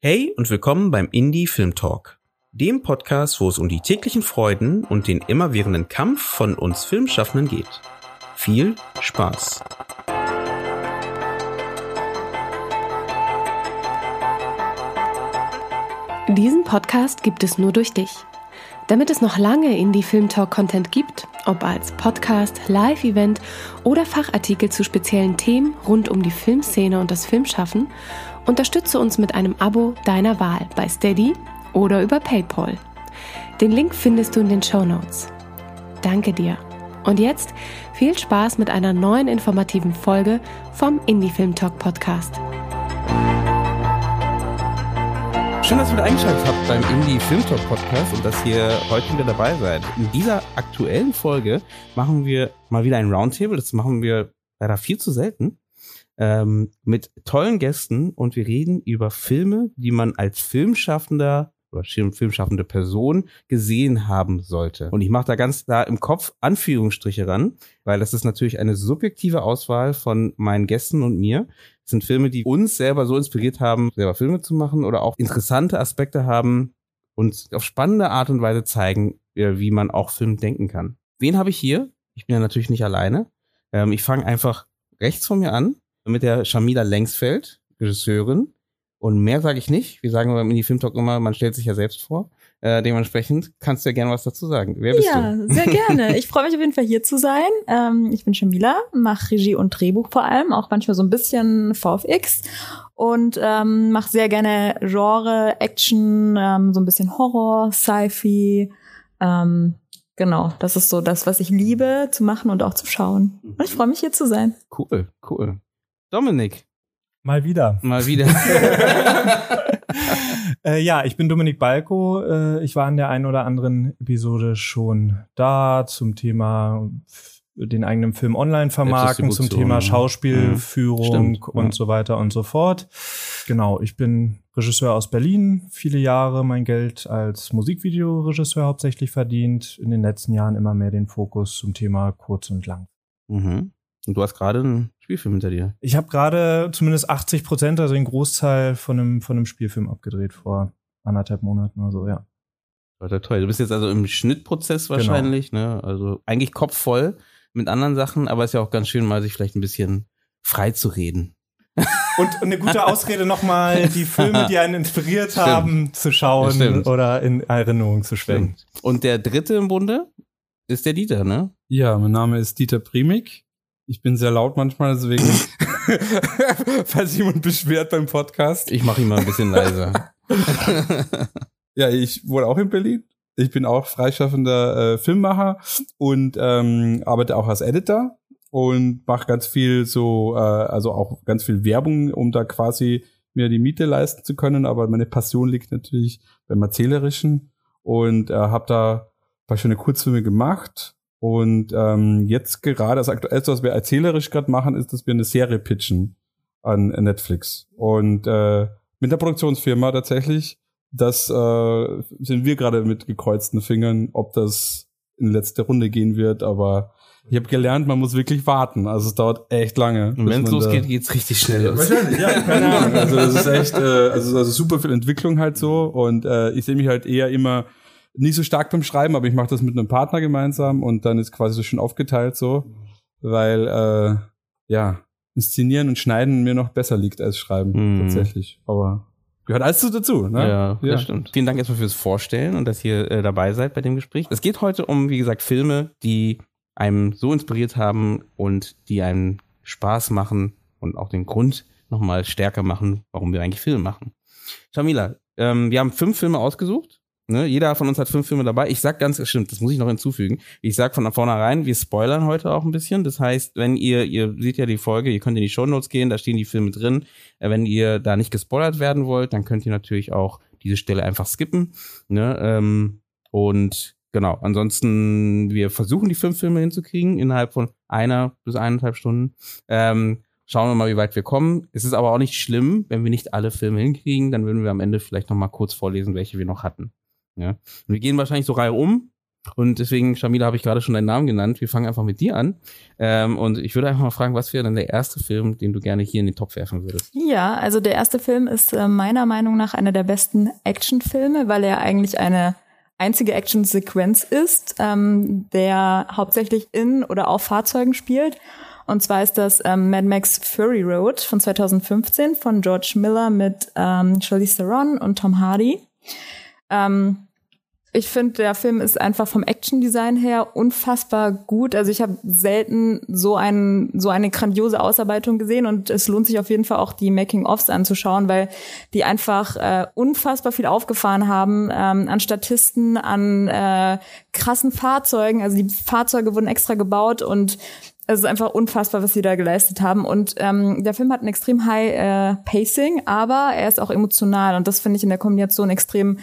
Hey und willkommen beim Indie Film Talk, dem Podcast, wo es um die täglichen Freuden und den immerwährenden Kampf von uns Filmschaffenden geht. Viel Spaß! Diesen Podcast gibt es nur durch dich. Damit es noch lange Indie Film Talk Content gibt, ob als Podcast, Live-Event oder Fachartikel zu speziellen Themen rund um die Filmszene und das Filmschaffen, unterstütze uns mit einem Abo deiner Wahl bei Steady oder über PayPal. Den Link findest du in den Show Notes. Danke dir. Und jetzt viel Spaß mit einer neuen informativen Folge vom Indie Film Talk Podcast. Schön, dass ihr wieder eingeschaltet habt beim Indie Film Talk Podcast und dass ihr heute wieder dabei seid. In dieser aktuellen Folge machen wir mal wieder ein Roundtable. Das machen wir leider viel zu selten. Ähm, mit tollen Gästen und wir reden über Filme, die man als Filmschaffender oder filmschaffende Person gesehen haben sollte. Und ich mache da ganz da im Kopf Anführungsstriche ran, weil das ist natürlich eine subjektive Auswahl von meinen Gästen und mir. Das sind Filme, die uns selber so inspiriert haben, selber Filme zu machen oder auch interessante Aspekte haben und auf spannende Art und Weise zeigen, wie man auch Film denken kann. Wen habe ich hier? Ich bin ja natürlich nicht alleine. Ähm, ich fange einfach rechts von mir an mit der Shamila Längsfeld, Regisseurin, und mehr sage ich nicht. Wir sagen beim Indie Film Talk immer, man stellt sich ja selbst vor. Äh, dementsprechend kannst du ja gerne was dazu sagen. Wer bist ja, du? Ja, sehr gerne. Ich freue mich auf jeden Fall hier zu sein. Ähm, ich bin Shamila, mache Regie und Drehbuch vor allem, auch manchmal so ein bisschen VFX und ähm, mache sehr gerne Genre, Action, ähm, so ein bisschen Horror, Sci-Fi. Ähm, genau, das ist so das, was ich liebe zu machen und auch zu schauen. Und ich freue mich hier zu sein. Cool, cool. Dominik, Mal wieder. Mal wieder. äh, ja, ich bin Dominik Balko. Äh, ich war in der einen oder anderen Episode schon da zum Thema den eigenen Film online vermarkten, zum Thema Schauspielführung mhm. und ja. so weiter und so fort. Genau, ich bin Regisseur aus Berlin, viele Jahre mein Geld als Musikvideoregisseur hauptsächlich verdient, in den letzten Jahren immer mehr den Fokus zum Thema kurz und lang. Mhm. Und du hast gerade einen Spielfilm hinter dir. Ich habe gerade zumindest 80 Prozent, also den Großteil von einem, von einem Spielfilm abgedreht vor anderthalb Monaten oder so, ja. Toll, toll. Du bist jetzt also im Schnittprozess genau. wahrscheinlich, genau. ne? Also eigentlich kopfvoll mit anderen Sachen, aber ist ja auch ganz schön, mal sich vielleicht ein bisschen frei zu reden. Und eine gute Ausrede nochmal, die Filme, die einen inspiriert Stimmt. haben, zu schauen oder in Erinnerung zu schwelgen. Und der dritte im Bunde ist der Dieter, ne? Ja, mein Name ist Dieter Primig. Ich bin sehr laut manchmal, deswegen, falls jemand beschwert beim Podcast. Ich mache ihn mal ein bisschen leiser. ja, ich wohne auch in Berlin. Ich bin auch freischaffender äh, Filmmacher und ähm, arbeite auch als Editor und mache ganz viel so, äh, also auch ganz viel Werbung, um da quasi mir die Miete leisten zu können. Aber meine Passion liegt natürlich beim Erzählerischen und äh, habe da ein paar schöne Kurzfilme gemacht und ähm, jetzt gerade, das Aktuellste, was wir erzählerisch gerade machen, ist, dass wir eine Serie pitchen an Netflix. Und äh, mit der Produktionsfirma tatsächlich, das äh, sind wir gerade mit gekreuzten Fingern, ob das in letzte Runde gehen wird, aber ich habe gelernt, man muss wirklich warten. Also es dauert echt lange. Und wenn es losgeht, geht's richtig schnell los. Wahrscheinlich, ja, keine Ahnung. Also das ist echt, äh, also, also super viel Entwicklung halt so. Und äh, ich sehe mich halt eher immer nicht so stark beim Schreiben, aber ich mache das mit einem Partner gemeinsam und dann ist quasi so schön aufgeteilt so, weil äh, ja inszenieren und schneiden mir noch besser liegt als schreiben mhm. tatsächlich. Aber gehört alles dazu. Ne? Ja, ja, das stimmt. Vielen Dank erstmal fürs Vorstellen und dass ihr äh, dabei seid bei dem Gespräch. Es geht heute um, wie gesagt, Filme, die einem so inspiriert haben und die einen Spaß machen und auch den Grund nochmal stärker machen, warum wir eigentlich Filme machen. Shamila, ähm, wir haben fünf Filme ausgesucht Ne, jeder von uns hat fünf Filme dabei. Ich sag ganz, stimmt, das muss ich noch hinzufügen. Ich sag von vornherein, wir spoilern heute auch ein bisschen. Das heißt, wenn ihr, ihr seht ja die Folge, ihr könnt in die Show Notes gehen, da stehen die Filme drin. Äh, wenn ihr da nicht gespoilert werden wollt, dann könnt ihr natürlich auch diese Stelle einfach skippen. Ne? Ähm, und genau, ansonsten, wir versuchen die fünf Filme hinzukriegen innerhalb von einer bis eineinhalb Stunden. Ähm, schauen wir mal, wie weit wir kommen. Es ist aber auch nicht schlimm, wenn wir nicht alle Filme hinkriegen, dann würden wir am Ende vielleicht noch mal kurz vorlesen, welche wir noch hatten. Ja. Und wir gehen wahrscheinlich so Reihe um. Und deswegen, Shamila, habe ich gerade schon deinen Namen genannt. Wir fangen einfach mit dir an. Ähm, und ich würde einfach mal fragen, was wäre denn der erste Film, den du gerne hier in den Topf werfen würdest? Ja, also der erste Film ist äh, meiner Meinung nach einer der besten Actionfilme, weil er eigentlich eine einzige Actionsequenz ist, ähm, der hauptsächlich in oder auf Fahrzeugen spielt. Und zwar ist das ähm, Mad Max Fury Road von 2015 von George Miller mit ähm, Charlize Theron und Tom Hardy. Ähm, ich finde, der Film ist einfach vom Action-Design her unfassbar gut. Also ich habe selten so, ein, so eine grandiose Ausarbeitung gesehen und es lohnt sich auf jeden Fall auch die Making-ofs anzuschauen, weil die einfach äh, unfassbar viel aufgefahren haben ähm, an Statisten, an äh, krassen Fahrzeugen. Also die Fahrzeuge wurden extra gebaut und es ist einfach unfassbar, was sie da geleistet haben. Und ähm, der Film hat ein extrem high äh, Pacing, aber er ist auch emotional und das finde ich in der Kombination extrem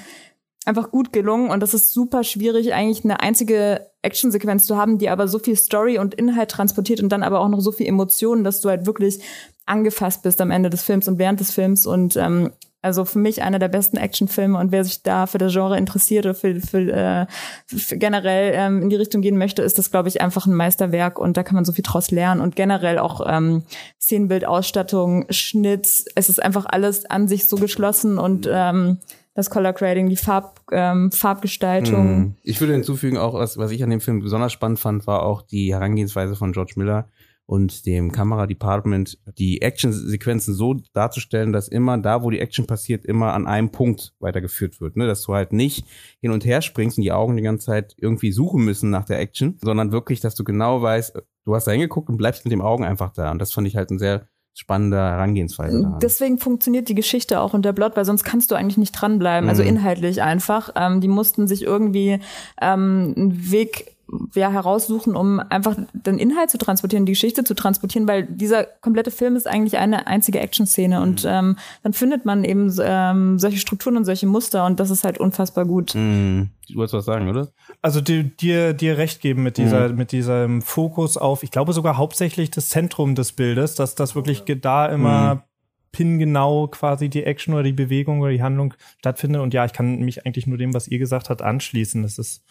einfach gut gelungen und das ist super schwierig, eigentlich eine einzige Actionsequenz zu haben, die aber so viel Story und Inhalt transportiert und dann aber auch noch so viel Emotionen, dass du halt wirklich angefasst bist am Ende des Films und während des Films und ähm, also für mich einer der besten Actionfilme und wer sich da für das Genre interessiert oder für, für, äh, für generell ähm, in die Richtung gehen möchte, ist das, glaube ich, einfach ein Meisterwerk und da kann man so viel draus lernen und generell auch ähm, Szenenbild, Ausstattung, Schnitt, es ist einfach alles an sich so geschlossen und ähm, das Color Grading, die Farb, ähm, Farbgestaltung. Hm. Ich würde hinzufügen, auch was, was ich an dem Film besonders spannend fand, war auch die Herangehensweise von George Miller und dem Kameradepartment, die Actionsequenzen so darzustellen, dass immer da, wo die Action passiert, immer an einem Punkt weitergeführt wird. Ne? Dass du halt nicht hin und her springst und die Augen die ganze Zeit irgendwie suchen müssen nach der Action, sondern wirklich, dass du genau weißt, du hast da hingeguckt und bleibst mit dem Augen einfach da. Und das fand ich halt ein sehr spannende Herangehensweise daran. Deswegen funktioniert die Geschichte auch unter Blot, weil sonst kannst du eigentlich nicht dranbleiben. Also mhm. Also inhaltlich einfach. Ähm, die mussten sich irgendwie ähm, einen Weg ja, heraussuchen, um einfach den Inhalt zu transportieren, die Geschichte zu transportieren, weil dieser komplette Film ist eigentlich eine einzige Action-Szene und mhm. ähm, dann findet man eben ähm, solche Strukturen und solche Muster und das ist halt unfassbar gut. Mhm. Du wolltest was sagen, oder? Also dir, dir, dir recht geben mit dieser, mhm. mit diesem Fokus auf, ich glaube sogar hauptsächlich das Zentrum des Bildes, dass das wirklich da immer mhm. pingenau quasi die Action oder die Bewegung oder die Handlung stattfindet. Und ja, ich kann mich eigentlich nur dem, was ihr gesagt habt, anschließen. Das ist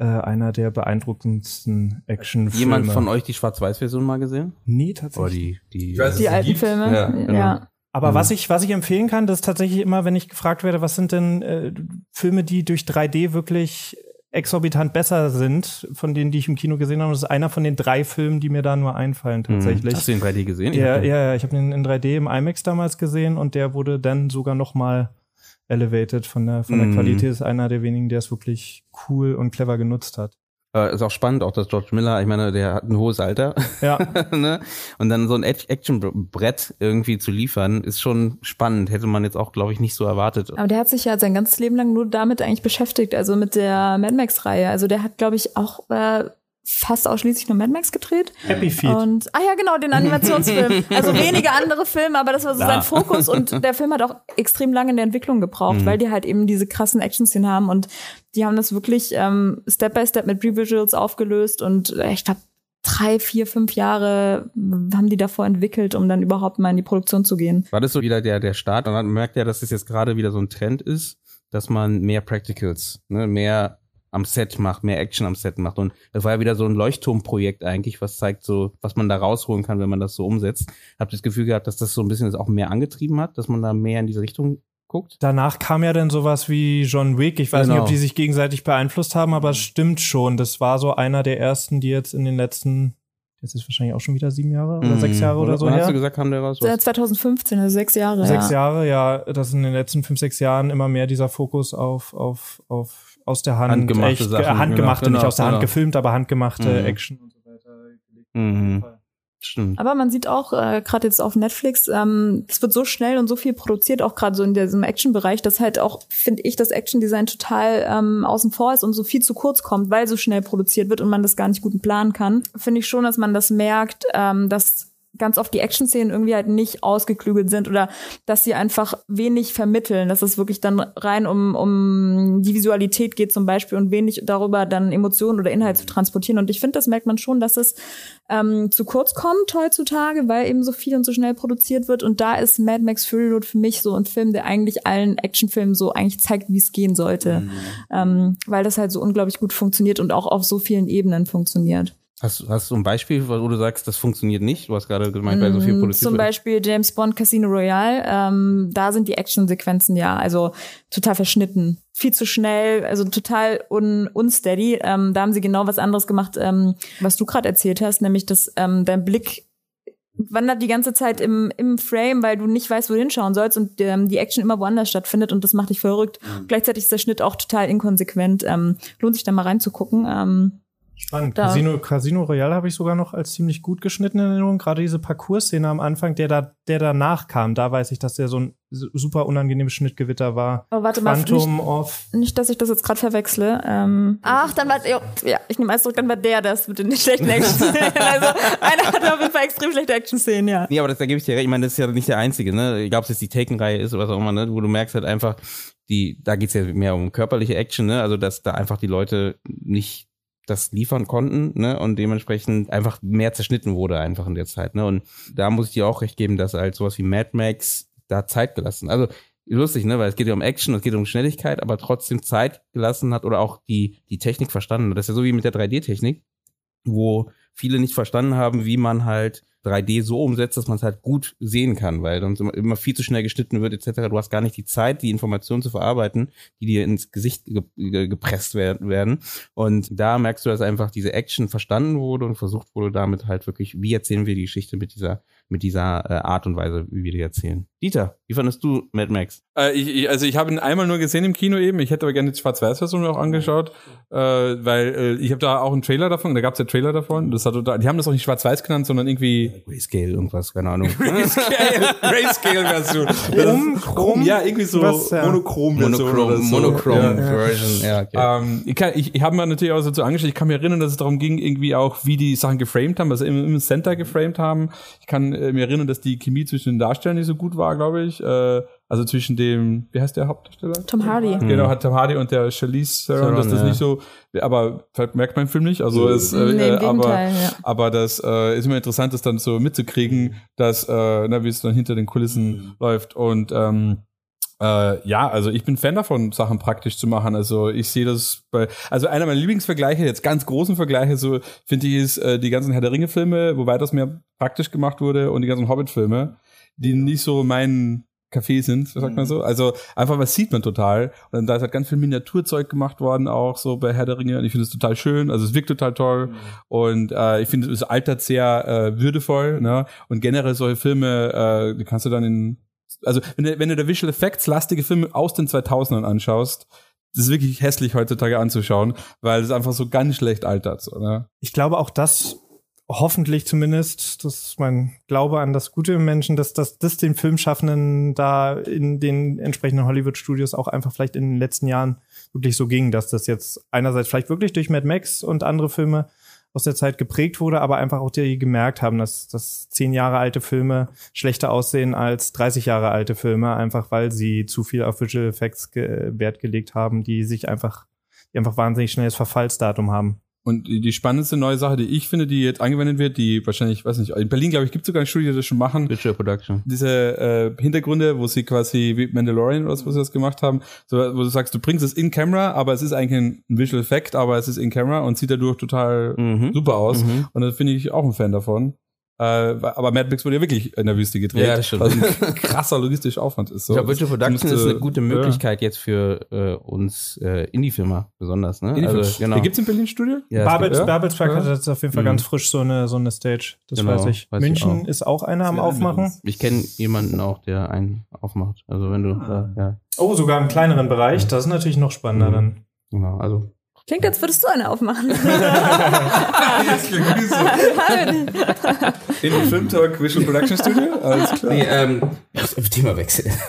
äh, einer der beeindruckendsten Actionfilme. Jemand von euch die Schwarz-Weiß-Version mal gesehen? Nee, tatsächlich. Oh, die, die, die alten gibt. Filme? Ja, genau. ja. Aber mhm. was ich, was ich empfehlen kann, das ist tatsächlich immer, wenn ich gefragt werde, was sind denn äh, Filme, die durch 3D wirklich exorbitant besser sind, von denen, die ich im Kino gesehen habe. Das ist einer von den drei Filmen, die mir da nur einfallen, mhm. tatsächlich. Hast du ihn in 3D gesehen? Ja, ja, ja, ich habe ihn in 3D im IMAX damals gesehen und der wurde dann sogar noch mal elevated von der, von der mhm. Qualität. Ist einer der wenigen, der es wirklich cool und clever genutzt hat. Äh, ist auch spannend, auch dass George Miller, ich meine, der hat ein hohes Alter. Ja. ne? Und dann so ein Action-Brett irgendwie zu liefern, ist schon spannend. Hätte man jetzt auch, glaube ich, nicht so erwartet. Aber der hat sich ja sein ganzes Leben lang nur damit eigentlich beschäftigt, also mit der Mad Max-Reihe. Also der hat, glaube ich, auch äh, fast ausschließlich nur Mad Max gedreht. Happy Feet. Und, ah ja, genau, den Animationsfilm. also wenige andere Filme, aber das war so sein Fokus. Und der Film hat auch extrem lange in der Entwicklung gebraucht, mhm. weil die halt eben diese krassen Action-Szenen haben. Und die haben das wirklich ähm, Step by Step mit Revisuals aufgelöst. Und äh, ich glaube, drei, vier, fünf Jahre haben die davor entwickelt, um dann überhaupt mal in die Produktion zu gehen. War das so wieder der, der Start? Und man merkt ja, dass es jetzt gerade wieder so ein Trend ist, dass man mehr Practicals, ne, mehr am Set macht, mehr Action am Set macht. Und das war ja wieder so ein Leuchtturmprojekt eigentlich, was zeigt so, was man da rausholen kann, wenn man das so umsetzt. Habt ihr das Gefühl gehabt, dass das so ein bisschen das auch mehr angetrieben hat, dass man da mehr in diese Richtung guckt? Danach kam ja dann sowas wie John Wick. Ich weiß genau. nicht, ob genau. die sich gegenseitig beeinflusst haben, aber es stimmt schon. Das war so einer der ersten, die jetzt in den letzten Jetzt ist wahrscheinlich auch schon wieder sieben Jahre oder mm. sechs Jahre oder, oder so. Wann her. hast du gesagt, kam der raus? Seit 2015, also sechs Jahre. Sechs ja. Jahre, ja. Dass in den letzten fünf, sechs Jahren immer mehr dieser Fokus auf, auf, auf aus der Hand, handgemachte echt, Sachen, handgemachte, genau, nicht aus der Hand genau. gefilmt, aber handgemachte mhm. Action und so weiter. Mhm. Stimmt. Aber man sieht auch, äh, gerade jetzt auf Netflix, ähm, es wird so schnell und so viel produziert, auch gerade so in diesem Action-Bereich, dass halt auch, finde ich, das Action-Design total ähm, außen vor ist und so viel zu kurz kommt, weil so schnell produziert wird und man das gar nicht gut planen kann. Finde ich schon, dass man das merkt, ähm, dass ganz oft die Action-Szenen irgendwie halt nicht ausgeklügelt sind oder dass sie einfach wenig vermitteln, dass es wirklich dann rein um, um die Visualität geht zum Beispiel und wenig darüber dann Emotionen oder Inhalt zu transportieren. Und ich finde, das merkt man schon, dass es ähm, zu kurz kommt heutzutage, weil eben so viel und so schnell produziert wird. Und da ist Mad Max Fury Road für mich so ein Film, der eigentlich allen Actionfilmen so eigentlich zeigt, wie es gehen sollte. Mhm. Ähm, weil das halt so unglaublich gut funktioniert und auch auf so vielen Ebenen funktioniert. Hast, hast du ein Beispiel, wo du sagst, das funktioniert nicht? Du hast gerade gemeint, bei so viel mm, produziert Zum Beispiel James Bond Casino Royale. Ähm, da sind die Actionsequenzen ja also total verschnitten. Viel zu schnell, also total un, unsteady. Ähm, da haben sie genau was anderes gemacht, ähm, was du gerade erzählt hast, nämlich dass ähm, dein Blick wandert die ganze Zeit im, im Frame, weil du nicht weißt, wo du hinschauen sollst und ähm, die Action immer woanders stattfindet und das macht dich verrückt. Mhm. Gleichzeitig ist der Schnitt auch total inkonsequent. Ähm, lohnt sich da mal reinzugucken. Ähm, Spannend. Da. Casino, Casino Royale habe ich sogar noch als ziemlich gut geschnittene Erinnerung. Gerade diese Parcours-Szene am Anfang, der da, der danach kam, da weiß ich, dass der so ein super unangenehmes Schnittgewitter war. Oh, warte Quantum mal, nicht, of nicht, dass ich das jetzt gerade verwechsle. Ähm, ach, dann war, ja, ich nehme alles zurück, dann war der das mit den schlechten Action-Szenen. also, einer hatte auf jeden Fall extrem schlechte Action-Szenen, ja. Nee, aber das, da gebe ich dir recht. Ich meine, das ist ja nicht der einzige, ne? Egal, ob es jetzt die Taken-Reihe ist oder was auch immer, ne? Wo du merkst halt einfach, die, da geht's ja mehr um körperliche Action, ne? Also, dass da einfach die Leute nicht das liefern konnten, ne, und dementsprechend einfach mehr zerschnitten wurde einfach in der Zeit, ne, und da muss ich dir auch recht geben, dass halt sowas wie Mad Max da Zeit gelassen, also lustig, ne, weil es geht ja um Action, es geht um Schnelligkeit, aber trotzdem Zeit gelassen hat oder auch die, die Technik verstanden. Das ist ja so wie mit der 3D-Technik, wo viele nicht verstanden haben, wie man halt 3D so umsetzt, dass man es halt gut sehen kann, weil sonst immer viel zu schnell geschnitten wird etc. Du hast gar nicht die Zeit, die Informationen zu verarbeiten, die dir ins Gesicht ge ge gepresst werden. Und da merkst du, dass einfach diese Action verstanden wurde und versucht wurde, damit halt wirklich, wie erzählen wir die Geschichte mit dieser mit dieser äh, Art und Weise, wie wir die erzählen. Dieter, wie fandest du Mad Max? Äh, ich, ich, also ich habe ihn einmal nur gesehen im Kino eben. Ich hätte aber gerne die Schwarz-Weiß-Version auch angeschaut, äh, weil äh, ich habe da auch einen Trailer davon. Da gab es ja Trailer davon. Das hat, die haben das auch nicht Schwarz-Weiß genannt, sondern irgendwie Grayscale irgendwas, keine Ahnung. Grayscale-Version. Chrom, Chrom, ja irgendwie so Monochrom-Version. Monochrom, so. Monochrom-Version, ja. ja, okay. ähm, ich kann, ich, ich habe mir natürlich auch so angeschaut. Ich kann mich erinnern, dass es darum ging, irgendwie auch, wie die Sachen geframed haben, also im, im Center geframed haben. Ich kann äh, mir erinnern, dass die Chemie zwischen den Darstellern nicht so gut war, glaube ich. Äh, also zwischen dem, wie heißt der Hauptdarsteller? Tom Hardy. Genau, hat Tom Hardy und der Charlize Theron, dass das ja. nicht so, aber vielleicht merkt man im Film nicht. Also es, äh, nee, aber, ja. aber das äh, ist immer interessant, das dann so mitzukriegen, dass, äh, na, wie es dann hinter den Kulissen mhm. läuft und ähm, äh, ja, also ich bin Fan davon, Sachen praktisch zu machen. Also ich sehe das bei, also einer meiner Lieblingsvergleiche, jetzt ganz großen Vergleiche, so finde ich, ist äh, die ganzen Herr der Ringe-Filme, wobei das mehr praktisch gemacht wurde und die ganzen Hobbit-Filme, die nicht so mein Café sind, sagt man so. Mhm. Also einfach, was sieht man total. Und da ist halt ganz viel Miniaturzeug gemacht worden, auch so bei Herr der Ringe. Und ich finde es total schön. Also es wirkt total toll. Mhm. Und äh, ich finde, es altert sehr äh, würdevoll. Ne? Und generell solche Filme, äh, die kannst du dann in also wenn du, wenn du da Visual Effects lastige Filme aus den 2000ern anschaust, das ist wirklich hässlich heutzutage anzuschauen, weil es einfach so ganz schlecht altert. So, ne? Ich glaube auch das hoffentlich zumindest, das ist mein Glaube an das Gute im Menschen, dass, dass das den Filmschaffenden da in den entsprechenden Hollywood-Studios auch einfach vielleicht in den letzten Jahren wirklich so ging, dass das jetzt einerseits vielleicht wirklich durch Mad Max und andere Filme aus der Zeit geprägt wurde, aber einfach auch die gemerkt haben, dass, dass zehn Jahre alte Filme schlechter aussehen als 30 Jahre alte Filme, einfach weil sie zu viel auf Visual Effects ge Wert gelegt haben, die sich einfach, die einfach wahnsinnig schnelles Verfallsdatum haben. Und die spannendste neue Sache, die ich finde, die jetzt angewendet wird, die wahrscheinlich, weiß nicht, in Berlin, glaube ich, gibt es sogar eine Studie, die das schon machen. Visual Production. Diese äh, Hintergründe, wo sie quasi wie Mandalorian oder was, wo sie das gemacht haben, so, wo du sagst, du bringst es in Camera, aber es ist eigentlich ein Visual Effect, aber es ist in Camera und sieht dadurch total mhm. super aus. Mhm. Und da finde ich auch ein Fan davon. Äh, aber Mad Max wurde ja wirklich in der Wüste gedreht. Ja, das stimmt. Was ein krasser logistischer Aufwand ist. So. Ich glaube, Virtual Production ist eine gute Möglichkeit ja. jetzt für äh, uns äh, Indie-Filmer besonders. Ne? Indie also, genau. Gibt's in Berlin Studio? Ja, Babels, ja? Babelsberg ja. hat jetzt auf jeden Fall mhm. ganz frisch so eine, so eine Stage. Das genau, weiß ich. Weiß München ich ist auch einer am Aufmachen. Ich kenne jemanden auch, der einen aufmacht. Also wenn du, ah. ja. Oh, sogar im kleineren Bereich. Das ist natürlich noch spannender mhm. dann. Genau, also Klingt, als würdest du eine aufmachen. das klingt wie so. In dem Filmtalk Visual Production Studio? Alles klar. Nee, ähm, Themawechsel.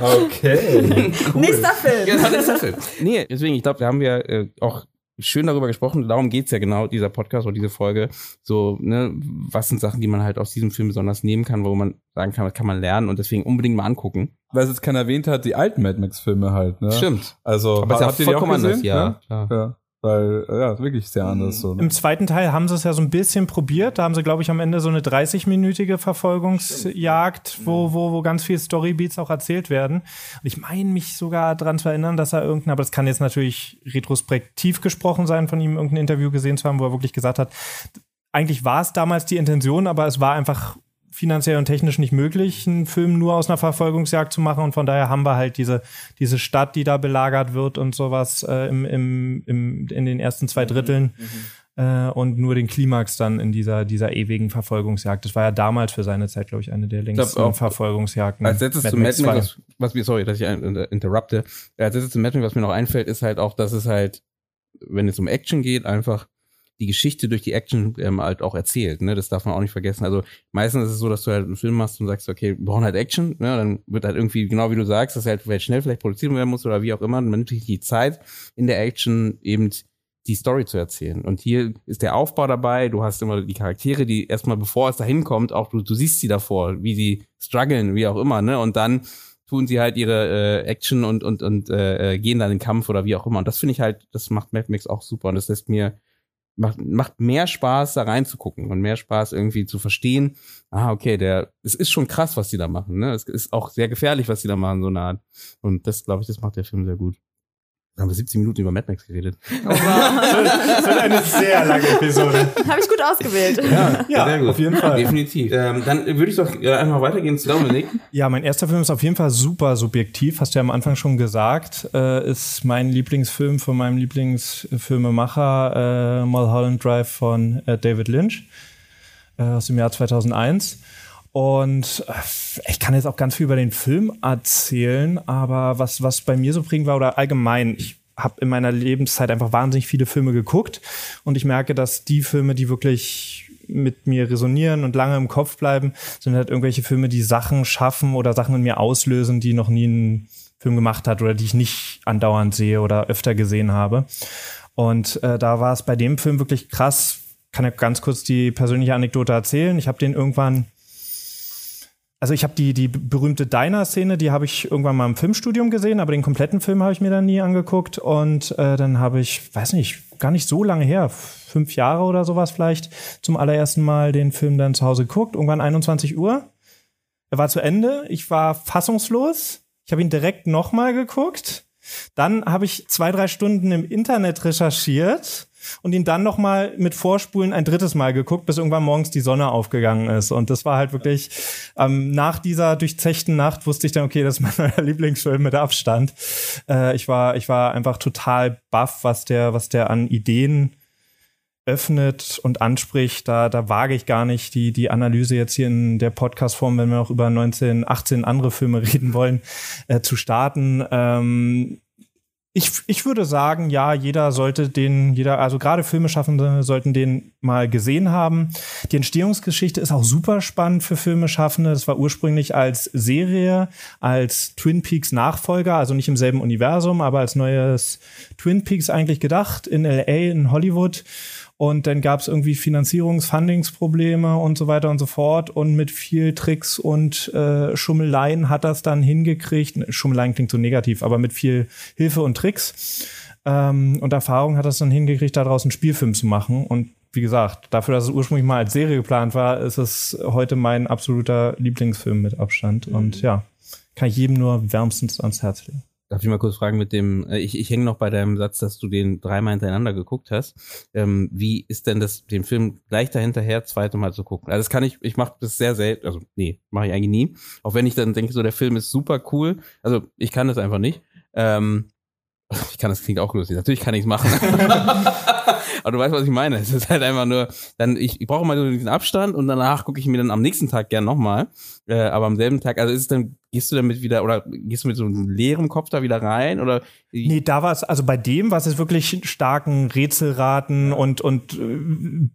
okay. Cool. Nächster Film. Genau, nächster Film. Nee, deswegen, ich glaube, da haben wir äh, auch schön darüber gesprochen. Darum geht's ja genau, dieser Podcast oder diese Folge. So, ne, was sind Sachen, die man halt aus diesem Film besonders nehmen kann, wo man sagen kann, was kann man lernen und deswegen unbedingt mal angucken. Weil es jetzt keiner erwähnt hat, die alten Mad Max-Filme halt, ne? Stimmt. Also, Aber es ist ja habt ihr die auch gesehen? anders, ja. klar. ja. Weil, ja, wirklich sehr anders so. Ne? Im zweiten Teil haben sie es ja so ein bisschen probiert. Da haben sie, glaube ich, am Ende so eine 30-minütige Verfolgungsjagd, wo, wo, wo ganz viel Storybeats auch erzählt werden. Und ich meine mich sogar daran zu erinnern, dass er irgendein, aber das kann jetzt natürlich retrospektiv gesprochen sein, von ihm irgendein Interview gesehen zu haben, wo er wirklich gesagt hat, eigentlich war es damals die Intention, aber es war einfach finanziell und technisch nicht möglich, einen Film nur aus einer Verfolgungsjagd zu machen. Und von daher haben wir halt diese, diese Stadt, die da belagert wird und sowas äh, im, im, im, in den ersten zwei Dritteln. Äh, und nur den Klimax dann in dieser, dieser ewigen Verfolgungsjagd. Das war ja damals für seine Zeit, glaube ich, eine der längsten auch- Verfolgungsjagden. Als letztes Mad zu Mad Max, 2. was, mir, sorry, dass ich äh, interrupte. Als letztes zu Mad Max, was mir noch einfällt, ist halt auch, dass es halt, wenn es um Action geht, einfach die Geschichte durch die Action ähm, halt auch erzählt. Ne? Das darf man auch nicht vergessen. Also meistens ist es so, dass du halt einen Film machst und sagst, okay, wir brauchen halt Action. Ne? Dann wird halt irgendwie, genau wie du sagst, dass halt schnell vielleicht produziert werden muss oder wie auch immer. Man nimmt sich die Zeit in der Action eben die Story zu erzählen. Und hier ist der Aufbau dabei. Du hast immer die Charaktere, die erstmal, bevor es dahin kommt, auch du, du siehst sie davor, wie sie strugglen, wie auch immer. Ne? Und dann tun sie halt ihre äh, Action und und und äh, äh, gehen dann in den Kampf oder wie auch immer. Und das finde ich halt, das macht Mad Max auch super und das lässt mir macht, macht mehr Spaß, da reinzugucken und mehr Spaß irgendwie zu verstehen. Ah, okay, der, es ist schon krass, was die da machen. Ne? Es ist auch sehr gefährlich, was die da machen, so eine Art. Und das, glaube ich, das macht der Film sehr gut. Da haben wir 17 Minuten über Mad Max geredet. Das wird eine sehr lange Episode. Habe ich gut ausgewählt. Ja, sehr gut. auf jeden Fall. Definitiv. Ähm, dann würde ich doch äh, einfach weitergehen zu Dominik. Ja, mein erster Film ist auf jeden Fall super subjektiv, hast du ja am Anfang schon gesagt. Äh, ist mein Lieblingsfilm von meinem Lieblingsfilmemacher äh, Mulholland Drive von äh, David Lynch äh, aus dem Jahr 2001. Und äh, ich kann jetzt auch ganz viel über den Film erzählen, aber was, was bei mir so prägend war oder allgemein, ich habe in meiner Lebenszeit einfach wahnsinnig viele Filme geguckt und ich merke, dass die Filme, die wirklich mit mir resonieren und lange im Kopf bleiben, sind halt irgendwelche Filme, die Sachen schaffen oder Sachen in mir auslösen, die noch nie ein Film gemacht hat oder die ich nicht andauernd sehe oder öfter gesehen habe. Und äh, da war es bei dem Film wirklich krass. Kann ja ganz kurz die persönliche Anekdote erzählen. Ich habe den irgendwann also ich habe die, die berühmte Diner-Szene, die habe ich irgendwann mal im Filmstudium gesehen, aber den kompletten Film habe ich mir dann nie angeguckt. Und äh, dann habe ich, weiß nicht, gar nicht so lange her, fünf Jahre oder sowas vielleicht, zum allerersten Mal den Film dann zu Hause geguckt. Irgendwann 21 Uhr. Er war zu Ende. Ich war fassungslos. Ich habe ihn direkt nochmal geguckt. Dann habe ich zwei, drei Stunden im Internet recherchiert und ihn dann nochmal mit Vorspulen ein drittes Mal geguckt, bis irgendwann morgens die Sonne aufgegangen ist. Und das war halt wirklich, ähm, nach dieser durchzechten Nacht wusste ich dann, okay, das ist mein neuer Lieblingsfilm mit Abstand. Äh, ich war, ich war einfach total baff, was der, was der an Ideen öffnet und anspricht, da, da wage ich gar nicht die, die Analyse jetzt hier in der Podcast-Form, wenn wir noch über 19, 18 andere Filme reden wollen, äh, zu starten. Ähm, ich, ich würde sagen, ja, jeder sollte den, jeder, also gerade Filmeschaffende sollten den mal gesehen haben. Die Entstehungsgeschichte ist auch super spannend für Filmeschaffende. Das war ursprünglich als Serie, als Twin Peaks Nachfolger, also nicht im selben Universum, aber als neues Twin Peaks eigentlich gedacht in LA, in Hollywood. Und dann gab es irgendwie Finanzierungs-, Fundingsprobleme und so weiter und so fort. Und mit viel Tricks und äh, Schummeleien hat das dann hingekriegt. Schummeleien klingt so negativ, aber mit viel Hilfe und Tricks ähm, und Erfahrung hat das dann hingekriegt, daraus einen Spielfilm zu machen. Und wie gesagt, dafür, dass es ursprünglich mal als Serie geplant war, ist es heute mein absoluter Lieblingsfilm mit Abstand. Und ja, kann ich jedem nur wärmstens ans Herz legen. Darf ich mal kurz fragen mit dem, äh, ich, ich hänge noch bei deinem Satz, dass du den dreimal hintereinander geguckt hast. Ähm, wie ist denn das, den Film gleich dahinterher zweite Mal zu gucken? Also das kann ich, ich mache das sehr selten, also nee, mache ich eigentlich nie. Auch wenn ich dann denke, so der Film ist super cool. Also ich kann das einfach nicht. Ähm, ich kann, das klingt auch lustig. Natürlich kann ich es machen. Aber du weißt, was ich meine. Es ist halt einfach nur, dann, ich, ich brauche mal so diesen Abstand und danach gucke ich mir dann am nächsten Tag gern nochmal. Äh, aber am selben Tag, also ist es dann gehst du damit wieder oder gehst du mit so einem leeren Kopf da wieder rein oder Nee, da war es also bei dem was es wirklich starken Rätselraten und und äh,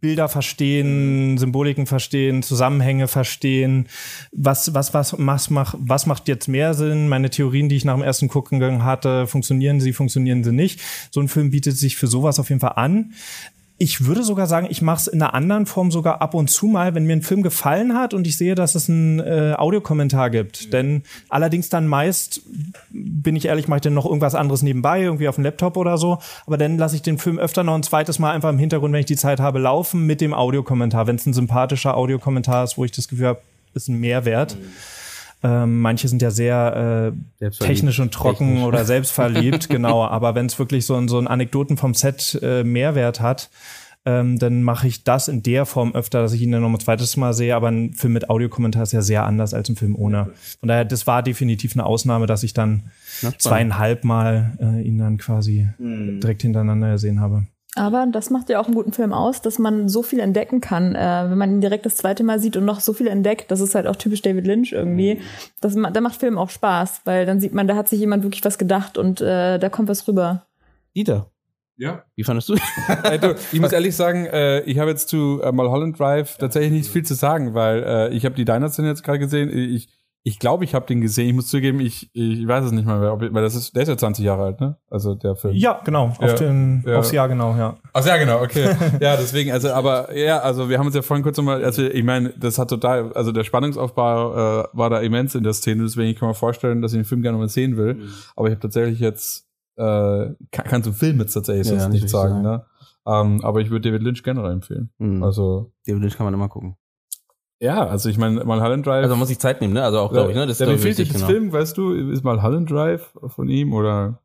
Bilder verstehen, Symboliken verstehen, Zusammenhänge verstehen. Was was was was macht was macht jetzt mehr Sinn? Meine Theorien, die ich nach dem ersten Gucken hatte, funktionieren sie, funktionieren sie nicht? So ein Film bietet sich für sowas auf jeden Fall an. Ich würde sogar sagen, ich mache es in einer anderen Form sogar ab und zu mal, wenn mir ein Film gefallen hat und ich sehe, dass es einen äh, Audiokommentar gibt. Mhm. Denn allerdings dann meist, bin ich ehrlich, mache ich dann noch irgendwas anderes nebenbei, irgendwie auf dem Laptop oder so. Aber dann lasse ich den Film öfter noch ein zweites Mal einfach im Hintergrund, wenn ich die Zeit habe, laufen mit dem Audiokommentar. Wenn es ein sympathischer Audiokommentar ist, wo ich das Gefühl habe, ist ein Mehrwert. Mhm. Ähm, manche sind ja sehr äh, technisch und trocken technisch. oder selbstverliebt, genau. Aber wenn es wirklich so, ein so ein Anekdoten vom Set äh, Mehrwert hat, ähm, dann mache ich das in der Form öfter, dass ich ihn dann noch ein zweites Mal sehe. Aber ein Film mit Audiokommentar ist ja sehr anders als ein Film ohne. Von daher, das war definitiv eine Ausnahme, dass ich dann zweieinhalb Mal äh, ihn dann quasi mhm. direkt hintereinander gesehen habe. Aber das macht ja auch einen guten Film aus, dass man so viel entdecken kann, äh, wenn man ihn direkt das zweite Mal sieht und noch so viel entdeckt. Das ist halt auch typisch David Lynch irgendwie. Mhm. Das, da macht Film auch Spaß, weil dann sieht man, da hat sich jemand wirklich was gedacht und äh, da kommt was rüber. Dieter. Ja. Wie fandest du? also, ich muss ehrlich sagen, äh, ich habe jetzt zu äh, Mulholland Drive tatsächlich nicht viel zu sagen, weil äh, ich habe die Diner-Szene jetzt gerade gesehen. Ich ich glaube, ich habe den gesehen. Ich muss zugeben, ich, ich weiß es nicht mal mehr, weil das ist, der ist ja 20 Jahre alt, ne? Also der Film. Ja, genau. Auf ja, den, ja. Aufs Jahr genau, ja. Aufs Jahr genau, okay. ja, deswegen, also, aber ja, also wir haben uns ja vorhin kurz nochmal, also ich meine, das hat total, also der Spannungsaufbau äh, war da immens in der Szene, deswegen ich kann mir vorstellen, dass ich den Film gerne mal sehen will. Mhm. Aber ich habe tatsächlich jetzt, äh, kann, kann zum Film jetzt tatsächlich ja, nicht sagen, sagen, ne? Um, ähm, aber ich würde David Lynch generell empfehlen. Mhm. Also David Lynch kann man immer gucken. Ja, also ich meine, Mulholland Drive. Also muss ich Zeit nehmen, ne? Also auch, glaube ich, ne? Das ja, wie fehlt das genau. Film, weißt du? Ist Mulholland Drive von ihm oder?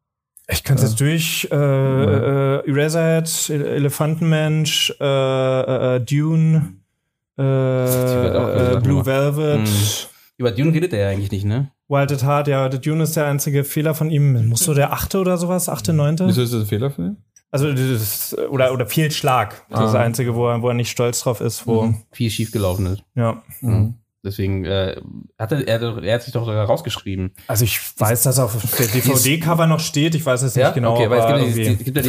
Ich kann es ja. jetzt durch. Äh, ja. äh, Eraserhead, Elefantenmensch, äh, äh, äh Dune, äh, äh Blue Velvet. Mhm. Über Dune redet er ja eigentlich nicht, ne? Wild at Heart, ja. The Dune ist der einzige Fehler von ihm. Muss so der achte oder sowas, achte, neunte? Wieso ist das ein Fehler von ihm? Also das, oder oder viel Schlag. Das ah. ist das Einzige, wo er, wo er nicht stolz drauf ist, wo mhm. viel schief gelaufen ist. Ja. Mhm. Deswegen äh, hat er, er, er hat sich doch sogar rausgeschrieben. Also ich weiß, dass auf der DVD-Cover noch steht. Ich weiß es nicht ja? genau. Okay, aber es gibt, dieses, es gibt ja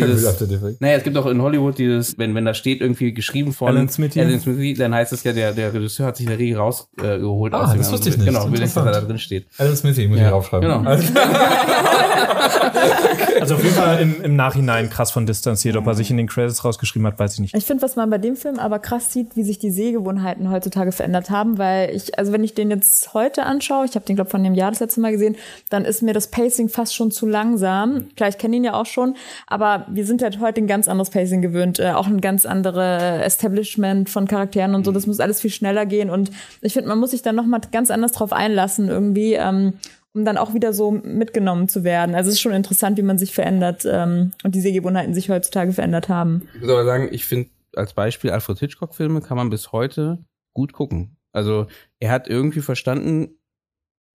dieses. naja, es gibt auch in Hollywood dieses, wenn wenn da steht irgendwie geschrieben von Alan Smithy, Alan Smithy dann heißt es ja, der der Regisseur hat sich in der Regel rausgeholt. Äh, ah, aus das wusste ich nicht. Genau, will ich, dass er da drin steht. Alan Smithy muss ja. ich raufschreiben. Genau. Also, auf jeden Fall im, im Nachhinein krass von distanziert. Ob er sich in den Credits rausgeschrieben hat, weiß ich nicht. Ich finde, was man bei dem Film aber krass sieht, wie sich die Sehgewohnheiten heutzutage verändert haben, weil ich, also wenn ich den jetzt heute anschaue, ich habe den glaube von dem Jahr das letzte Mal gesehen, dann ist mir das Pacing fast schon zu langsam. Klar, ich kenne ihn ja auch schon, aber wir sind halt heute ein ganz anderes Pacing gewöhnt, äh, auch ein ganz andere Establishment von Charakteren und so. Das muss alles viel schneller gehen und ich finde, man muss sich dann noch mal ganz anders drauf einlassen irgendwie. Ähm, um dann auch wieder so mitgenommen zu werden. Also es ist schon interessant, wie man sich verändert ähm, und die Sehgewohnheiten sich heutzutage verändert haben. Ich muss aber sagen, ich finde als Beispiel Alfred Hitchcock-Filme kann man bis heute gut gucken. Also er hat irgendwie verstanden,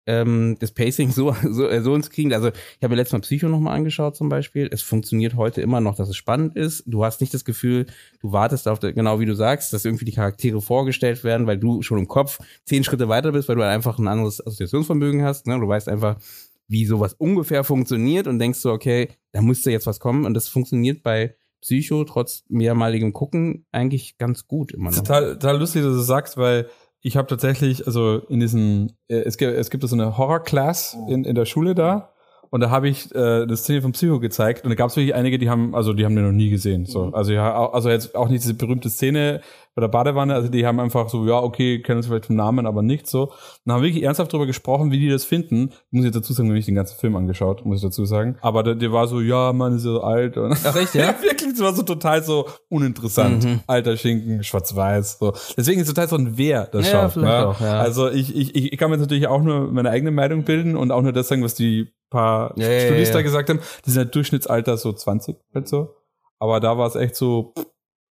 ähm, das Pacing so, so, äh, so ins kriegen. Also ich habe mir letztes Mal Psycho nochmal angeschaut zum Beispiel. Es funktioniert heute immer noch, dass es spannend ist. Du hast nicht das Gefühl, du wartest auf, genau wie du sagst, dass irgendwie die Charaktere vorgestellt werden, weil du schon im Kopf zehn Schritte weiter bist, weil du einfach ein anderes Assoziationsvermögen hast. Ne? Du weißt einfach, wie sowas ungefähr funktioniert und denkst so, okay, da müsste jetzt was kommen. Und das funktioniert bei Psycho trotz mehrmaligem Gucken eigentlich ganz gut immer noch. Total, total lustig, dass du sagst, weil ich habe tatsächlich, also in diesen, äh, es gibt, es gibt so eine Horror-Class oh. in, in der Schule da. Und da habe ich äh, eine Szene vom Psycho gezeigt und da gab es wirklich einige, die haben, also die haben den noch nie gesehen. So, mhm. also ja, also jetzt auch nicht diese berühmte Szene bei der Badewanne, also die haben einfach so, ja, okay, kennen uns vielleicht vom Namen, aber nicht so. Und dann haben wirklich ernsthaft darüber gesprochen, wie die das finden. Ich muss jetzt dazu sagen, wenn ich den ganzen Film angeschaut, muss ich dazu sagen. Aber der, der war so, ja, man ist so alt. Und Ach echt, ja? wirklich, das war so total so uninteressant. Mhm. Alter Schinken, schwarz-weiß. So. Deswegen ist es total so ein Wer das ja, schaut. Ne? Auch, ja. Also ich, ich, ich kann mir jetzt natürlich auch nur meine eigene Meinung bilden und auch nur das sagen, was die paar ja, Studis da gesagt haben. Die sind halt Durchschnittsalter so 20, halt so. Aber da war es echt so, pff,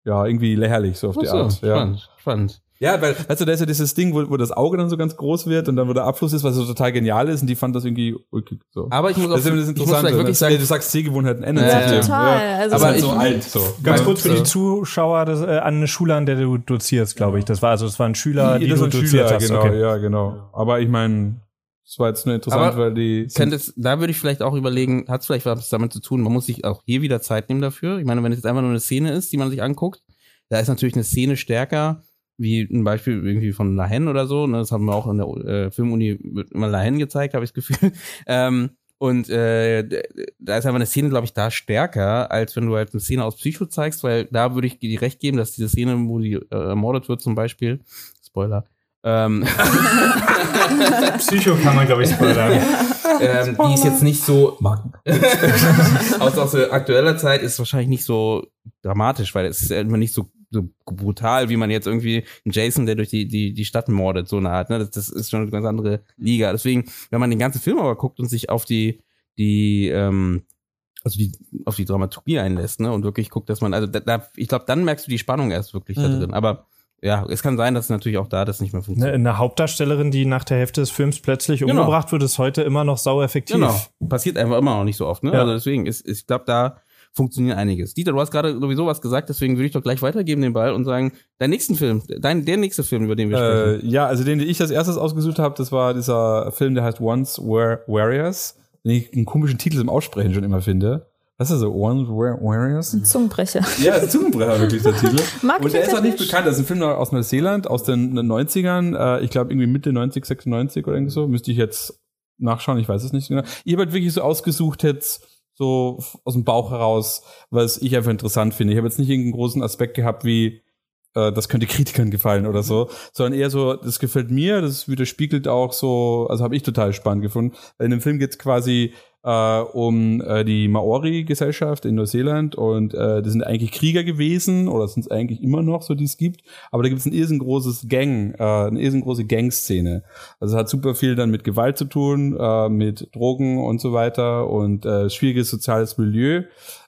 ja, irgendwie lächerlich, so auf Ach die so, Art. Spannend, ja. spannend. Ja, weil, weißt du, da ist ja dieses Ding, wo, wo das Auge dann so ganz groß wird und dann wo der Abfluss ist, was so total genial ist und die fand das irgendwie ulkig, so. Aber ich muss auch, das ist das Interessante, wirklich ne? sagen, ja, du sagst Sehgewohnheiten ändern ja, sich. total. Ja. Also aber so alt, so. Ganz kurz für die Zuschauer, das, äh, an eine Schule, an der du dozierst, glaube ich. Das war, also, das war ein Schüler, die, die du doziert Schüler, hast. Genau, okay. ja, genau. Aber ich meine, Das war jetzt nur interessant, Aber weil die. Könntest, da würde ich vielleicht auch überlegen, hat es vielleicht was damit zu tun, man muss sich auch hier wieder Zeit nehmen dafür. Ich meine, wenn es jetzt einfach nur eine Szene ist, die man sich anguckt, da ist natürlich eine Szene stärker, wie ein Beispiel irgendwie von Lahen oder so. Ne? Das haben wir auch in der äh, Filmuni immer Lahen gezeigt, habe ich das Gefühl. ähm, und äh, da ist einfach eine Szene, glaube ich, da stärker, als wenn du halt eine Szene aus Psycho zeigst, weil da würde ich dir recht geben, dass diese Szene, wo die äh, ermordet wird zum Beispiel, Spoiler, ähm, Psycho kann man, glaube ich, spoilern. ähm, die ist jetzt nicht so aus, aus aktueller Zeit ist wahrscheinlich nicht so dramatisch, weil es ist immer nicht so, so brutal, wie man jetzt irgendwie einen Jason, der durch die, die, die Stadt mordet, so eine Art. Ne? Das, das ist schon eine ganz andere Liga. Deswegen, wenn man den ganzen Film aber guckt und sich auf die, die, ähm, also die, auf die Dramaturgie einlässt, ne, und wirklich guckt, dass man, also da, da ich glaube, dann merkst du die Spannung erst wirklich mhm. da drin. Aber ja, es kann sein, dass natürlich auch da das nicht mehr funktioniert. Eine, eine Hauptdarstellerin, die nach der Hälfte des Films plötzlich genau. umgebracht wird, ist heute immer noch sau effektiv. Genau. Passiert einfach immer noch nicht so oft, ne? Ja. Also deswegen ist, ich glaube, da funktioniert einiges. Dieter, du hast gerade sowieso was gesagt, deswegen würde ich doch gleich weitergeben den Ball und sagen, dein nächsten Film, dein, der nächste Film, über den wir äh, sprechen. Ja, also den, den ich als erstes ausgesucht habe, das war dieser Film, der heißt Once Were Warriors, den ich einen komischen Titel im Aussprechen schon immer finde. Was ist das so? One Warriors? Ein Zungenbrecher. Ja, ein Zungenbrecher wirklich der Titel. und der ist auch nicht bekannt. Das ist ein Film aus Neuseeland, aus den 90ern. Äh, ich glaube irgendwie Mitte 90, 96 oder irgendwie so. Müsste ich jetzt nachschauen, ich weiß es nicht genau. Ich habe halt wirklich so ausgesucht jetzt so aus dem Bauch heraus, was ich einfach interessant finde. Ich habe jetzt nicht irgendeinen großen Aspekt gehabt wie äh, das könnte Kritikern gefallen oder so, sondern eher so, das gefällt mir, das widerspiegelt auch so, also habe ich total spannend gefunden. In dem Film geht es quasi äh, um äh, die Maori-Gesellschaft in Neuseeland und äh, das sind eigentlich Krieger gewesen oder sind es eigentlich immer noch, so die es gibt. Aber da gibt es ein riesengroßes Gang, äh, eine riesengroße Gangszene. Also es hat super viel dann mit Gewalt zu tun, äh, mit Drogen und so weiter und äh, schwieriges soziales Milieu.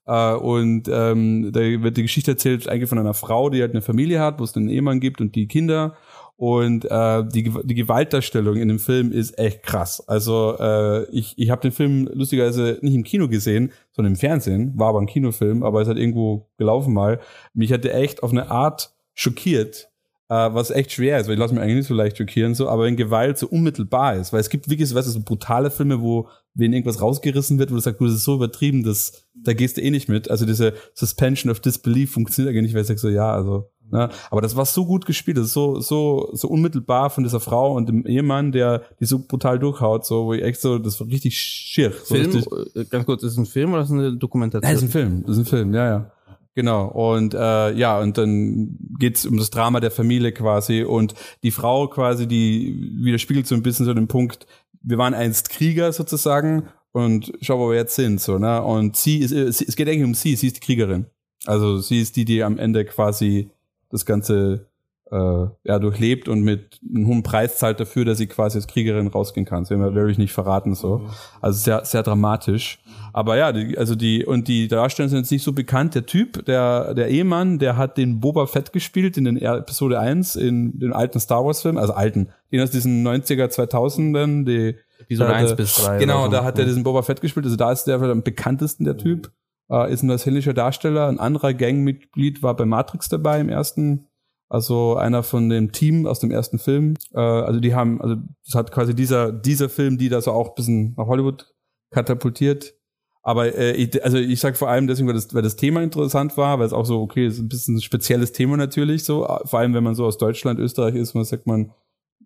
Uh, und ähm, da wird die Geschichte erzählt eigentlich von einer Frau, die halt eine Familie hat, wo es einen Ehemann gibt und die Kinder. Und äh, die, die Gewaltdarstellung in dem Film ist echt krass. Also äh, ich, ich habe den Film lustigerweise nicht im Kino gesehen, sondern im Fernsehen. War aber ein Kinofilm, aber es hat irgendwo gelaufen mal. Mich hat der echt auf eine Art schockiert, äh, was echt schwer ist, weil ich lasse mich eigentlich nicht so leicht schockieren, so, aber wenn Gewalt so unmittelbar ist, weil es gibt wirklich, weißt du, so brutale Filme, wo wenn irgendwas rausgerissen wird, wo du sagst, du, das ist so übertrieben, das, da gehst du eh nicht mit. Also diese Suspension of Disbelief funktioniert eigentlich nicht, weil ich sag so, ja, also Ne? Aber das war so gut gespielt, das ist so, so, so unmittelbar von dieser Frau und dem Ehemann, der die so brutal durchhaut, so, wo ich echt so, das war richtig schier. So Film, richtig. Äh, ganz kurz, ist es ein Film oder ist es eine Dokumentation? Das ist ein Film, das ist ein Film, ja, ja. Genau. Und äh, ja, und dann geht's um das Drama der Familie quasi. Und die Frau quasi, die widerspiegelt so ein bisschen so den Punkt, wir waren einst Krieger sozusagen und schau, wo wir jetzt sind. So, ne? Und sie ist, es geht eigentlich um sie, sie ist die Kriegerin. Also sie ist die, die am Ende quasi das Ganze äh, ja, durchlebt und mit einem hohen Preis zahlt dafür, dass sie quasi als Kriegerin rausgehen kann. Das will ich nicht verraten so. Mhm. Also sehr, sehr dramatisch. Aber ja, die, also die, und die Darsteller sind jetzt nicht so bekannt. Der Typ, der, der Ehemann, der hat den Boba Fett gespielt in den Episode 1 in den alten Star Wars Film, also alten, den aus diesen 90er, 2000ern, die Episode 1 bis 3. Genau, so. da hat er diesen Boba Fett gespielt. Also da ist der am bekanntesten, der Typ äh, ist ein neuseeländischer Darsteller. Ein anderer Gangmitglied war bei Matrix dabei im ersten, also einer von dem Team aus dem ersten Film. Äh, also die haben, also das hat quasi dieser, dieser Film, die da so auch ein bisschen nach Hollywood katapultiert. Aber äh, ich, also ich sag vor allem deswegen, weil das, weil das Thema interessant war, weil es auch so, okay, ist ein bisschen ein spezielles Thema natürlich, so, vor allem wenn man so aus Deutschland, Österreich ist, man sagt man,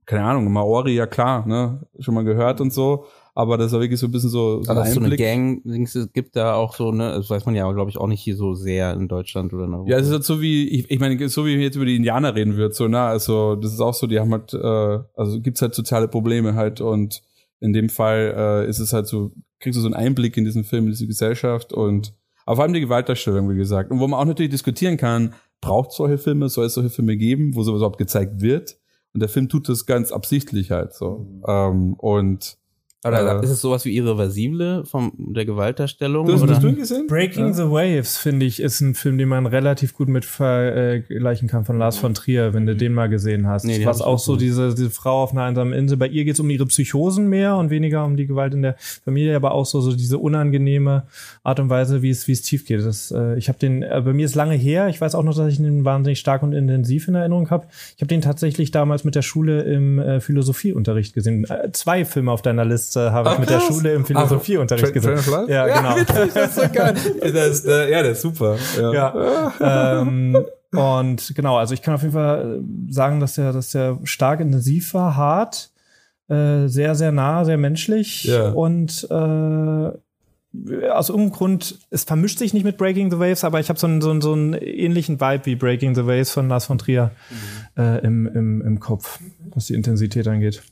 keine Ahnung, Maori, ja klar, ne, schon mal gehört und so aber das war wirklich so ein bisschen so, so ein Einblick. so eine Gang gibt da auch so, ne, das weiß man ja, glaube ich, auch nicht hier so sehr in Deutschland oder ne. Ja, es ist halt so wie, ich, ich meine, so wie jetzt über die Indianer reden wird, so, ne, also das ist auch so, die haben halt, äh, also gibt's halt soziale Probleme halt und in dem Fall äh, ist es halt so, kriegst du so einen Einblick in diesen Film, in diese Gesellschaft und vor allem die Gewaltdarstellung, wie gesagt. Und wo man auch natürlich diskutieren kann, braucht solche Filme, soll es solche Filme geben, wo sowas überhaupt gezeigt wird? Und der Film tut das ganz absichtlich halt so. Mhm. Ähm, und Oder äh, ist es sowas wie irreversible von der Gewaltdarstellung? Du, oder? Hast du ihn gesehen? Breaking ja. the Waves, finde ich, ist ein Film, den man relativ gut mit vergleichen kann von Lars von Trier, wenn du den mal gesehen hast. Nee, Was auch so diese, diese Frau auf einer einsamen Insel. Bei ihr geht es um ihre Psychosen mehr und weniger um die Gewalt in der Familie, aber auch so, so diese unangenehme Art und Weise, wie es, wie es tief geht. Das, äh, ich habe den, äh, bei mir ist lange her. Ich weiß auch noch, dass ich ihn wahnsinnig stark und intensiv in Erinnerung habe. Ich habe den tatsächlich damals mit der Schule im äh, Philosophieunterricht gesehen. Äh, zwei Filme auf deiner Liste habe ich mit der Schule im Philosophieunterricht gesehen. Ja, ja, genau. Witzig, das ist so geil. Das äh, ja, der ist super. Ja. ja ähm, und genau, also ich kann auf jeden Fall sagen, dass der, dass der stark intensiv war, hart, äh, sehr, sehr nah, sehr menschlich ja. und äh, aus irgendeinem Grund, es vermischt sich nicht mit Breaking the Waves, aber ich habe so einen, so, einen, so einen ähnlichen Vibe wie Breaking the Waves von Lars von Trier mhm. äh, im, im, im Kopf, was die Intensität angeht.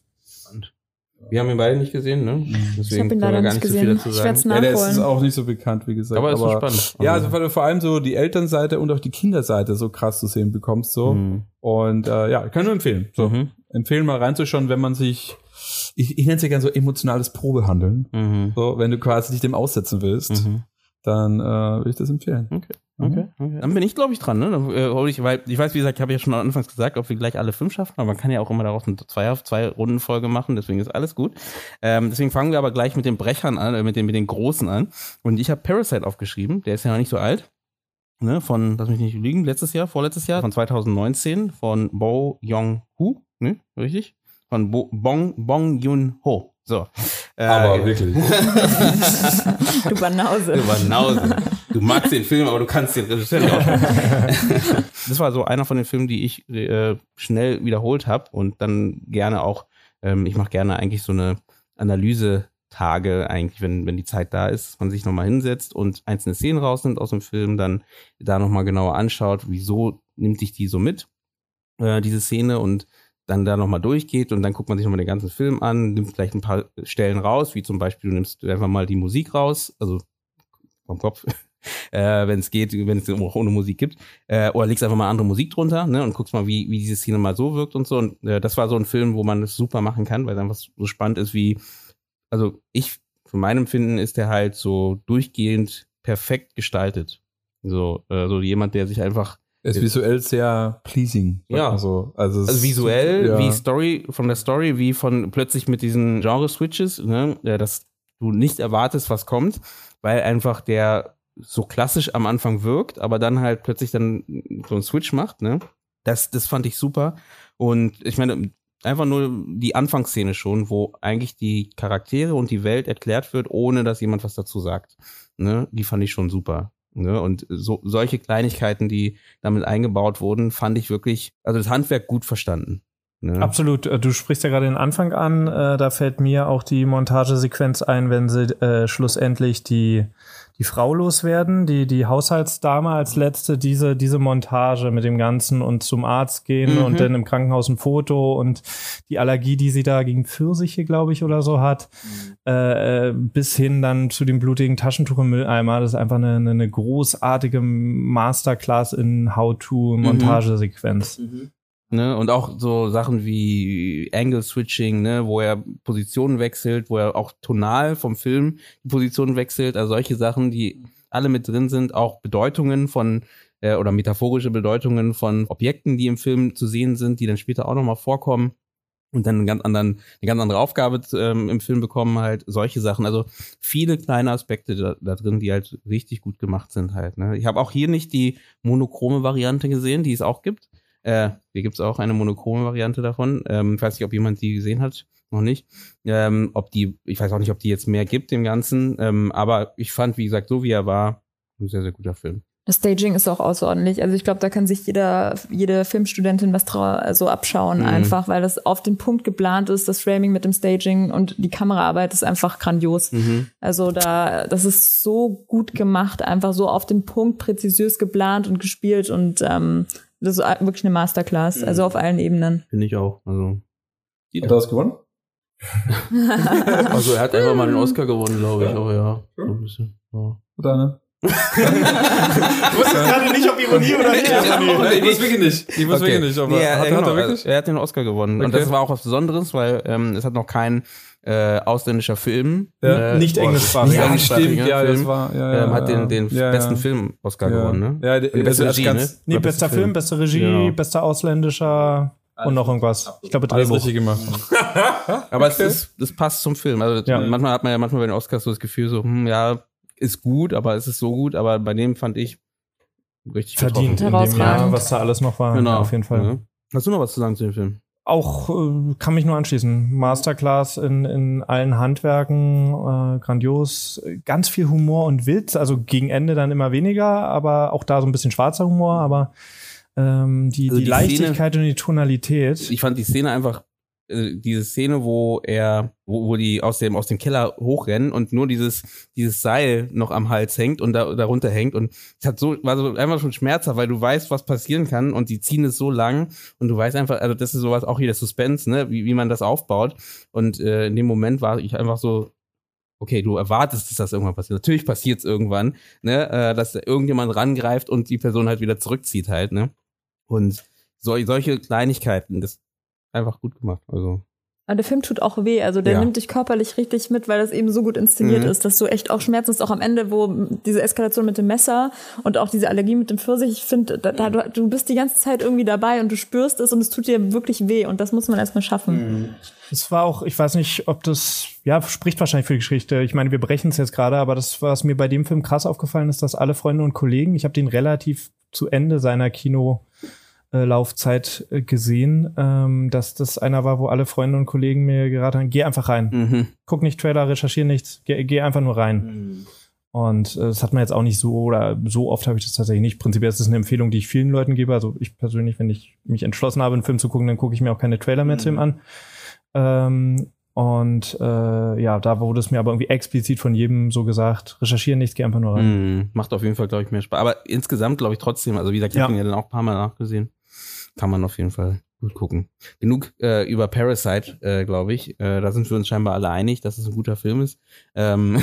Wir haben ihn beide nicht gesehen, ne? Deswegen ich habe ihn leider nicht gesehen. So ich werde es nachholen. Ja, der ist auch nicht so bekannt, wie gesagt. Aber, aber ist so spannend. Ja, also weil du vor allem so die Elternseite und auch die Kinderseite so krass zu sehen bekommst so. Mhm. Und äh, ja, kann nur empfehlen. So mhm. empfehlen mal reinzuschauen, wenn man sich ich, ich nenne es ja gerne so emotionales Probehandeln. Mhm. So, wenn du quasi dich dem aussetzen willst, mhm. dann äh, würde ich das empfehlen. Okay. Okay, mhm. okay. Dann bin ich, glaube ich, dran, ne? Dann äh, hol ich, weil ich weiß, wie gesagt, ich habe ja schon anfangs gesagt, ob wir gleich alle fünf schaffen, aber man kann ja auch immer daraus eine zwei, zwei Runden Folge machen, deswegen ist alles gut. Ähm, deswegen fangen wir aber gleich mit den Brechern an, äh, mit den, mit den Großen an. Und ich habe Parasite aufgeschrieben, der ist ja noch nicht so alt. Ne, von, lass mich nicht lügen, letztes Jahr, vorletztes Jahr, von 2019, von Bo Young-Hu, ne, richtig? Von Bo, Bong, Bong Yun-Ho. So. Aber äh, wirklich. du Banause. Du Banause. Du magst den Film, aber du kannst den Regisseur nicht aussprechen. das war so einer von den Filmen, die ich äh, schnell wiederholt habe und dann gerne auch, ähm, ich mache gerne eigentlich so eine Analyse Tage eigentlich, wenn, wenn die Zeit da ist, man sich nochmal hinsetzt und einzelne Szenen rausnimmt aus dem Film, dann da nochmal genauer anschaut, wieso nimmt sich die so mit, äh, diese Szene und dann da nochmal durchgeht und dann guckt man sich nochmal den ganzen Film an, nimmt vielleicht ein paar Stellen raus, wie zum Beispiel du nimmst einfach mal die Musik raus, also vom Kopf, äh, wenn es geht, wenn es auch ohne Musik gibt, äh, oder legst einfach mal andere Musik drunter ne, und guckst mal, wie, wie diese Szene mal so wirkt und so. Und äh, das war so ein Film, wo man das super machen kann, weil es einfach so spannend ist, wie, also ich, von meinem Empfinden ist der halt so durchgehend perfekt gestaltet. So, äh, so jemand, der sich einfach ist visuell sehr pleasing. Ja. Also, also, also visuell, ja. wie Story, von der Story, wie von plötzlich mit diesen Genre-Switches, ne, dass du nicht erwartest, was kommt, weil einfach der so klassisch am Anfang wirkt, aber dann halt plötzlich dann so einen Switch macht, ne? Das, das fand ich super. Und ich meine, einfach nur die Anfangsszene schon, wo eigentlich die Charaktere und die Welt erklärt wird, ohne dass jemand was dazu sagt. Ne? Die fand ich schon super. Ne? Und so, solche Kleinigkeiten, die damit eingebaut wurden, fand ich wirklich, also das Handwerk gut verstanden. Ne? Absolut. Äh, du sprichst ja gerade den Anfang an. Äh, da fällt mir auch die Montagesequenz ein, wenn sie äh, schlussendlich die die Frau loswerden, die, die Haushaltsdame als letzte, diese, diese Montage mit dem Ganzen und zum Arzt gehen mhm. und dann im Krankenhaus ein Foto und die Allergie, die sie da gegen Pfirsiche, glaube ich, oder so hat, mhm. äh, äh bis hin dann zu dem blutigen Taschentuch im Mülleimer. Das ist einfach eine, eine großartige Masterclass in How-to-Montagesequenz. Mhm. Ne? Und auch so Sachen wie Angle Switching, ne? wo er Positionen wechselt, wo er auch tonal vom Film die Positionen wechselt, also solche Sachen, die alle mit drin sind, auch Bedeutungen von äh, oder metaphorische Bedeutungen von Objekten, die im Film zu sehen sind, die dann später auch nochmal vorkommen und dann einen ganz anderen, eine ganz andere Aufgabe ähm, im Film bekommen, halt solche Sachen. Also viele kleine Aspekte da, da drin, die halt richtig gut gemacht sind halt. Ne? Ich habe auch hier nicht die monochrome Variante gesehen, die es auch gibt. Äh, hier gibt's auch eine monochrome Variante davon. Ähm, ich weiß nicht, ob jemand die gesehen hat, noch nicht. Ähm, ob die, ich weiß auch nicht, ob die jetzt mehr gibt im Ganzen. Ähm, aber ich fand, wie gesagt, so wie er war, ein sehr, sehr guter Film. Das Staging ist auch außerordentlich. Also ich glaube, da kann sich jeder, jede Filmstudentin was so abschauen, mhm. einfach, weil das auf den Punkt geplant ist, das Framing mit dem Staging und die Kameraarbeit ist einfach grandios. Mhm. Also da, das ist so gut gemacht, einfach so auf den Punkt präzisiös geplant und gespielt und ähm, das ist wirklich eine Masterclass, mhm. also auf allen Ebenen. Finde ich auch. Also. Hat er was gewonnen? also er hat einfach mal den Oscar gewonnen, glaube ich. Ja. Aber ja, so ein bisschen. Ja. Deine? du wusstest gerade nicht, ob Ironie oder nicht. Ja, nee, ich wusste wirklich nicht. Ich wusste okay. wirklich nicht. Aber nee, er, hat, genau, hat er wirklich? Er hat den Oscar gewonnen. Okay. Und das war auch was Besonderes, weil ähm, es hat noch kein äh, ausländischer Film. Ja, äh, nicht englischsprachig. Ja, stimmt, ja, Film, das war, ja, ähm, hat den, den ja, besten ja. Film Oscar Ja. gewonnen, ne? Ja, der- Und beste also Regie, ganz- ne? Nee, bester Film, beste Regie, Genau. bester ausländischer und noch irgendwas. Ich glaube, Alles Drehbuch. richtig gemacht. Aber es ist, das passt zum Film. Also Ja. manchmal hat man ja manchmal bei den Oscars so das Gefühl, so, hm, ja, ist gut, aber es ist so gut, aber bei dem fand ich richtig Verdient in dem Jahr, Herausragend. was da alles noch war. Genau. Ja, auf jeden Fall. Ja. Hast du noch was zu sagen zu dem Film? Auch äh, kann mich nur anschließen. Masterclass in, in allen Handwerken, äh, grandios, ganz viel Humor und Witz, also gegen Ende dann immer weniger, aber auch da so ein bisschen schwarzer Humor, aber ähm, die, Also die, die Leichtigkeit und die Tonalität. Ich fand die Szene einfach, äh, diese Szene, wo er, wo, wo die aus dem, aus dem Keller hochrennen und nur dieses, dieses Seil noch am Hals hängt und da, darunter hängt und es hat so, war so einfach schon schmerzhaft, weil du weißt, was passieren kann und die ziehen es so lang und du weißt einfach, also das ist sowas auch wieder Suspense, ne, wie, wie man das aufbaut und äh, in dem Moment war ich einfach so, okay, du erwartest, dass das irgendwann passiert. Natürlich passiert es irgendwann, ne, äh, dass da irgendjemand rangreift und die Person halt wieder zurückzieht halt, ne. Und sol solche Kleinigkeiten, das einfach gut gemacht. Also Aber der Film tut auch weh, also der Ja. nimmt dich körperlich richtig mit, weil das eben so gut inszeniert Mhm. ist, dass du echt auch Schmerzen hast, auch am Ende, wo diese Eskalation mit dem Messer und auch diese Allergie mit dem Pfirsich, ich finde, da, da, du, du bist die ganze Zeit irgendwie dabei und du spürst es und es tut dir wirklich weh und das muss man erstmal schaffen. Es war auch, ich weiß nicht, ob das, ja, spricht wahrscheinlich für die Geschichte. Ich meine, wir brechen es jetzt gerade, aber das, was mir bei dem Film krass aufgefallen ist, dass alle Freunde und Kollegen, ich habe den relativ zu Ende seiner Kinolaufzeit äh, gesehen, ähm, dass das einer war, wo alle Freunde und Kollegen mir geraten haben, geh einfach rein. mhm. Guck nicht Trailer, recherchier nichts, geh, geh einfach nur rein. Und äh, das hat man jetzt auch nicht so oder so oft habe ich das tatsächlich nicht. Prinzipiell ist das eine Empfehlung, die ich vielen Leuten gebe. Also ich persönlich, wenn ich mich entschlossen habe, einen Film zu gucken, dann gucke ich mir auch keine Trailer mehr zu ihm an. Ähm, und äh, ja, da wurde es mir aber irgendwie explizit von jedem so gesagt, recherchieren nichts, geh einfach nur rein. Mhm. Macht auf jeden Fall, glaube ich, mehr Spaß. Aber insgesamt glaube ich trotzdem, also wie gesagt, ich Ja. habe ihn ja dann auch ein paar Mal nachgesehen. Kann man auf jeden Fall gut gucken. Genug äh, über Parasite, äh, glaube ich. Äh, da sind wir uns scheinbar alle einig, dass es ein guter Film ist. Ähm,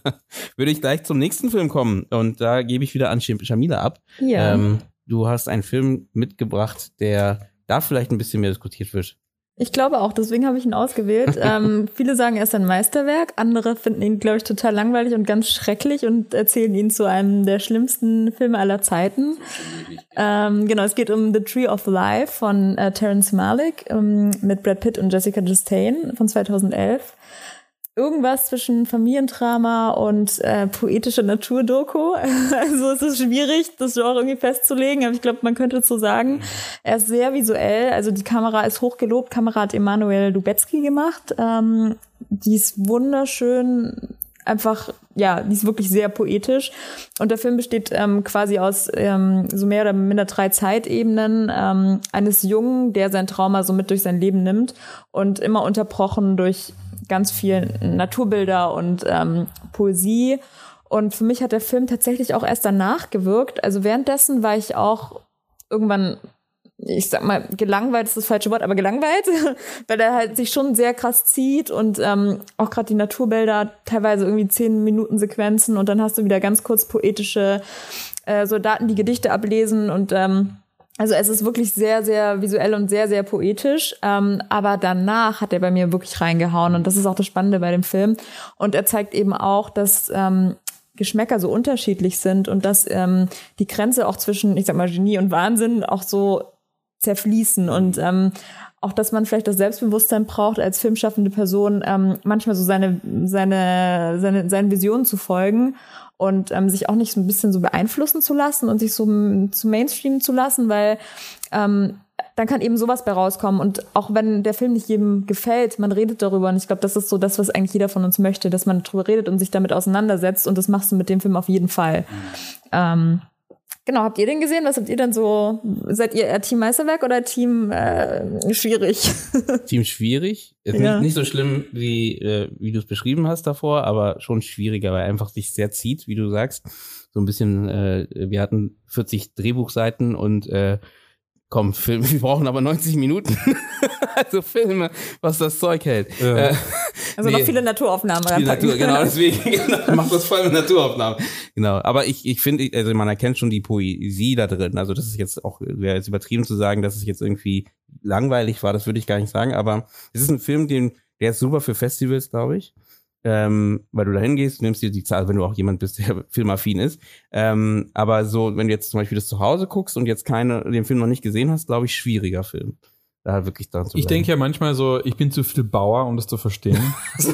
würde ich gleich zum nächsten Film kommen. Und da gebe ich wieder an Sham- Shamila ab. Ja. Ähm, du hast einen Film mitgebracht, der da vielleicht ein bisschen mehr diskutiert wird. Ich glaube auch, deswegen habe ich ihn ausgewählt. ähm, viele sagen, er ist ein Meisterwerk, andere finden ihn, glaube ich, total langweilig und ganz schrecklich und erzählen ihn zu einem der schlimmsten Filme aller Zeiten. Ähm, genau, es geht um The Tree of Life von äh, Terrence Malick ähm, mit Brad Pitt und Jessica Chastain von 2011. Irgendwas zwischen Familiendrama und äh, poetische Naturdoku. Also es ist schwierig, das Genre irgendwie festzulegen, aber ich glaube, man könnte es so sagen. Er ist sehr visuell, also die Kamera ist hochgelobt. Kamera hat Emanuel Lubetzky gemacht. Ähm, die ist wunderschön, einfach, ja, die ist wirklich sehr poetisch. Und der Film besteht ähm, quasi aus ähm, so mehr oder minder drei Zeitebenen ähm, eines Jungen, der sein Trauma so mit durch sein Leben nimmt und immer unterbrochen durch ganz viel Naturbilder und ähm, Poesie. Und für mich hat der Film tatsächlich auch erst danach gewirkt. Also währenddessen war ich auch irgendwann ich sag mal, gelangweilt ist das falsche Wort, aber gelangweilt, weil er halt sich schon sehr krass zieht und ähm, auch gerade die Naturbilder, teilweise irgendwie zehn Minuten Sequenzen und dann hast du wieder ganz kurz poetische äh, Soldaten, die Gedichte ablesen und ähm, also es ist wirklich sehr, sehr visuell und sehr, sehr poetisch. Ähm, aber danach hat er bei mir wirklich reingehauen und das ist auch das Spannende bei dem Film. Und er zeigt eben auch, dass ähm, Geschmäcker so unterschiedlich sind und dass ähm, die Grenze auch zwischen, ich sag mal, Genie und Wahnsinn auch so zerfließen und ähm, auch, dass man vielleicht das Selbstbewusstsein braucht, als filmschaffende Person ähm, manchmal so seine, seine, seine, seinen Visionen zu folgen und ähm, sich auch nicht so ein bisschen so beeinflussen zu lassen und sich so zu Mainstream zu lassen, weil ähm, dann kann eben sowas bei rauskommen. Und auch wenn der Film nicht jedem gefällt, man redet darüber. Und ich glaube, das ist so das, was eigentlich jeder von uns möchte, dass man darüber redet und sich damit auseinandersetzt. Und das machst du mit dem Film auf jeden Fall. Ähm, genau, habt ihr den gesehen? Was habt ihr denn so? Seid ihr eher Team Meisterwerk oder Team äh, schwierig? Team schwierig. Ist Ja. nicht, nicht so schlimm, wie, äh, wie du es beschrieben hast davor, aber schon schwieriger, weil er einfach sich sehr zieht, wie du sagst. So ein bisschen, äh, wir hatten 40 Drehbuchseiten und äh, komm, Film, wir brauchen aber 90 Minuten. also Filme, was das Zeug hält. Ja. Äh, Also Nee. noch viele Naturaufnahmen reinpacken. Natur, genau, deswegen genau, macht das voll mit Naturaufnahmen. Genau, aber ich, ich finde, also man erkennt schon die Poesie da drin. Also das ist jetzt auch, wäre jetzt übertrieben zu sagen, dass es jetzt irgendwie langweilig war, das würde ich gar nicht sagen, aber es ist ein Film, den, Der ist super für Festivals, glaube ich. Ähm, weil du da hingehst, nimmst dir die Zahl, wenn du auch jemand bist, der filmaffin ist. Ähm, aber so, wenn du jetzt zum Beispiel das zu Hause guckst und jetzt keine, den Film noch nicht gesehen hast, glaube ich, schwieriger Film. Da wirklich dran zu Ich denke ja manchmal so, ich bin zu viel Bauer, um das zu verstehen. ich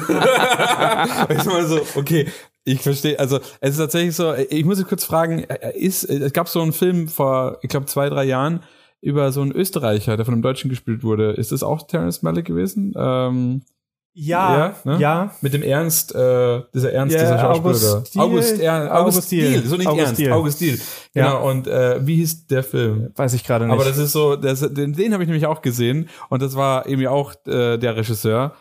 mal so, okay, ich verstehe, also es ist tatsächlich so, ich muss dich kurz fragen, ist, es gab so einen Film vor, ich glaube, zwei, drei Jahren über so einen Österreicher, der von einem Deutschen gespielt wurde. Ist das auch Terence Malick gewesen? Ähm, ja, ja, ne? ja. Mit dem Ernst, äh, dieser Ernst, ja, dieser Schauspieler. August, August, er, August Diel, so nicht August Ernst, Diel. August Diel. Genau, ja. und äh, wie hieß der Film? Weiß ich gerade nicht. Aber das ist so, das, den, den habe ich nämlich auch gesehen und das war eben auch äh, der Regisseur.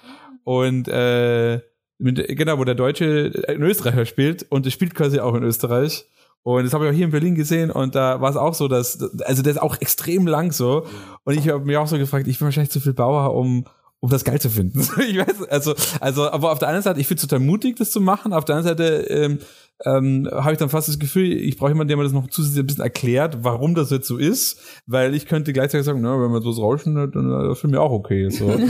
Und äh, mit, genau, wo der Deutsche in Österreicher spielt und es spielt quasi auch in Österreich. Und das habe ich auch hier in Berlin gesehen und da war es auch so, dass, also der ist auch extrem lang so. Und ich habe mich auch so gefragt, ich bin wahrscheinlich zu viel Bauer, um um das geil zu finden. ich weiß, also, also, aber auf der einen Seite, ich finde es total mutig, das zu machen. Auf der anderen Seite ähm, ähm, habe ich dann fast das Gefühl, ich brauche jemanden, der mir das noch zusätzlich ein bisschen erklärt, warum das jetzt so ist, weil ich könnte gleichzeitig sagen, na, wenn man so rauschen, dann ist für mich auch okay. So. und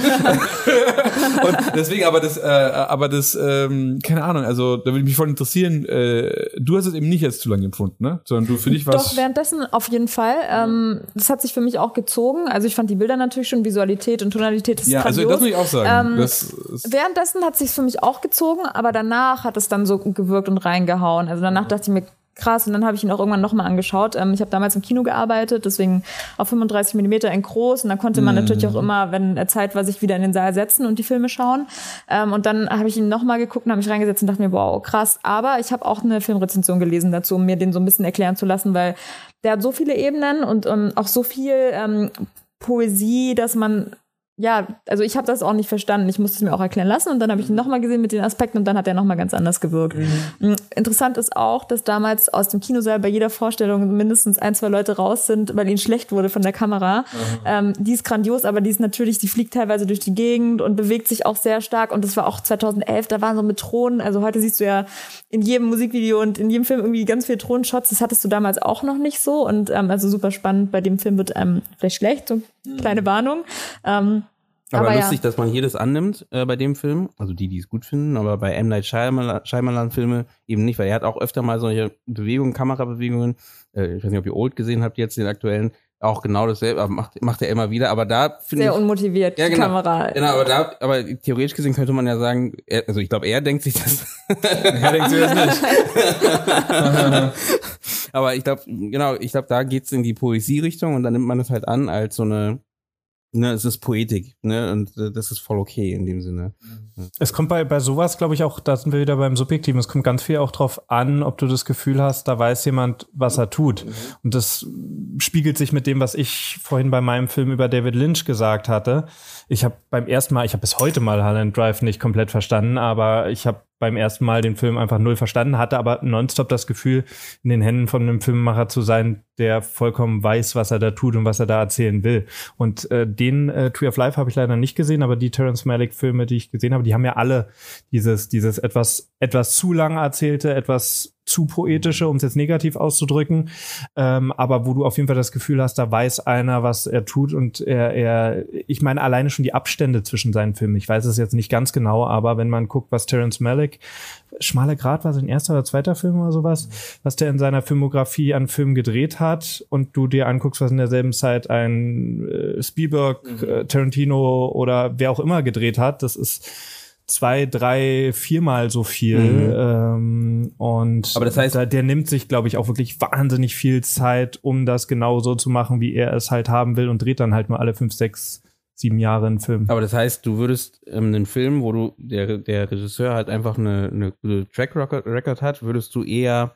deswegen, aber das, äh, aber das, ähm, keine Ahnung, also da würde mich voll interessieren, äh, du hast es eben nicht als zu lange empfunden, ne? Sondern du für dich was. Doch, währenddessen auf jeden Fall. Ähm, das hat sich für mich auch gezogen. Also ich fand die Bilder natürlich schon, Visualität und Tonalität ist Ja, grandios. also das muss ich auch sagen. Ähm, das währenddessen hat sich für mich auch gezogen, aber danach hat es dann so gewirkt und reingehauen reingehauen. Also danach dachte ich mir, krass. Und dann habe ich ihn auch irgendwann nochmal angeschaut. Ähm, ich habe damals im Kino gearbeitet, deswegen auf 35 Millimeter in groß. Und da konnte man mhm. natürlich auch immer, wenn er Zeit war, sich wieder in den Saal setzen und die Filme schauen. Ähm, und dann habe ich ihn nochmal geguckt und habe mich reingesetzt und dachte mir, wow, krass. Aber ich habe auch eine Filmrezension gelesen dazu, um mir den so ein bisschen erklären zu lassen, weil der hat so viele Ebenen und ähm, auch so viel ähm, Poesie, dass man ja, also ich habe das auch nicht verstanden. Ich musste es mir auch erklären lassen und dann habe ich ihn nochmal gesehen mit den Aspekten und dann hat er nochmal ganz anders gewirkt. Mhm. Mm, interessant ist auch, dass damals aus dem Kinosaal bei jeder Vorstellung mindestens ein, zwei Leute raus sind, weil ihnen schlecht wurde von der Kamera. Mhm. Ähm, die ist grandios, aber die ist natürlich, die fliegt teilweise durch die Gegend und bewegt sich auch sehr stark und das war auch 2011, da waren so mit Thronen, also heute siehst du ja in jedem Musikvideo und in jedem Film irgendwie ganz viele Thronenshots, das hattest du damals auch noch nicht so und ähm, also super spannend, bei dem Film wird ähm, vielleicht schlecht, so kleine Warnung. Ähm, aber, aber lustig, ja. dass man hier das annimmt äh, bei dem Film, also die, die es gut finden, aber bei M. Night Shyamalan, Shyamalan Filme eben nicht, weil er hat auch öfter mal solche Bewegungen, Kamerabewegungen, äh, ich weiß nicht, ob ihr Old gesehen habt jetzt, den aktuellen, auch genau dasselbe, aber macht, macht er immer wieder, aber da finde ich... Sehr unmotiviert, ja, die genau, Kamera. Genau, aber da, aber theoretisch gesehen könnte man ja sagen, er, also ich glaube, er denkt sich das. er denkt sich das nicht. aber ich glaube, genau, ich glaube, da geht's in die Poesie-Richtung und dann nimmt man das halt an als so eine ne, es ist Poetik, ne, und äh, das ist voll okay in dem Sinne. Mhm. Es kommt bei, bei sowas, glaube ich, auch, da sind wir wieder beim Subjektiven, es kommt ganz viel auch drauf an, ob du das Gefühl hast, da weiß jemand, was er tut. Mhm. Und das spiegelt sich mit dem, was ich vorhin bei meinem Film über David Lynch gesagt hatte. Ich habe beim ersten Mal, ich habe bis heute mal Holland Drive nicht komplett verstanden, aber ich habe beim ersten Mal den Film einfach null verstanden, hatte aber nonstop das Gefühl, in den Händen von einem Filmemacher zu sein, der vollkommen weiß, was er da tut und was er da erzählen will. Und äh, den äh, Tree of Life habe ich leider nicht gesehen, aber die Terrence Malick Filme, die ich gesehen habe, die haben ja alle dieses dieses etwas etwas zu lang erzählte, etwas zu poetische, um es jetzt negativ auszudrücken, ähm, aber wo du auf jeden Fall das Gefühl hast, da weiß einer, was er tut und er, er, ich meine alleine schon die Abstände zwischen seinen Filmen. Ich weiß es jetzt nicht ganz genau, aber wenn man guckt, was Terence Malick, Schmale Grad war sein erster oder zweiter Film oder sowas, was der in seiner Filmografie an Filmen gedreht hat und du dir anguckst, was in derselben Zeit ein äh, Spielberg, mhm. äh, Tarantino oder wer auch immer gedreht hat, das ist zwei, drei, viermal so viel. Mhm. Ähm, und Aber das heißt, der, der nimmt sich, glaube ich, auch wirklich wahnsinnig viel Zeit, um das genau so zu machen, wie er es halt haben will und dreht dann halt nur alle fünf, sechs, sieben Jahre einen Film. Aber das heißt, du würdest ähm, einen Film, wo du der, der Regisseur halt einfach eine, eine Track Record hat, würdest du eher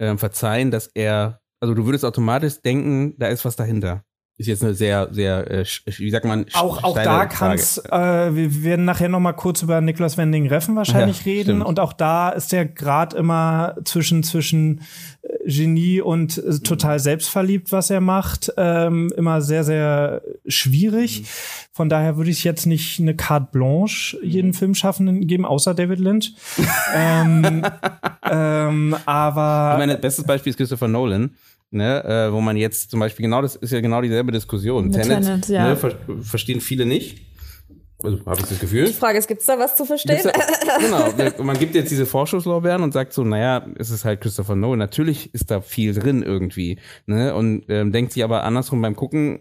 ähm, verzeihen, dass er, also du würdest automatisch denken, da ist was dahinter. Ist jetzt eine sehr, sehr, äh, wie sagt man, auch, auch da kann's, äh, wir werden nachher noch mal kurz über Niklas Wending Reffen wahrscheinlich ja, reden stimmt. und auch da ist der Grad immer zwischen zwischen äh, Genie und äh, total selbstverliebt, was er macht, ähm, immer sehr sehr schwierig. Mhm. Von daher würde ich jetzt nicht eine Carte Blanche jeden Filmschaffenden geben, außer David Lynch. ähm, ähm, aber ich meine, bestes Beispiel ist Christopher Nolan ne, äh, wo man jetzt zum Beispiel genau das ist ja genau dieselbe Diskussion. Mit Tenet, Tenet, ja. ne, ver verstehen viele nicht. Also habe ich das Gefühl. Die Frage ist, gibt es da was zu verstehen? Da, genau, man gibt jetzt diese Vorschusslorbeeren und sagt so, naja, es ist halt Christopher Nolan. Natürlich ist da viel drin irgendwie. Ne? Und ähm, denkt sich aber andersrum beim Gucken,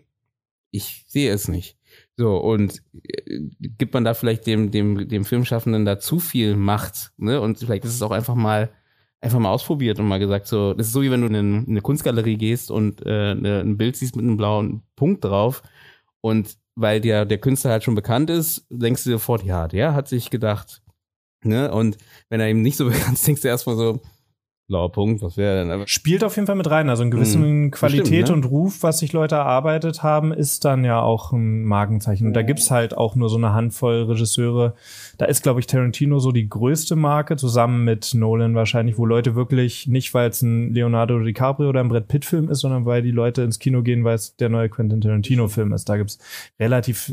ich sehe es nicht. So, und äh, gibt man da vielleicht dem, dem, dem Filmschaffenden da zu viel Macht, ne? Und vielleicht ist es auch einfach mal, einfach mal ausprobiert und mal gesagt, so, das ist so wie wenn du in eine, in eine Kunstgalerie gehst und äh, ein Bild siehst mit einem blauen Punkt drauf und weil der, der Künstler halt schon bekannt ist, denkst du sofort, ja, der hat sich gedacht, ne? Und wenn er eben nicht so bekannt ist, denkst du erstmal so, blauer Punkt, was wäre denn? Spielt auf jeden Fall mit rein. Also in gewissen mhm. Qualität Bestimmt, ne? und Ruf, was sich Leute erarbeitet haben, ist dann ja auch ein Markenzeichen. Und da gibt's halt auch nur so eine Handvoll Regisseure. Da ist, glaube ich, Tarantino so die größte Marke, zusammen mit Nolan wahrscheinlich, wo Leute wirklich nicht, weil es ein Leonardo DiCaprio oder ein Brett Pitt-Film ist, sondern weil die Leute ins Kino gehen, weil es der neue Quentin Tarantino-Film ist. Da gibt's relativ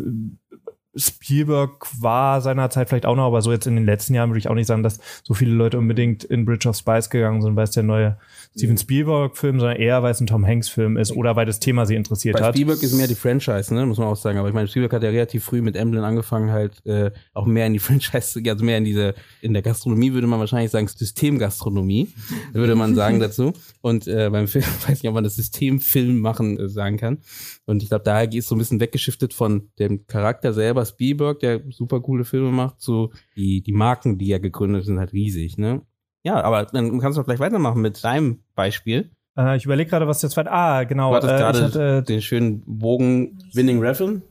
Spielberg war seinerzeit vielleicht auch noch, aber so jetzt in den letzten Jahren würde ich auch nicht sagen, dass so viele Leute unbedingt in Bridge of Spice gegangen sind, weil es der neue Steven Spielberg-Film, sondern eher, weil es ein Tom Hanks-Film ist oder weil das Thema sie interessiert Bei hat. Spielberg ist mehr die Franchise, ne, muss man auch sagen. Aber ich meine, Spielberg hat ja relativ früh mit Emblem angefangen, halt äh, auch mehr in die Franchise, also mehr in diese, in der Gastronomie würde man wahrscheinlich sagen, Systemgastronomie, würde man sagen dazu. Und äh, beim Film weiß nicht, ob man das Systemfilm machen äh, sagen kann. Und ich glaube, daher ist so ein bisschen weggeschiftet von dem Charakter selber, Spielberg, der super coole Filme macht, zu die, die Marken, die er gegründet sind, halt riesig, ne? Ja, aber dann kannst du gleich weitermachen mit deinem Beispiel. Äh, ich überlege gerade, was jetzt weit. Ah, genau. Du hattest äh, gerade hatte, den schönen Bogen Winning Refn.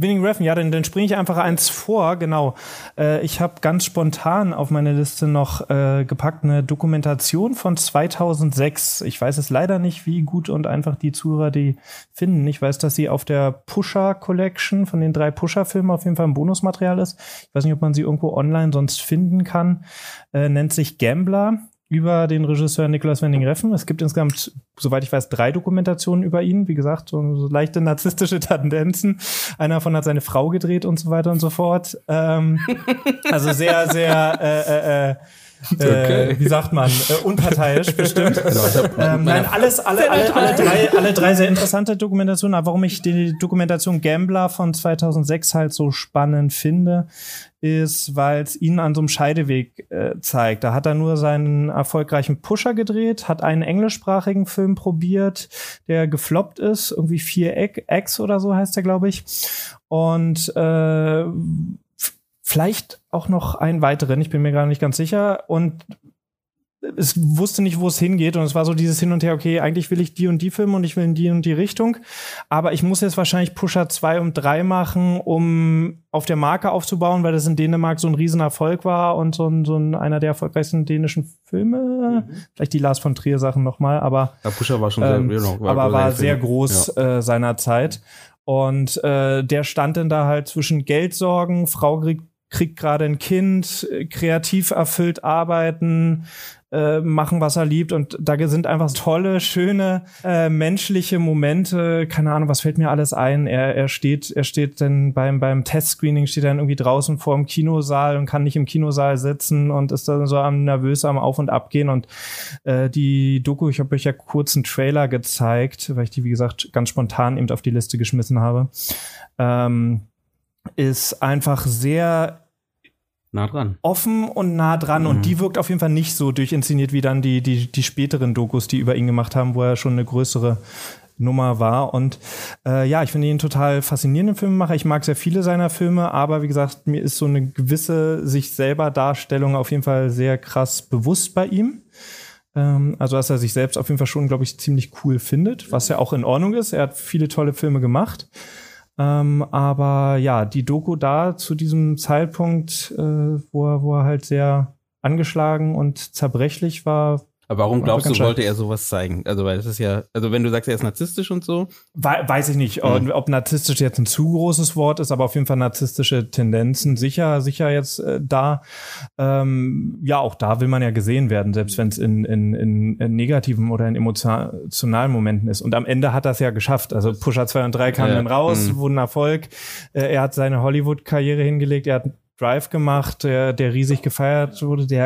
Winning Refn, ja, dann, dann springe ich einfach eins vor, genau. Äh, ich habe ganz spontan auf meine Liste noch äh, gepackt eine Dokumentation von 2006. Ich weiß es leider nicht, wie gut und einfach die Zuhörer die finden. Ich weiß, dass sie auf der Pusher Collection von den drei Pusher-Filmen auf jeden Fall ein Bonusmaterial ist. Ich weiß nicht, ob man sie irgendwo online sonst finden kann. Äh, nennt sich Gambler über den Regisseur Nicolas Wending Reffen. Es gibt insgesamt, soweit ich weiß, drei Dokumentationen über ihn. Wie gesagt, so, so leichte narzisstische Tendenzen. Einer davon hat seine Frau gedreht und so weiter und so fort. Ähm, also sehr, sehr äh, äh, äh, Okay. Äh, wie sagt man, äh, unparteiisch bestimmt. Genau, ähm, nein, alles, alle, alle, alle, drei, alle drei sehr interessante Dokumentationen. Aber warum ich die Dokumentation Gambler von 2006 halt so spannend finde, ist, weil es ihn an so einem Scheideweg äh, zeigt. Da hat er nur seinen erfolgreichen Pusher gedreht, hat einen englischsprachigen Film probiert, der gefloppt ist, irgendwie vier X oder so heißt der, glaube ich. Und äh, vielleicht auch noch einen weiteren, ich bin mir gar nicht ganz sicher. Und es wusste nicht, wo es hingeht. Und es war so dieses Hin und Her, okay, eigentlich will ich die und die Filme und ich will in die und die Richtung. Aber ich muss jetzt wahrscheinlich Pusher 2 und 3 machen, um auf der Marke aufzubauen, weil das in Dänemark so ein Riesenerfolg war und so ein, so ein einer der erfolgreichsten dänischen Filme. Mhm. Vielleicht die Lars von Trier Sachen nochmal, aber. Ja, Pusher war schon ähm, sehr, genau, war aber war sehr groß ja. äh, seiner Zeit. Und äh, der stand dann da halt zwischen Geldsorgen, Frau kriegt kriegt gerade ein Kind, äh, kreativ erfüllt arbeiten, äh, machen, was er liebt. Und da sind einfach tolle, schöne, äh, menschliche Momente. Keine Ahnung, was fällt mir alles ein? Er, er steht, er steht dann beim, beim Testscreening, steht dann irgendwie draußen vor dem Kinosaal und kann nicht im Kinosaal sitzen und ist dann so am nervös am Auf- und Abgehen. Und äh, die Doku, ich habe euch ja kurz einen Trailer gezeigt, weil ich die, wie gesagt, ganz spontan eben auf die Liste geschmissen habe. Ähm, ist einfach sehr nah dran. Offen und nah dran. Mhm. Und die wirkt auf jeden Fall nicht so durchinszeniert wie dann die, die, die späteren Dokus, die über ihn gemacht haben, wo er schon eine größere Nummer war. Und äh, ja, ich finde ihn total faszinierenden Filmemacher. Ich mag sehr viele seiner Filme, aber wie gesagt, mir ist so eine gewisse sich selber Darstellung auf jeden Fall sehr krass bewusst bei ihm. Ähm, also, dass er sich selbst auf jeden Fall schon, glaube ich, ziemlich cool findet, was ja auch in Ordnung ist. Er hat viele tolle Filme gemacht. Ähm, aber ja, die Doku da zu diesem Zeitpunkt, äh, wo, er, wo er halt sehr angeschlagen und zerbrechlich war, aber warum glaubst du, wollte er sowas zeigen? Also, weil das ist ja, also wenn du sagst, er ist narzisstisch und so. Weiß ich nicht, mhm. ob narzisstisch jetzt ein zu großes Wort ist, aber auf jeden Fall narzisstische Tendenzen sicher, sicher jetzt äh, da. Ähm, ja, auch da will man ja gesehen werden, selbst wenn es in, in, in, in, negativen oder in emotionalen Momenten ist. Und am Ende hat er es ja geschafft. Also Pusher 2 und 3 kamen ja. dann raus, mhm. wurden Erfolg. Äh, er hat seine Hollywood-Karriere hingelegt, er hat Drive gemacht, der, der riesig gefeiert wurde, der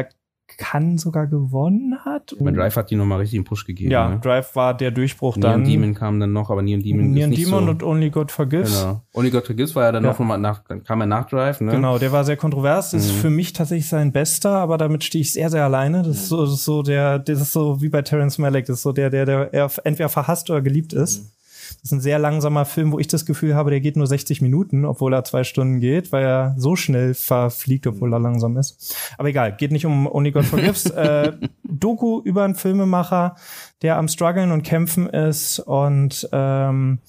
kann sogar gewonnen hat. Mein Drive hat die nochmal richtig einen Push gegeben. Ja, ne? Drive war der Durchbruch Neon dann. Demon kam dann noch, aber Neon Demon Neon ist nicht Demon so, und Only God Forgives. Genau. Only God Forgives war ja dann Ja. noch mal nach, dann kam er nach Drive, ne? Genau, der war sehr kontrovers. Das ist Mhm. für mich tatsächlich sein bester, aber damit stehe ich sehr, sehr alleine. Das ist so, das ist so der, das ist so wie bei Terrence Malick. Das ist so der, der, der er entweder verhasst oder geliebt ist. Das ist ein sehr langsamer Film, wo ich das Gefühl habe, der geht nur 60 Minuten, obwohl er zwei Stunden geht, weil er so schnell verfliegt, obwohl er langsam ist. Aber egal, geht nicht um Only God Forgives. äh, Doku über einen Filmemacher, der am struggeln und kämpfen ist und ähm,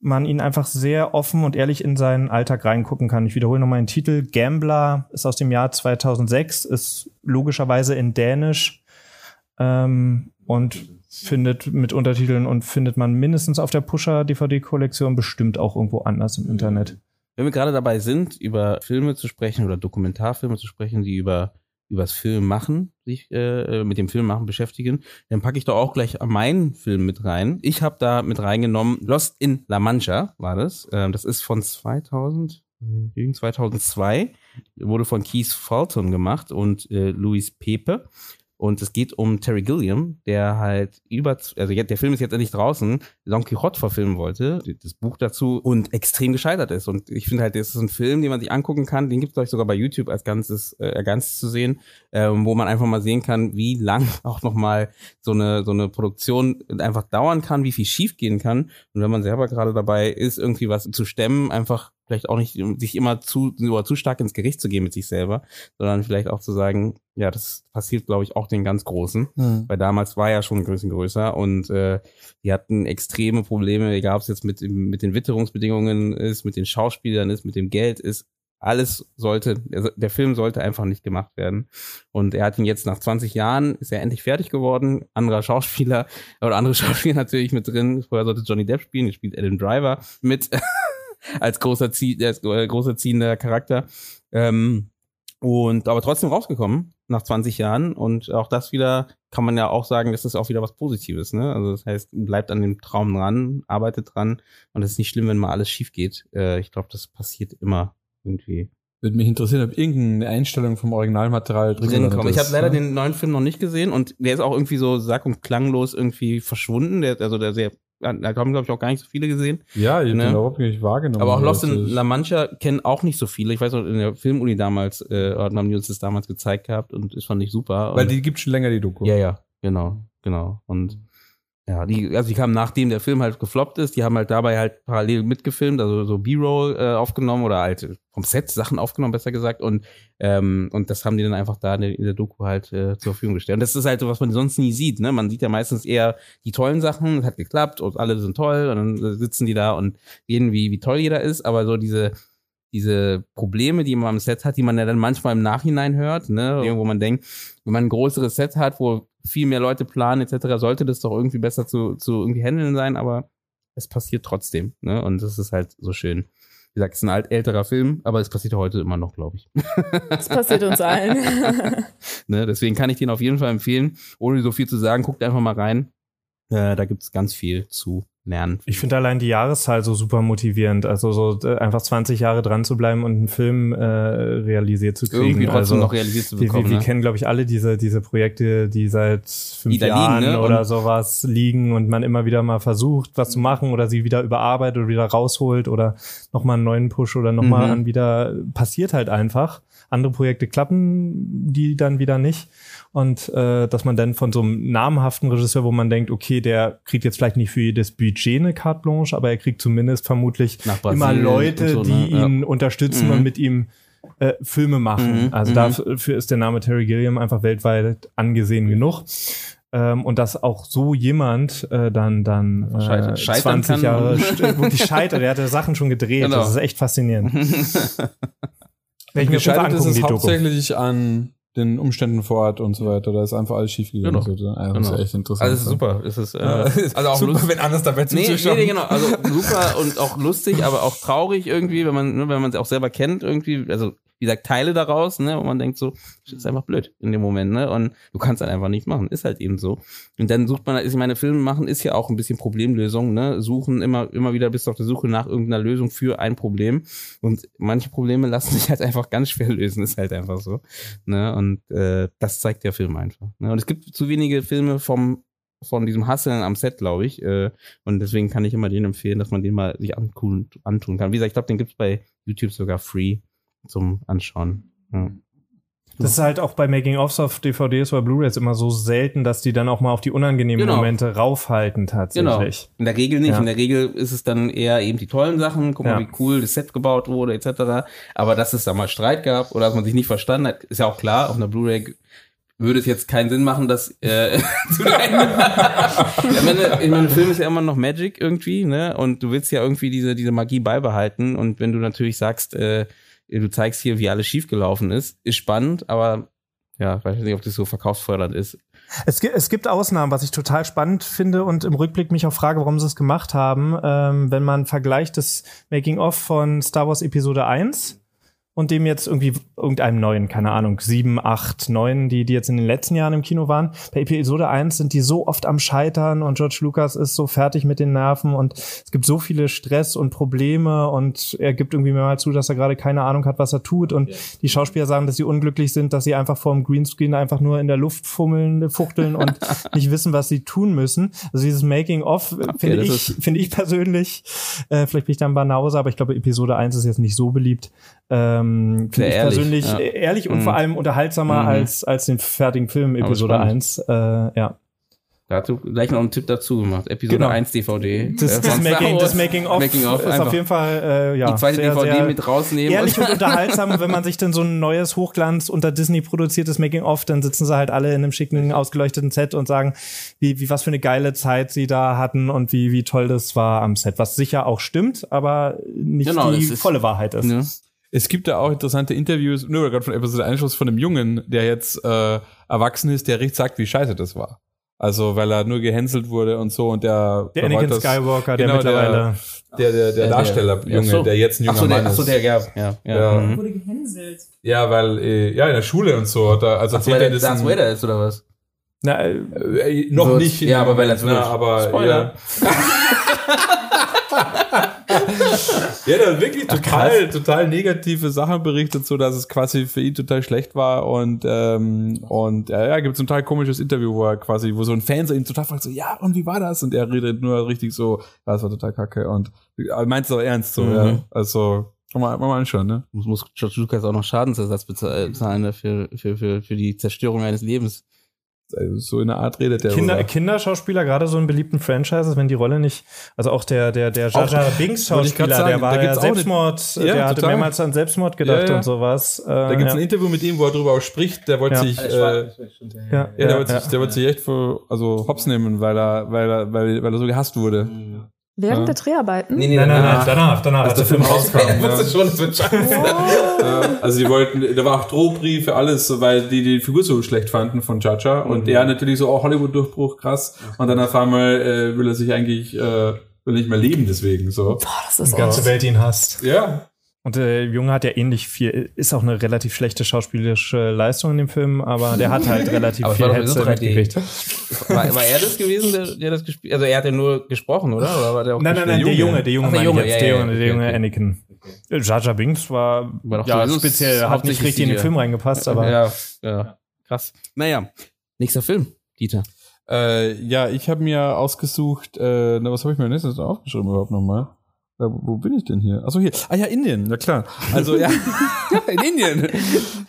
man ihn einfach sehr offen und ehrlich in seinen Alltag reingucken kann. Ich wiederhole nochmal den Titel. Gambler ist aus dem Jahr 2006, ist logischerweise in Dänisch ähm, und findet mit Untertiteln und findet man mindestens auf der Pusher-DVD-Kollektion bestimmt auch irgendwo anders im Internet. Wenn wir gerade dabei sind, über Filme zu sprechen oder Dokumentarfilme zu sprechen, die über übers Film machen, sich äh, mit dem Film machen beschäftigen, dann packe ich doch auch gleich meinen Film mit rein. Ich habe da mit reingenommen Lost in La Mancha war das. Ähm, das ist von 2000 gegen 2002 wurde von Keith Fulton gemacht und äh, Louis Pepe. Und es geht um Terry Gilliam, der halt über, also der Film ist jetzt endlich draußen, Don Quixote verfilmen wollte, das Buch dazu, und extrem gescheitert ist. Und ich finde halt, das ist ein Film, den man sich angucken kann, den gibt es euch sogar bei YouTube als ganzes, äh, ganz zu sehen, ähm, wo man einfach mal sehen kann, wie lang auch nochmal so eine, so eine Produktion einfach dauern kann, wie viel schief gehen kann. Und wenn man selber gerade dabei ist, irgendwie was zu stemmen, einfach vielleicht auch nicht sich immer zu, oder zu stark ins Gericht zu gehen mit sich selber, sondern vielleicht auch zu sagen, ja, das passiert, glaube ich, auch den ganz Großen. Hm. Weil damals war ja schon ein bisschen größer und äh, die hatten extreme Probleme, egal ob es jetzt mit, mit den Witterungsbedingungen ist, mit den Schauspielern ist, mit dem Geld ist. Alles sollte, also der Film sollte einfach nicht gemacht werden. Und er hat ihn jetzt nach 20 Jahren, ist er endlich fertig geworden. Anderer Schauspieler oder andere Schauspieler natürlich mit drin. Vorher sollte Johnny Depp spielen, jetzt spielt Adam Driver mit als großer, Zie als äh, großer ziehender Charakter. Ähm, und aber trotzdem rausgekommen nach 20 Jahren und auch das wieder kann man ja auch sagen, das ist auch wieder was Positives, ne? Also das heißt, bleibt an dem Traum dran, arbeitet dran und es ist nicht schlimm, wenn mal alles schief geht. Äh, ich glaube, das passiert immer irgendwie Würde mich interessieren, ob irgendeine Einstellung vom Originalmaterial drin, drin nicht Ich habe leider ne? den neuen Film noch nicht gesehen und der ist auch irgendwie so sack- und klanglos irgendwie verschwunden. Der, also der sehr, da haben glaube ich auch gar nicht so viele gesehen. Ja, ich ne? den überhaupt nicht wahrgenommen. Aber auch Lost in La Mancha kennen auch nicht so viele. Ich weiß noch, in der Filmuni damals äh, haben die uns das damals gezeigt gehabt und das fand ich super. Weil und, die gibt schon länger, die Doku. ja, ja, genau, genau. Und ja, die, also die kamen nachdem der Film halt gefloppt ist, die haben halt dabei halt parallel mitgefilmt, also so B-Roll äh, aufgenommen oder halt vom Set Sachen aufgenommen, besser gesagt. Und, ähm, und das haben die dann einfach da in der, in der Doku halt äh, zur Verfügung gestellt. Und das ist halt so, was man sonst nie sieht. Ne? Man sieht ja meistens eher die tollen Sachen, es hat geklappt und alle sind toll und dann sitzen die da und reden, wie, wie toll jeder ist, aber so diese diese Probleme, die man am Set hat, die man ja dann manchmal im Nachhinein hört, ne, wo man denkt, wenn man ein größeres Set hat, wo viel mehr Leute planen etc., sollte das doch irgendwie besser zu, zu irgendwie handeln sein, aber es passiert trotzdem, ne, und das ist halt so schön. Wie gesagt, es ist ein alt älterer Film, aber es passiert heute immer noch, glaube ich. Das passiert uns allen. ne, deswegen kann ich den auf jeden Fall empfehlen, ohne so viel zu sagen, guckt einfach mal rein. Äh, da gibt's ganz viel zu lernen. Ich finde allein die Jahreszahl so super motivierend. Also so äh, einfach 20 Jahre dran zu bleiben und einen Film äh, realisiert zu kriegen. irgendwie trotzdem also, noch realisiert zu wir, bekommen. wir, wir ne? kennen, glaube ich, alle diese, diese Projekte, die seit fünf Die da liegen, Jahren ne? oder Und- sowas liegen und man immer wieder mal versucht, was zu machen oder sie wieder überarbeitet oder wieder rausholt oder nochmal einen neuen Push oder nochmal Mhm. an wieder passiert halt einfach. Andere Projekte klappen, die dann wieder nicht. Und äh, dass man dann von so einem namhaften Regisseur, wo man denkt, okay, der kriegt jetzt vielleicht nicht für jedes Budget eine Carte Blanche, aber er kriegt zumindest vermutlich immer Leute, so, die ne? Ja. ihn unterstützen Mhm. und mit ihm äh, Filme machen. Mhm, Also mhm. dafür ist der Name Terry Gilliam einfach weltweit angesehen genug. Ähm, und dass auch so jemand äh, dann dann äh, Scheitern- scheitern 20 kann. Jahre wirklich scheitert. Er hatte Sachen schon gedreht. Genau. Das ist echt faszinierend. Werde ich mir Fall Gescheitert ist es die Doku. hauptsächlich an den Umständen vor Ort und so weiter. Da ist einfach alles schief gegangen. Genau. So, also Das Genau. ist echt interessant. Also super. Es ist, äh, Ja. also auch super, lustig. wenn anders dabei Nee, nee, zuzuschauen. nee, genau. Also super und auch lustig, aber auch traurig irgendwie, wenn man, ne, wenn man es auch selber kennt irgendwie. Also wie gesagt, Teile daraus, ne, und man denkt so, das ist einfach blöd in dem Moment, ne, und du kannst halt einfach nicht machen, ist halt eben so. Und dann sucht man, ich meine, Filme machen ist ja auch ein bisschen Problemlösung, ne, suchen immer, immer wieder bist du auf der Suche nach irgendeiner Lösung für ein Problem und manche Probleme lassen sich halt einfach ganz schwer lösen, ist halt einfach so, ne, und äh, das zeigt der Film einfach, ne, und es gibt zu wenige Filme vom von diesem Hasseln am Set, glaube ich. Äh, und deswegen kann ich immer den empfehlen, dass man den mal sich antun, antun kann. Wie gesagt, ich glaube, den gibt's bei YouTube sogar free zum Anschauen. Ja. Das ist halt auch bei Making-ofs auf DVDs oder Blu-rays immer so selten, dass die dann auch mal auf die unangenehmen genau. Momente raufhalten tatsächlich. Genau. In der Regel nicht. Ja. In der Regel ist es dann eher eben die tollen Sachen. Guck mal, ja. wie cool das Set gebaut wurde etc. Aber dass es da mal Streit gab oder dass man sich nicht verstanden hat, ist ja auch klar. Auf einer Blu-ray würde es jetzt keinen Sinn machen, das äh, zu ich, meine, ich meine, Film ist ja immer noch Magic irgendwie, ne? Und du willst ja irgendwie diese, diese Magie beibehalten. Und wenn du natürlich sagst, äh, du zeigst hier, wie alles schiefgelaufen ist, ist spannend, aber ja, weiß nicht, ob das so verkaufsfördernd ist. Es gibt, es gibt Ausnahmen, was ich total spannend finde und im Rückblick mich auch frage, warum sie es gemacht haben. Ähm, wenn man vergleicht das Making-of von Star Wars Episode 1 und dem jetzt irgendwie irgendeinem neuen, keine Ahnung, sieben, acht, neun, die, die jetzt in den letzten Jahren im Kino waren. Bei Episode eins sind die so oft am Scheitern und George Lucas ist so fertig mit den Nerven und es gibt so viele Stress und Probleme und er gibt irgendwie mal zu, dass er gerade keine Ahnung hat, was er tut und ja. die Schauspieler sagen, dass sie unglücklich sind, dass sie einfach vor dem Greenscreen einfach nur in der Luft fummeln, fuchteln und nicht wissen, was sie tun müssen. Also dieses Making-of okay, finde ich, finde ich persönlich, äh, vielleicht bin ich dann Banause, aber ich glaube, Episode eins ist jetzt nicht so beliebt. Ähm, Finde ich ehrlich, persönlich ja. ehrlich und mhm. vor allem unterhaltsamer mhm. als, als den fertigen Film Episode 1. Äh, ja. Dazu gleich noch einen Tipp dazu gemacht. Episode genau. 1 DVD. Das, das, Making, das Making of, Making of ist einfach. auf jeden Fall äh, ja, die zweite sehr, DVD sehr mit rausnehmen. Ehrlich und unterhaltsam, wenn man sich dann so ein neues Hochglanz unter Disney produziertes Making of, dann sitzen sie halt alle in einem schicken ausgeleuchteten Set und sagen, wie, wie was für eine geile Zeit sie da hatten und wie wie toll das war am Set. Was sicher auch stimmt, aber nicht genau, die volle Wahrheit ist. Ja. Es gibt da auch interessante Interviews, nur gerade von Episode Einschluss von einem Jungen, der jetzt äh, erwachsen ist, der richtig sagt, wie scheiße das war. Also, weil er nur gehänselt wurde und so und der Der Anakin das, Skywalker, genau, der mittlerweile der der der, Darsteller Junge, so. der jetzt ein junger ach so, Mann der, ist. Ach so, der ja, ja, ja. ja. Mhm. wurde gehänselt. Ja, weil äh, ja in der Schule und so hat er also ach, weil er Darth Vader ist oder was? Na, äh, äh noch so, nicht. Ja, aber weil er na, aber Spoiler. Ja. ja, der wirklich total, Ach, total negative Sachen berichtet, so dass es quasi für ihn total schlecht war und ähm, und ja, ja gibt es ein total komisches Interview, wo er quasi, wo so ein Fan so ihn total fragt, so ja und wie war das? Und er redet nur richtig so, ja, das war total kacke und meint es auch ernst so, mhm. ja, also man, mal anschauen, ne? Muss, muss George Lucas auch noch Schadensersatz bezahlen ne, für, für, für, für die Zerstörung eines Lebens. Also so in einer Art redet der. Kinder, Kinderschauspieler, gerade so in beliebten Franchises, wenn die Rolle nicht, also auch der, der, der Jaja Binks Schauspieler, sagen, der war ja Selbstmord, eine, ja, der hatte mehrmals an Selbstmord gedacht ja, ja. und sowas. Äh, da gibt's ein Interview mit ihm, wo er darüber auch spricht, der wollte sich, äh, ja, der wollte sich, der wollte sich echt für, also hops nehmen, weil er, weil er, weil, weil er so gehasst wurde. Mhm. Während ja. der Dreharbeiten? Nee, nee, nein, nein, nein, danach, danach, als der Film rauskam. Ja. schon, das wird ja, also die wollten, da war auch Drohbriefe, alles, weil die die Figur so schlecht fanden von Jaja und mhm. er natürlich so, oh, Hollywood-Durchbruch, krass. Und dann auf einmal äh, will er sich eigentlich, äh, will nicht mehr leben deswegen, so. Boah, das ist Die ganze Welt ihn hasst. Ja. Und der Junge hat ja ähnlich viel, ist auch eine relativ schlechte schauspielerische Leistung in dem Film, aber der hat halt relativ viel Hetze mitgekriegt. War, war er das gewesen, der, der das gespielt Also er hat ja nur gesprochen, oder? oder war der auch nein, nein, nein, der Junge, der Junge, Ach, der Junge, jetzt, ja, der Junge, der okay, Junge okay. Anakin. Jar Jar Binks war, war ja speziell, hat nicht richtig in den Film reingepasst, aber. Ja, ja, krass. Naja, nächster Film, Dieter. Äh, ja, ich habe mir ausgesucht, äh, na, was habe ich mir nächstes aufgeschrieben überhaupt nochmal? Äh, wo bin ich denn hier? Achso, hier. Ah ja, Indien, na klar. Also ja, in Indien.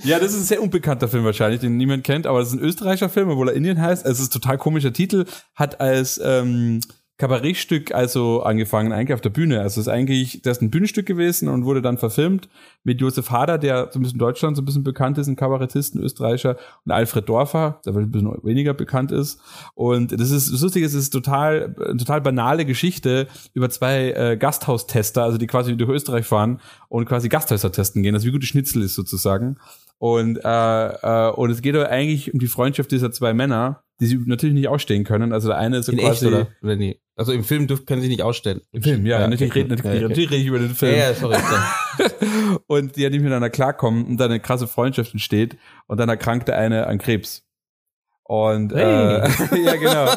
Ja, das ist ein sehr unbekannter Film wahrscheinlich, den niemand kennt, aber das ist ein österreichischer Film, obwohl er Indien heißt. Es ist ein total komischer Titel, hat als ähm, Kabarettstück also angefangen, eigentlich auf der Bühne. Also es ist eigentlich, das ist ein Bühnenstück gewesen und wurde dann verfilmt mit Josef Hader, der so ein bisschen in Deutschland so ein bisschen bekannt ist, ein Kabarettisten, Österreicher, und Alfred Dorfer, der ein bisschen weniger bekannt ist. Und das ist, das Lustige ist, es ist total, eine total banale Geschichte über zwei äh, Gasthaustester, also die quasi durch Österreich fahren und quasi Gasthäuser testen gehen, also wie gut die Schnitzel ist sozusagen. Und, äh, äh, und es geht aber eigentlich um die Freundschaft dieser zwei Männer, die sie natürlich nicht ausstehen können. Also der eine ist so In quasi. echt, oder? oder nee? Also im Film dürfen, können sie nicht ausstellen. Im Film, ja, Ja, natürlich, okay. reden, natürlich, Ja, okay. rede ich über den Film. Ja, ja, sorry. und die ja nicht miteinander klarkommen und dann eine krasse Freundschaft entsteht und dann erkrankt der eine an Krebs. Und äh, ja, genau.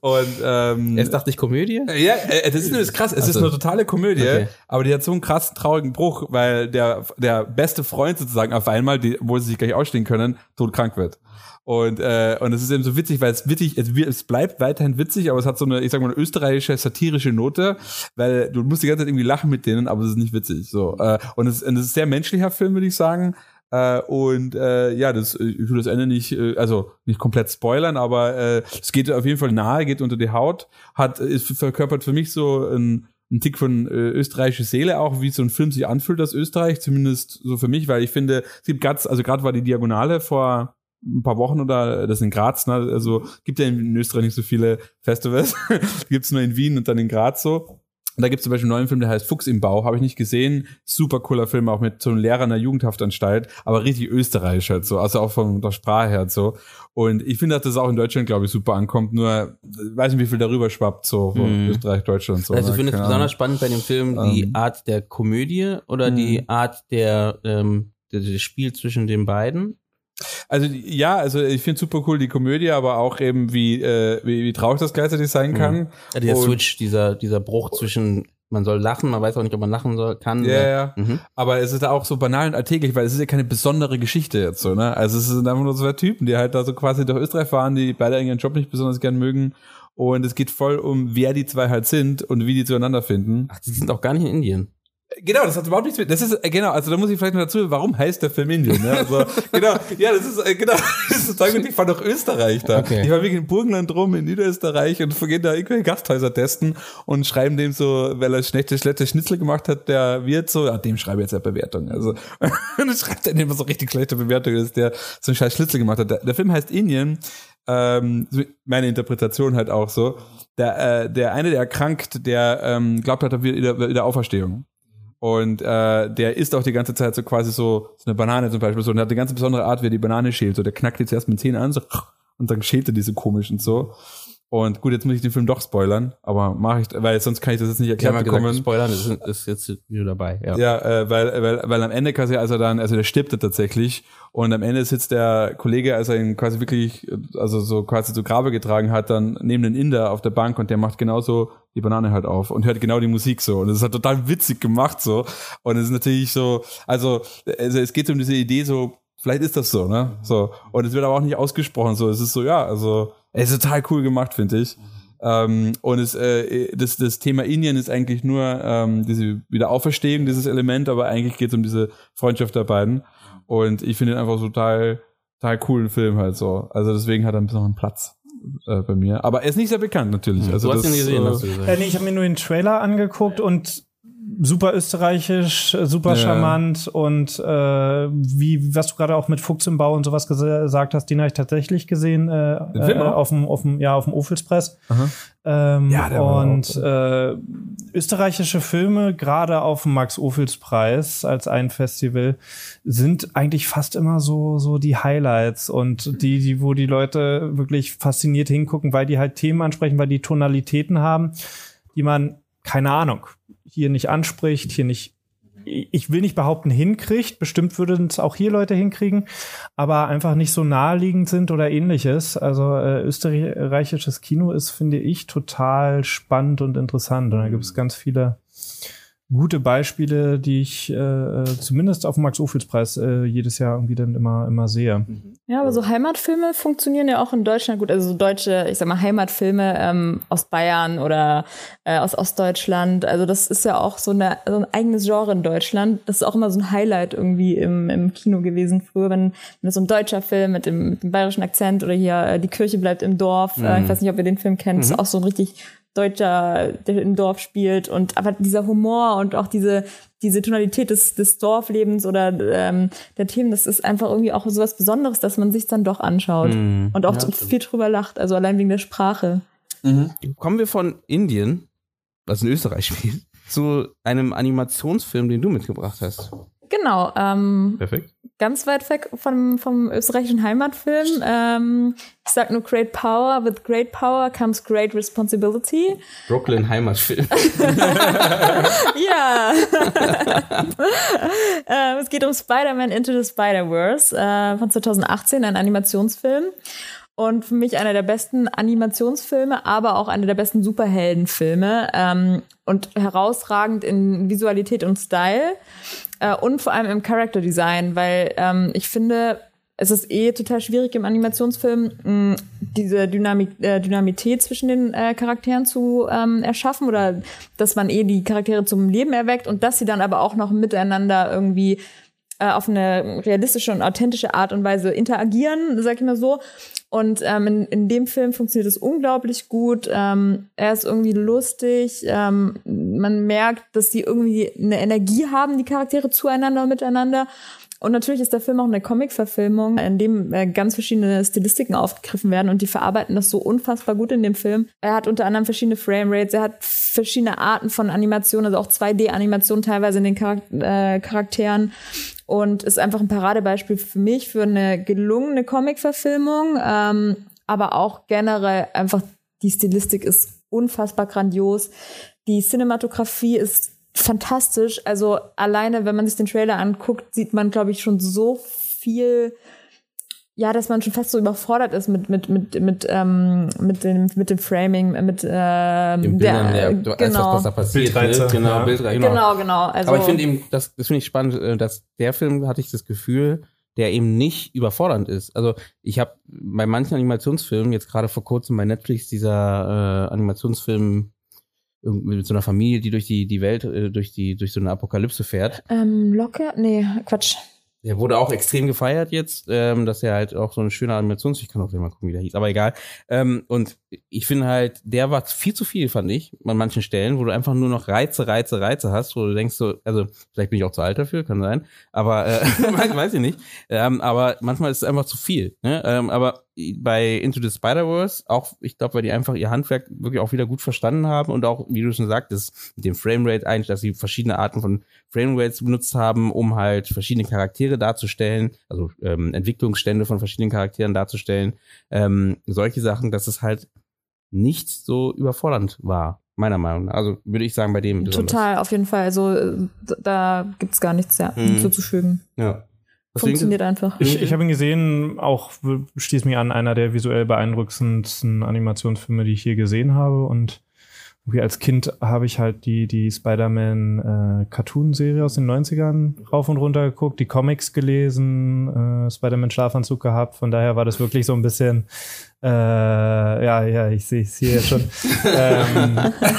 Und ähm, Jetzt dachte ich Komödie. ja, äh, das ist nämlich krass. Es Ach ist eine totale Komödie, Okay. aber die hat so einen krassen traurigen Bruch, weil der der beste Freund sozusagen auf einmal, die, wo sie sich gleich ausstehen können, todkrank wird. Und äh, und es ist eben so witzig, weil es witzig, es, es bleibt weiterhin witzig, aber es hat so eine, ich sag mal, eine österreichische satirische Note, weil du musst die ganze Zeit irgendwie lachen mit denen, aber es ist nicht witzig. So äh, und es, und es ist ein sehr menschlicher Film, würde ich sagen. Äh, und äh, ja, das, ich will das Ende nicht, äh, also nicht komplett spoilern, aber äh, es geht auf jeden Fall nahe, geht unter die Haut, hat, ist verkörpert für mich so ein, ein Tick von äh, österreichische Seele auch, wie so ein Film sich anfühlt aus Österreich, zumindest so für mich, weil ich finde, es gibt ganz, also gerade war die Diagonale vor ein paar Wochen oder das in Graz, ne? also gibt ja in Österreich nicht so viele Festivals, gibt's nur in Wien und dann in Graz so. Und da gibt's zum Beispiel einen neuen Film, der heißt Fuchs im Bau, habe ich nicht gesehen. Super cooler Film, auch mit so einem Lehrer in einer Jugendhaftanstalt, aber richtig österreichisch halt so, also auch von der Sprache her halt so. Und ich finde, dass das auch in Deutschland, glaube ich, super ankommt, nur äh, weiß nicht, wie viel darüber schwappt, so von Mhm. Österreich, Deutschland so. Also ne? findest du Keine besonders spannend bei dem Film die Ähm. Art der Komödie oder Mhm. die Art der, ähm, der, das Spiel zwischen den beiden? Also ja, also ich finde super cool die Komödie, aber auch eben wie, äh, wie, wie traurig das gleichzeitig sein kann. Ja, dieser Und- Switch, dieser, dieser Bruch zwischen, man soll lachen, man weiß auch nicht, ob man lachen soll, kann. Ja, oder- ja. Mhm. Aber es ist auch so banal und alltäglich, weil es ist ja keine besondere Geschichte jetzt so, ne? Also es sind einfach nur zwei Typen, die halt da so quasi durch Österreich fahren, die beide ihren Job nicht besonders gern mögen. Und es geht voll um, wer die zwei halt sind und wie die zueinander finden. Ach, die sind auch gar nicht in Indien. Genau, das hat überhaupt nichts mit. Das ist äh, genau, also da muss ich vielleicht noch dazu, warum heißt der Film Indien? Ne? Also, genau, ja, das ist äh, genau, das ist gut. Ich fahre nach Österreich da. Okay. Ich war wirklich in Burgenland rum in Niederösterreich und gehen da irgendwelche Gasthäuser testen und schreiben dem so, weil er schlechte, schlechte Schnitzel gemacht hat, der Wirt so, ja, dem schreibe ich jetzt eine Bewertung. Also und dann schreibt er immer so richtig schlechte Bewertung, dass der so einen scheiß Schnitzel gemacht hat. Der, der Film heißt Indien. Ähm, meine Interpretation halt auch so. Der, äh, der eine, der erkrankt, der ähm, glaubt halt an wieder, wieder Auferstehung. Und äh, der isst auch die ganze Zeit so quasi so, so eine Banane zum Beispiel so. Und hat eine ganz besondere Art, wie er die Banane schält. So, der knackt die zuerst mit den Zähnen an, so und dann schält er die so komisch und so. Und gut, jetzt muss ich den Film doch spoilern, aber mache ich, weil sonst kann ich das jetzt nicht Ich habe erklärt mal gesagt, bekommen. Spoilern ist, ist jetzt wieder dabei. Ja. Ja, äh, weil, weil, weil am Ende quasi, also dann, also der stirbt er tatsächlich und am Ende sitzt der Kollege, als er ihn quasi wirklich, also so quasi zu Grabe getragen hat, dann neben den Inder auf der Bank und der macht genauso die Banane halt auf und hört genau die Musik so und es ist halt total witzig gemacht so und es ist natürlich so, also, also es geht um diese Idee so, vielleicht ist das so, ne, so und es wird aber auch nicht ausgesprochen so, es ist so, ja, also es ist total cool gemacht, finde ich. Ähm, und es, äh, das, das Thema Indien ist eigentlich nur ähm, diese Wiederauferstehung, dieses Element, aber eigentlich geht es um diese Freundschaft der beiden. Und ich finde ihn einfach so total, total coolen Film halt so. Also deswegen hat er ein bisschen noch einen Platz äh, bei mir. Aber er ist nicht sehr bekannt natürlich. Also du hast das, ihn gesehen, äh, hast du gesagt. Äh, nee, ich habe mir nur den Trailer angeguckt und super österreichisch, äh, super Ja. charmant und äh, wie was du gerade auch mit Fuchs im Bau und sowas gesa- gesagt hast, den habe ich tatsächlich gesehen äh, äh, auf dem auf dem ja auf dem Ofelspress. Ähm, Ja, der war und äh, österreichische Filme, gerade auf dem Max-Ophels-Preis als ein Festival, sind eigentlich fast immer so, so die Highlights und die, die, wo die Leute wirklich fasziniert hingucken, weil die halt Themen ansprechen, weil die Tonalitäten haben, die man, keine Ahnung, hier nicht anspricht, hier nicht ich will nicht behaupten, hinkriegt. Bestimmt würden es auch hier Leute hinkriegen, aber einfach nicht so naheliegend sind oder ähnliches. Also äh, österreichisches Kino ist, finde ich, total spannend und interessant. Und da gibt es ganz viele gute Beispiele, die ich äh, zumindest auf dem Max-Ophüls-Preis äh, jedes Jahr irgendwie dann immer, immer sehe. Ja, aber so Heimatfilme funktionieren ja auch in Deutschland gut. Also so deutsche, ich sag mal, Heimatfilme ähm, aus Bayern oder äh, aus Ostdeutschland. Also das ist ja auch so, eine, so ein eigenes Genre in Deutschland. Das ist auch immer so ein Highlight irgendwie im, im Kino gewesen früher, wenn, wenn das so ein deutscher Film mit dem, mit dem bayerischen Akzent oder hier äh, Die Kirche bleibt im Dorf. Äh, ich weiß nicht, ob ihr den Film kennt. Das ist auch so ein richtig Deutscher, der im Dorf spielt und aber dieser Humor und auch diese diese Tonalität des, des Dorflebens oder ähm, der Themen, das ist einfach irgendwie auch so was Besonderes, dass man sich dann doch anschaut Mhm. und auch so viel drüber lacht, also allein wegen der Sprache. Kommen wir von Indien, was in Österreich spielt, zu einem Animationsfilm, den du mitgebracht hast. Genau, ähm, Perfekt. Ganz weit weg vom, vom österreichischen Heimatfilm. Ähm, ich sag nur Great Power. With great power comes great responsibility. Brooklyn Heimatfilm. ja. ähm, es geht um Spider-Man Into the Spider-Verse äh, von 2018, ein Animationsfilm. Und für mich einer der besten Animationsfilme, aber auch einer der besten Superheldenfilme. Ähm, und herausragend in Visualität und Style. Äh, und vor allem im Character Design, weil ähm, ich finde, es ist eh total schwierig im Animationsfilm mh, diese Dynamik, äh, Dynamität zwischen den äh, Charakteren zu ähm, erschaffen oder dass man eh die Charaktere zum Leben erweckt und dass sie dann aber auch noch miteinander irgendwie äh, auf eine realistische und authentische Art und Weise interagieren, sag ich mal so. Und ähm, in, in dem Film funktioniert es unglaublich gut. Ähm, er ist irgendwie lustig. Ähm, man merkt, dass die irgendwie eine Energie haben, die Charaktere zueinander und miteinander. Und natürlich ist der Film auch eine Comic-Verfilmung, in dem äh, ganz verschiedene Stilistiken aufgegriffen werden und die verarbeiten das so unfassbar gut in dem Film. Er hat unter anderem verschiedene Framerates, er hat verschiedene Arten von Animationen, also auch 2D-Animationen teilweise in den äh, Charakteren und ist einfach ein Paradebeispiel für mich für eine gelungene Comic-Verfilmung, ähm, aber auch generell einfach die Stilistik ist unfassbar grandios. Die Cinematografie ist fantastisch. Also alleine, wenn man sich den Trailer anguckt, sieht man, glaube ich, schon so viel ja, dass man schon fast so überfordert ist mit mit mit mit ähm, mit dem mit dem Framing, mit ähm, Dem Bildern, der, du genau. weißt, was da passiert. Bildreize, ne? Genau, ja. Bildreize, genau, genau. genau. Also, Aber ich finde eben, das, das finde ich spannend, äh, dass der Film hatte ich das Gefühl, der eben nicht überfordernd ist. Also ich habe bei manchen Animationsfilmen, jetzt gerade vor kurzem bei Netflix, dieser äh, Animationsfilm mit so einer Familie, die durch die, die Welt, äh, durch die, durch so eine Apokalypse fährt. ähm, locker? Nee, Quatsch. Der wurde auch extrem gefeiert jetzt, ähm, dass er halt auch so eine schöne Animations, ich kann auch mal gucken, wie der hieß, aber egal. Ähm, und ich finde halt, der war viel zu viel, fand ich, an manchen Stellen, wo du einfach nur noch Reize, Reize, Reize hast, wo du denkst so, also vielleicht bin ich auch zu alt dafür, kann sein, aber äh, weiß, weiß ich nicht. Ähm, aber manchmal ist es einfach zu viel. Ne? Ähm, aber bei Into the Spider-Verse, auch, ich glaube, weil die einfach ihr Handwerk wirklich auch wieder gut verstanden haben und auch, wie du schon sagtest, mit dem Framerate eigentlich, dass sie verschiedene Arten von Framerates benutzt haben, um halt verschiedene Charaktere darzustellen, also ähm, Entwicklungsstände von verschiedenen Charakteren darzustellen. Ähm, solche Sachen, dass es halt nicht so überfordernd war, meiner Meinung nach. Also würde ich sagen, bei dem. besonders. Total, auf jeden Fall. Also äh, da gibt's gar nichts ja, Mhm. hinzuzufügen. Ja. Deswegen- Funktioniert einfach. Ich, ich habe ihn gesehen, auch stieß mich an, einer der visuell beeindruckendsten Animationsfilme, die ich je gesehen habe. Und irgendwie als Kind habe ich halt die, die Spider-Man äh, Cartoon-Serie aus den 90ern rauf und runter geguckt, die Comics gelesen, äh, Spider-Man Schlafanzug gehabt. Von daher war das wirklich so ein bisschen, äh, ja, ja, ich sehe es hier schon. ähm,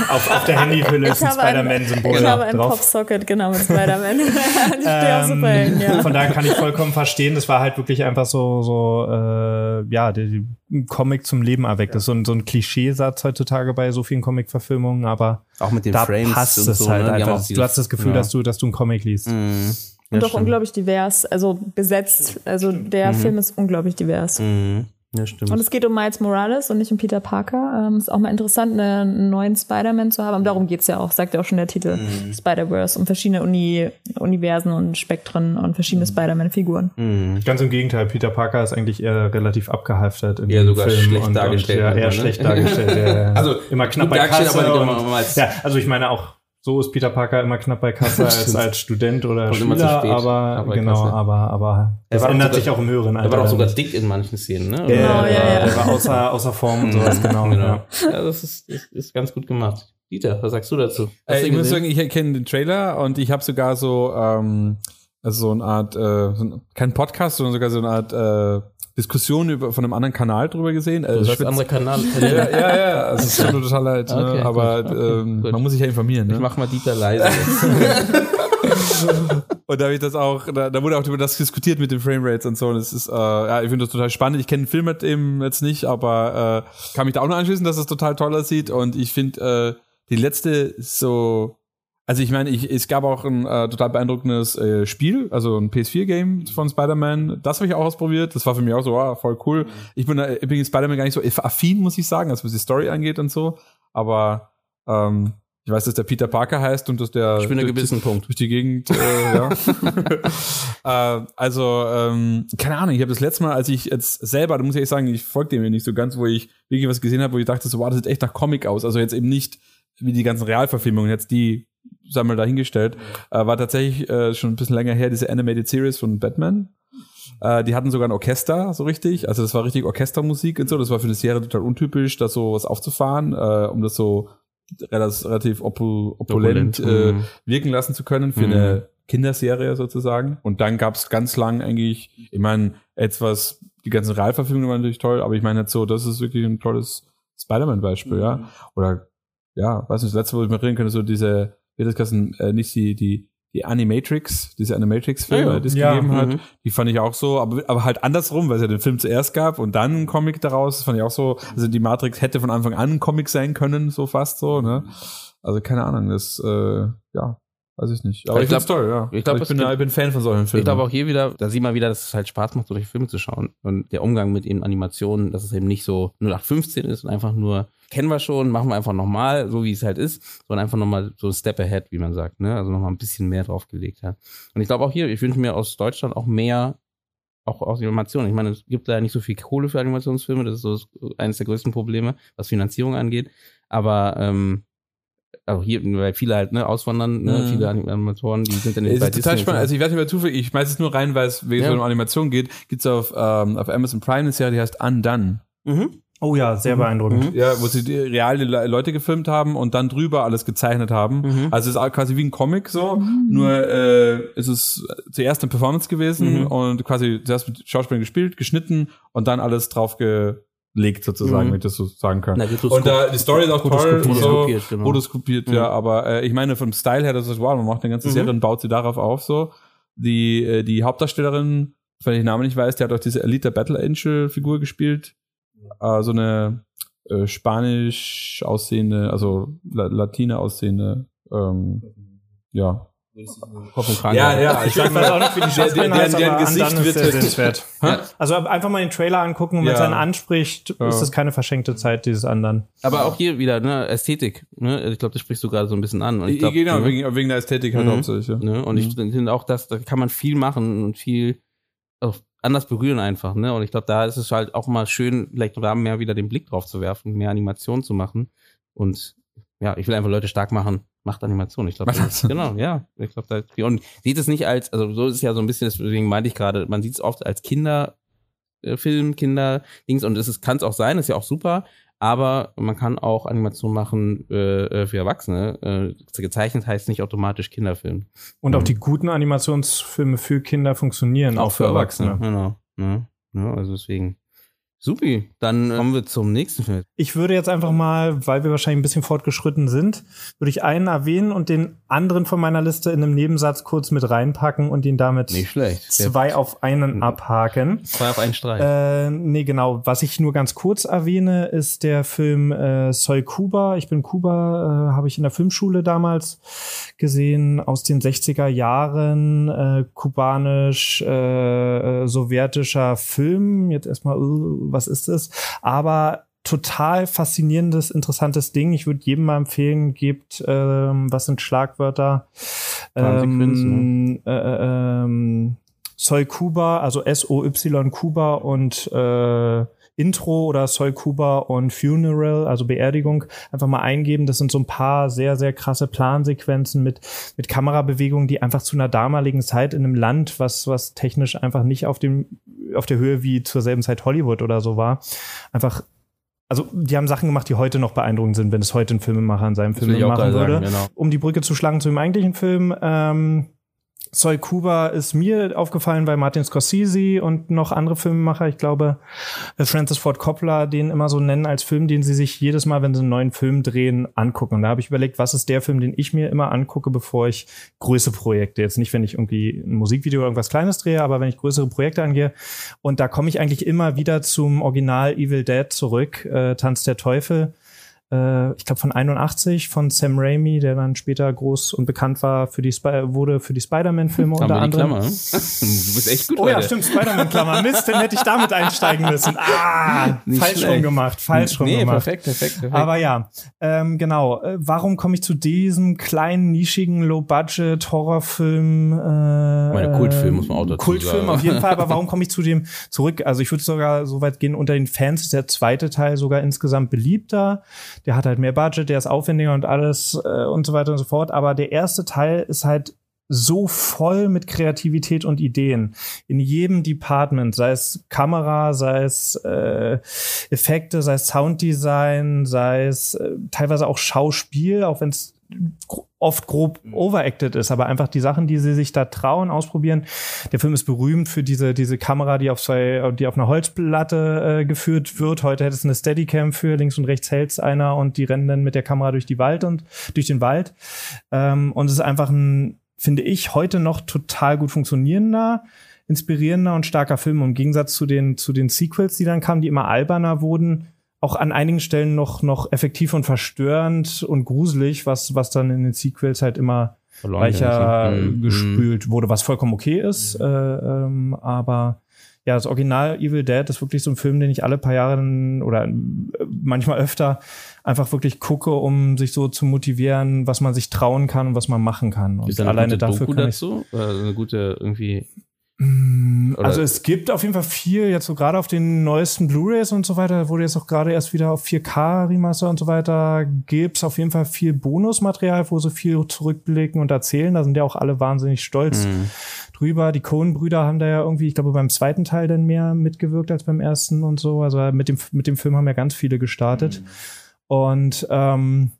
auf, auf der Handyhülle ist ein Spider-Man-Symbol Ich habe ein. Popsocket, genau, mit Spider-Man. ich stehe auf Superhelden, ja. Von daher kann ich vollkommen verstehen. Das war halt wirklich einfach so, so äh, ja, der, der Comic zum Leben erweckt. Das ist so ein, so ein Klischeesatz heutzutage bei so vielen Comic-Verfilmungen, aber Auch mit den da Frames passt und es so, halt ne? Einfach. Du hast das Gefühl, ja. dass du, dass du einen Comic liest. Mhm. Ja, Und auch stimmt. unglaublich divers, also besetzt. Also der Film ist unglaublich divers. Mhm. Ja, stimmt. Und es geht um Miles Morales und nicht um Peter Parker. Ähm, ist auch mal interessant, eine, einen neuen Spider-Man zu haben. Darum geht's ja auch, sagt ja auch schon der Titel. Spider-Verse, um verschiedene Uni Universen und Spektren und verschiedene Spider-Man-Figuren. Mhm. Ganz im Gegenteil, Peter Parker ist eigentlich eher relativ abgehalftert in dem sogar Film schlecht und, dargestellt Und, ja, eher ne? schlecht dargestellt. ja, ja. Also, immer knapp bei Kasse. aber und, immer ja, also ich meine auch so ist Peter Parker immer knapp bei Kasse als, als Student oder Kommt immer zu Schüler, spät, aber genau, Kasse. aber aber Er das war ändert sogar- sich auch im höheren Er Alter. war doch dann sogar dick in manchen Szenen, ne? Ja, Genau, ja, ja, ja. Der war außer, außer Form und sowas, genau. genau. Ja. Ja, das ist, ist, ist ganz gut gemacht. Dieter, was sagst du dazu? Äh, ich muss sagen, ich kenne den Trailer und ich habe sogar so, ähm, also so eine Art, äh, so ein, kein Podcast, sondern sogar so eine Art äh, Diskussion über, von einem anderen Kanal drüber gesehen. Ich hast find's- andere Kanal. ja, ja, ja, also es ist schon total halt, ne? Okay, gut, aber okay, ähm, gut. man muss sich ja informieren. Ne? Ich mach mal Dieter leise. Und da habe ich das auch, da, da wurde auch über das diskutiert mit den Framerates und so. Und es ist, äh, ja, ich finde das total spannend. Ich kenne den Film mit eben jetzt nicht, aber äh, kann mich da auch nur anschließen, dass es total toll aussieht. Und ich finde, äh, die letzte so, also ich meine, ich, es gab auch ein äh, total beeindruckendes äh, Spiel, also ein PS4-Game von Spider-Man. Das habe ich auch ausprobiert. Das war für mich auch so, wow, voll cool. Ich bin äh, übrigens Spider-Man gar nicht so affin, muss ich sagen, also was die Story angeht und so. Aber ähm, Ich weiß, dass der Peter Parker heißt und dass der ich bin durch, gewissen Punkt. durch die Gegend, äh, ja. äh, also, ähm, keine Ahnung, ich habe das letzte Mal, als ich jetzt selber, da muss ich sagen, ich folge dem nicht so ganz, wo ich wirklich was gesehen habe, wo ich dachte, so, wow, das sieht echt nach Comic aus. Also jetzt eben nicht wie die ganzen Realverfilmungen, jetzt die sagen wir dahingestellt, äh, war tatsächlich äh, schon ein bisschen länger her, diese Animated Series von Batman. Äh, die hatten sogar ein Orchester, so richtig. Also das war richtig Orchestermusik und so. Das war für eine Serie total untypisch, da so was aufzufahren, äh, um das so relativ opul opulent, opulent äh, mhm. wirken lassen zu können für mhm. eine Kinderserie sozusagen. Und dann gab's ganz lang eigentlich, ich meine, etwas, die ganzen Realverfilmungen waren natürlich toll, aber ich meine jetzt so, das ist wirklich ein tolles Spider-Man-Beispiel, mhm. ja. Oder ja, weiß nicht, das letzte, wo ich mir reden könnte, so diese, wie das heißen, äh, nicht die, die die Animatrix, diese Animatrix-Filme, ja, die es ja, gegeben hat, mhm. die fand ich auch so, aber, aber halt andersrum, weil es ja den Film zuerst gab und dann ein Comic daraus, das fand ich auch so, also die Matrix hätte von Anfang an ein Comic sein können, so fast so, ne? Also keine Ahnung, das, äh, ja, weiß ich nicht. Aber, ich, ich glaube toll, ja. Ich, glaub, also ich, bin, ich bin Fan von solchen Filmen. Ich glaube auch hier wieder, da sieht man wieder, dass es halt Spaß macht, solche Filme zu schauen. Und der Umgang mit den Animationen, dass es eben nicht so 0815 ist und einfach nur kennen wir schon, machen wir einfach nochmal, so wie es halt ist, sondern einfach nochmal so ein Step ahead, wie man sagt, ne? Also nochmal ein bisschen mehr draufgelegt hat. Und ich glaube auch hier, ich wünsche mir aus Deutschland auch mehr, auch aus Animationen. Ich meine, es gibt da ja nicht so viel Kohle für Animationsfilme, das ist so eines der größten Probleme, was Finanzierung angeht. Aber ähm, auch hier, weil viele halt ne, auswandern, ne, mhm. viele Animatoren, die sind dann nicht bei ist total spannend. Also ich weiß nicht mehr zufällig, ich schmeiß es nur rein, weil es wegen ja. so eine Animation geht, gibt's auf, ähm, auf Amazon Prime eine Serie, die heißt Undone. Mhm. Oh ja, sehr mhm. beeindruckend. Mhm. Ja, wo sie die reale Leute gefilmt haben und dann drüber alles gezeichnet haben. Mhm. Also es ist quasi wie ein Comic so, mhm. nur äh, es ist zuerst eine Performance gewesen mhm. und quasi zuerst mit Schauspielern gespielt, geschnitten und dann alles drauf gelegt sozusagen, mhm. wenn ich das so sagen kann. Na, und da die Story ist auch toll, so, genau. Rotoskopiert, ja, aber äh, ich meine vom Style her, das ist wow, man macht eine ganze Serie und baut sie darauf auf so. Die äh, die Hauptdarstellerin, wenn ich den Namen nicht weiß, die hat auch diese Elite Battle Angel Figur gespielt äh, so eine äh, spanisch aussehende, also La Latine aussehende, ähm, ja. Ja, ja, ich weiß auch nicht, wie die Schauspielerin heißt, aber Gesicht wird sehenswert. Also einfach mal den Trailer angucken und wenn es einen anspricht, ja. ist es keine verschenkte Zeit, dieses anderen. Aber auch hier wieder, ne, Ästhetik, ne, ich glaube, das sprichst du gerade so ein bisschen an. Und ich glaub, genau, ne? wegen, wegen der Ästhetik halt mhm. hauptsächlich, ja. Ne? Und mhm. ich finde auch, dass, da kann man viel machen und viel, auch anders berühren einfach, ne? Und ich glaube, da ist es halt auch mal schön, vielleicht da mehr wieder den Blick drauf zu werfen, mehr Animation zu machen. Und ja, ich will einfach Leute stark machen, macht Animation. Ich glaube, genau, ja. Ich glaube, da und sieht es nicht als, also so ist es ja so ein bisschen, deswegen meinte ich gerade, man sieht es oft als Kinderfilm, Kinderdings und es kann es auch sein, ist ja auch super, aber man kann auch Animation machen äh, äh, für Erwachsene. Äh, gezeichnet heißt nicht automatisch Kinderfilm. Und auch die guten Animationsfilme für Kinder funktionieren auch, auch für, für Erwachsene. Erwachsene. Genau. Ja, ja, also deswegen. Supi, dann äh, kommen wir zum nächsten Film. Ich würde jetzt einfach mal, weil wir wahrscheinlich ein bisschen fortgeschritten sind, würde ich einen erwähnen und den anderen von meiner Liste in einem Nebensatz kurz mit reinpacken und ihn damit zwei auf einen abhaken. Zwei auf einen Streich. Äh, nee, genau. Was ich nur ganz kurz erwähne, ist der Film äh, Soy Cuba. Ich bin Kuba, äh, habe ich in der Filmschule damals gesehen, aus den 60er Jahren, äh, kubanisch, äh, äh, sowjetischer Film. Jetzt erstmal, uh, was ist es? Aber total faszinierendes, interessantes Ding. Ich würde jedem mal empfehlen, gebt, ähm, was sind Schlagwörter? Ähm, äh, äh, ähm, Soy Kuba, also S-O-Y Kuba und äh, Intro oder Soy Kuba und Funeral, also Beerdigung, einfach mal eingeben. Das sind so ein paar sehr, sehr krasse Plansequenzen mit, mit Kamerabewegungen, die einfach zu einer damaligen Zeit in einem Land, was, was technisch einfach nicht auf dem, auf der Höhe wie zur selben Zeit Hollywood oder so war, einfach also die haben Sachen gemacht, die heute noch beeindruckend sind, wenn es heute ein Filmemacher in seinem Film machen würde. Sagen, genau. Um die Brücke zu schlagen zu dem eigentlichen Film, ähm, Soy Cuba ist mir aufgefallen bei Martin Scorsese und noch andere Filmemacher. Ich glaube, äh, Francis Ford Coppola den immer so nennen als Film, den sie sich jedes Mal, wenn sie einen neuen Film drehen, angucken. Und da habe ich überlegt, was ist der Film, den ich mir immer angucke, bevor ich größere Projekte, jetzt nicht, wenn ich irgendwie ein Musikvideo oder irgendwas Kleines drehe, aber wenn ich größere Projekte angehe. Und da komme ich eigentlich immer wieder zum Original Evil Dead zurück, äh, Tanz der Teufel äh, ich glaube von 81 von Sam Raimi, der dann später groß und bekannt war für die Spy wurde für die Spider-Man-Filme unter anderem. Klammer. Du bist echt gut. Oh ja, stimmt, Spider-Man-Klammer. Mist, dann hätte ich damit einsteigen müssen. Ah, Nicht falsch rum gemacht, falsch rum nee, gemacht. Perfekt, perfekt, perfekt. Aber ja, ähm, genau. Äh, warum komme ich zu diesem kleinen, nischigen, Low-Budget-Horrorfilm? Äh, Meine Kultfilm muss man auch dazu Kultfilm sagen. auf jeden Fall. Aber warum komme ich zu dem zurück? Also ich würde sogar so weit gehen, unter den Fans ist der zweite Teil sogar insgesamt beliebter der hat halt mehr Budget, der ist aufwendiger und alles äh, und so weiter und so fort. Aber der erste Teil ist halt so voll mit Kreativität und Ideen. In jedem Department, sei es Kamera, sei es äh, Effekte, sei es Sounddesign, sei es äh, teilweise auch Schauspiel, auch wenn es oft grob mhm. overacted ist, aber einfach die Sachen, die sie sich da trauen, ausprobieren. Der Film ist berühmt für diese, diese Kamera, die auf zwei, die auf einer Holzplatte äh, geführt wird. Heute hätte es eine Steadicam für, links und rechts hält's einer und die rennen dann mit der Kamera durch die Wald und durch den Wald. Ähm, und es ist einfach ein, finde ich, heute noch total gut funktionierender inspirierender und starker Film im Gegensatz zu den zu den Sequels, die dann kamen, die immer alberner wurden auch an einigen Stellen noch, noch effektiv und verstörend und gruselig, was, was dann in den Sequels halt immer Verloren weicher mhm. gespült wurde, was vollkommen okay ist. Mhm. Äh, ähm, aber ja, das Original Evil Dead ist wirklich so ein Film, den ich alle paar Jahre oder äh, manchmal öfter einfach wirklich gucke, um sich so zu motivieren, was man sich trauen kann und was man machen kann. Und alleine dafür Doku kann dazu? ich dazu? eine gute irgendwie Oder also es gibt auf jeden Fall viel, jetzt so gerade auf den neuesten Blu-Rays und so weiter, wurde jetzt auch gerade erst wieder auf 4K Remaster und so weiter, gibt's auf jeden Fall viel Bonusmaterial, wo sie viel zurückblicken und erzählen. Da sind ja auch alle wahnsinnig stolz mhm. drüber. Die Coen-Brüder haben da ja irgendwie, ich glaube, beim zweiten Teil dann mehr mitgewirkt als beim ersten und so. Also mit dem, mit dem Film haben ja ganz viele gestartet. Mhm. Und ähm,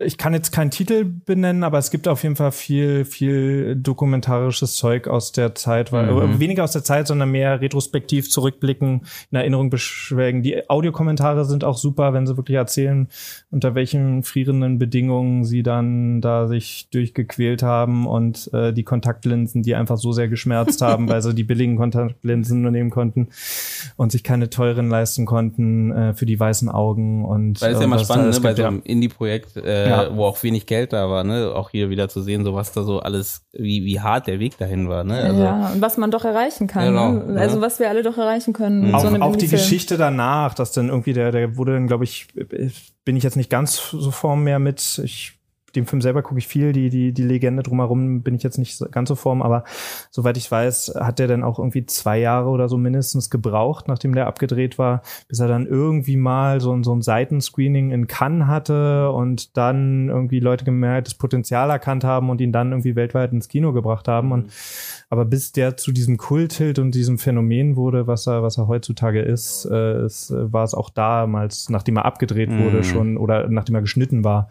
ich kann jetzt keinen Titel benennen, aber es gibt auf jeden Fall viel, viel dokumentarisches Zeug aus der Zeit, weil mhm. weniger aus der Zeit, sondern mehr retrospektiv zurückblicken, in Erinnerung beschwelgen. Die Audiokommentare sind auch super, wenn sie wirklich erzählen, unter welchen frierenden Bedingungen sie dann da sich durchgequält haben und äh, die Kontaktlinsen, die einfach so sehr geschmerzt haben, weil sie die billigen Kontaktlinsen nur nehmen konnten und sich keine teuren leisten konnten äh, für die weißen Augen und weil es ja immer spannend, ne, bei so einem Indie-Projekt äh, ja. wo auch wenig Geld da war, ne? Auch hier wieder zu sehen, so was da so alles, wie, wie hart der Weg dahin war, ne? Also, ja, und was man doch erreichen kann. Genau, ne? Also was wir alle doch erreichen können. Auch, so auch die Geschichte danach, dass dann irgendwie der, der wurde dann, glaube ich, bin ich jetzt nicht ganz so form mehr mit, ich dem Film selber gucke ich viel, die, die, die Legende drumherum bin ich jetzt nicht ganz so form, aber soweit ich weiß, hat der dann auch irgendwie zwei Jahre oder so mindestens gebraucht, nachdem der abgedreht war, bis er dann irgendwie mal so, so ein Seitenscreening in Cannes hatte und dann irgendwie Leute gemerkt, das Potenzial erkannt haben und ihn dann irgendwie weltweit ins Kino gebracht haben. Und aber bis der zu diesem Kultheld und diesem Phänomen wurde, was er, was er heutzutage ist, äh, es, war es auch damals, nachdem er abgedreht mhm. wurde, schon oder nachdem er geschnitten war,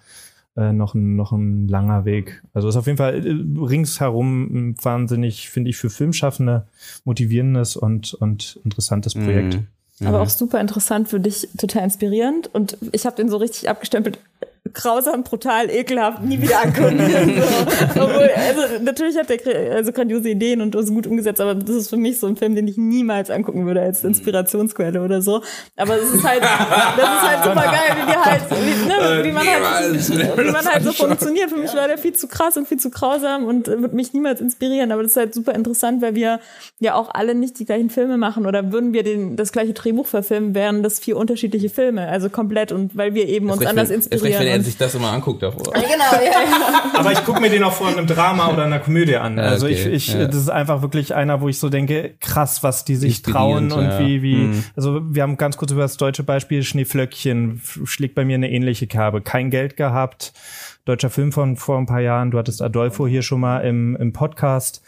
äh, noch, ein, noch ein langer Weg. Also ist auf jeden Fall äh, ringsherum ein wahnsinnig, finde ich, für Filmschaffende motivierendes und, und interessantes Projekt. Mhm. Aber auch super interessant für dich, total inspirierend. Und ich habe den so richtig abgestempelt grausam, brutal, ekelhaft, nie wieder angucken. so. Obwohl, also natürlich hat der also grandiose Ideen und ist gut umgesetzt, aber das ist für mich so ein Film, den ich niemals angucken würde als Inspirationsquelle oder so. Aber es ist halt, das ist halt super geil, wie wir halt, wie, ne, wie man halt, wie man halt so funktioniert. Für mich war der viel zu krass und viel zu grausam und wird mich niemals inspirieren. Aber das ist halt super interessant, weil wir ja auch alle nicht die gleichen Filme machen oder würden wir den, das gleiche Drehbuch verfilmen, wären das vier unterschiedliche Filme, also komplett und weil wir eben uns anders inspirieren er sich das immer anguckt davor. Ja, genau, ja. Aber ich gucke mir den auch vor einem Drama oder einer Komödie an. Also okay, ich, ich ja. das ist einfach wirklich einer, wo ich so denke, krass, was die sich trauen und ja. wie, wie, mhm. also wir haben ganz kurz über das deutsche Beispiel Schneeflöckchen, schlägt bei mir eine ähnliche Kerbe. Kein Geld gehabt. Deutscher Film von vor ein paar Jahren. Du hattest Adolfo hier schon mal im, im Podcast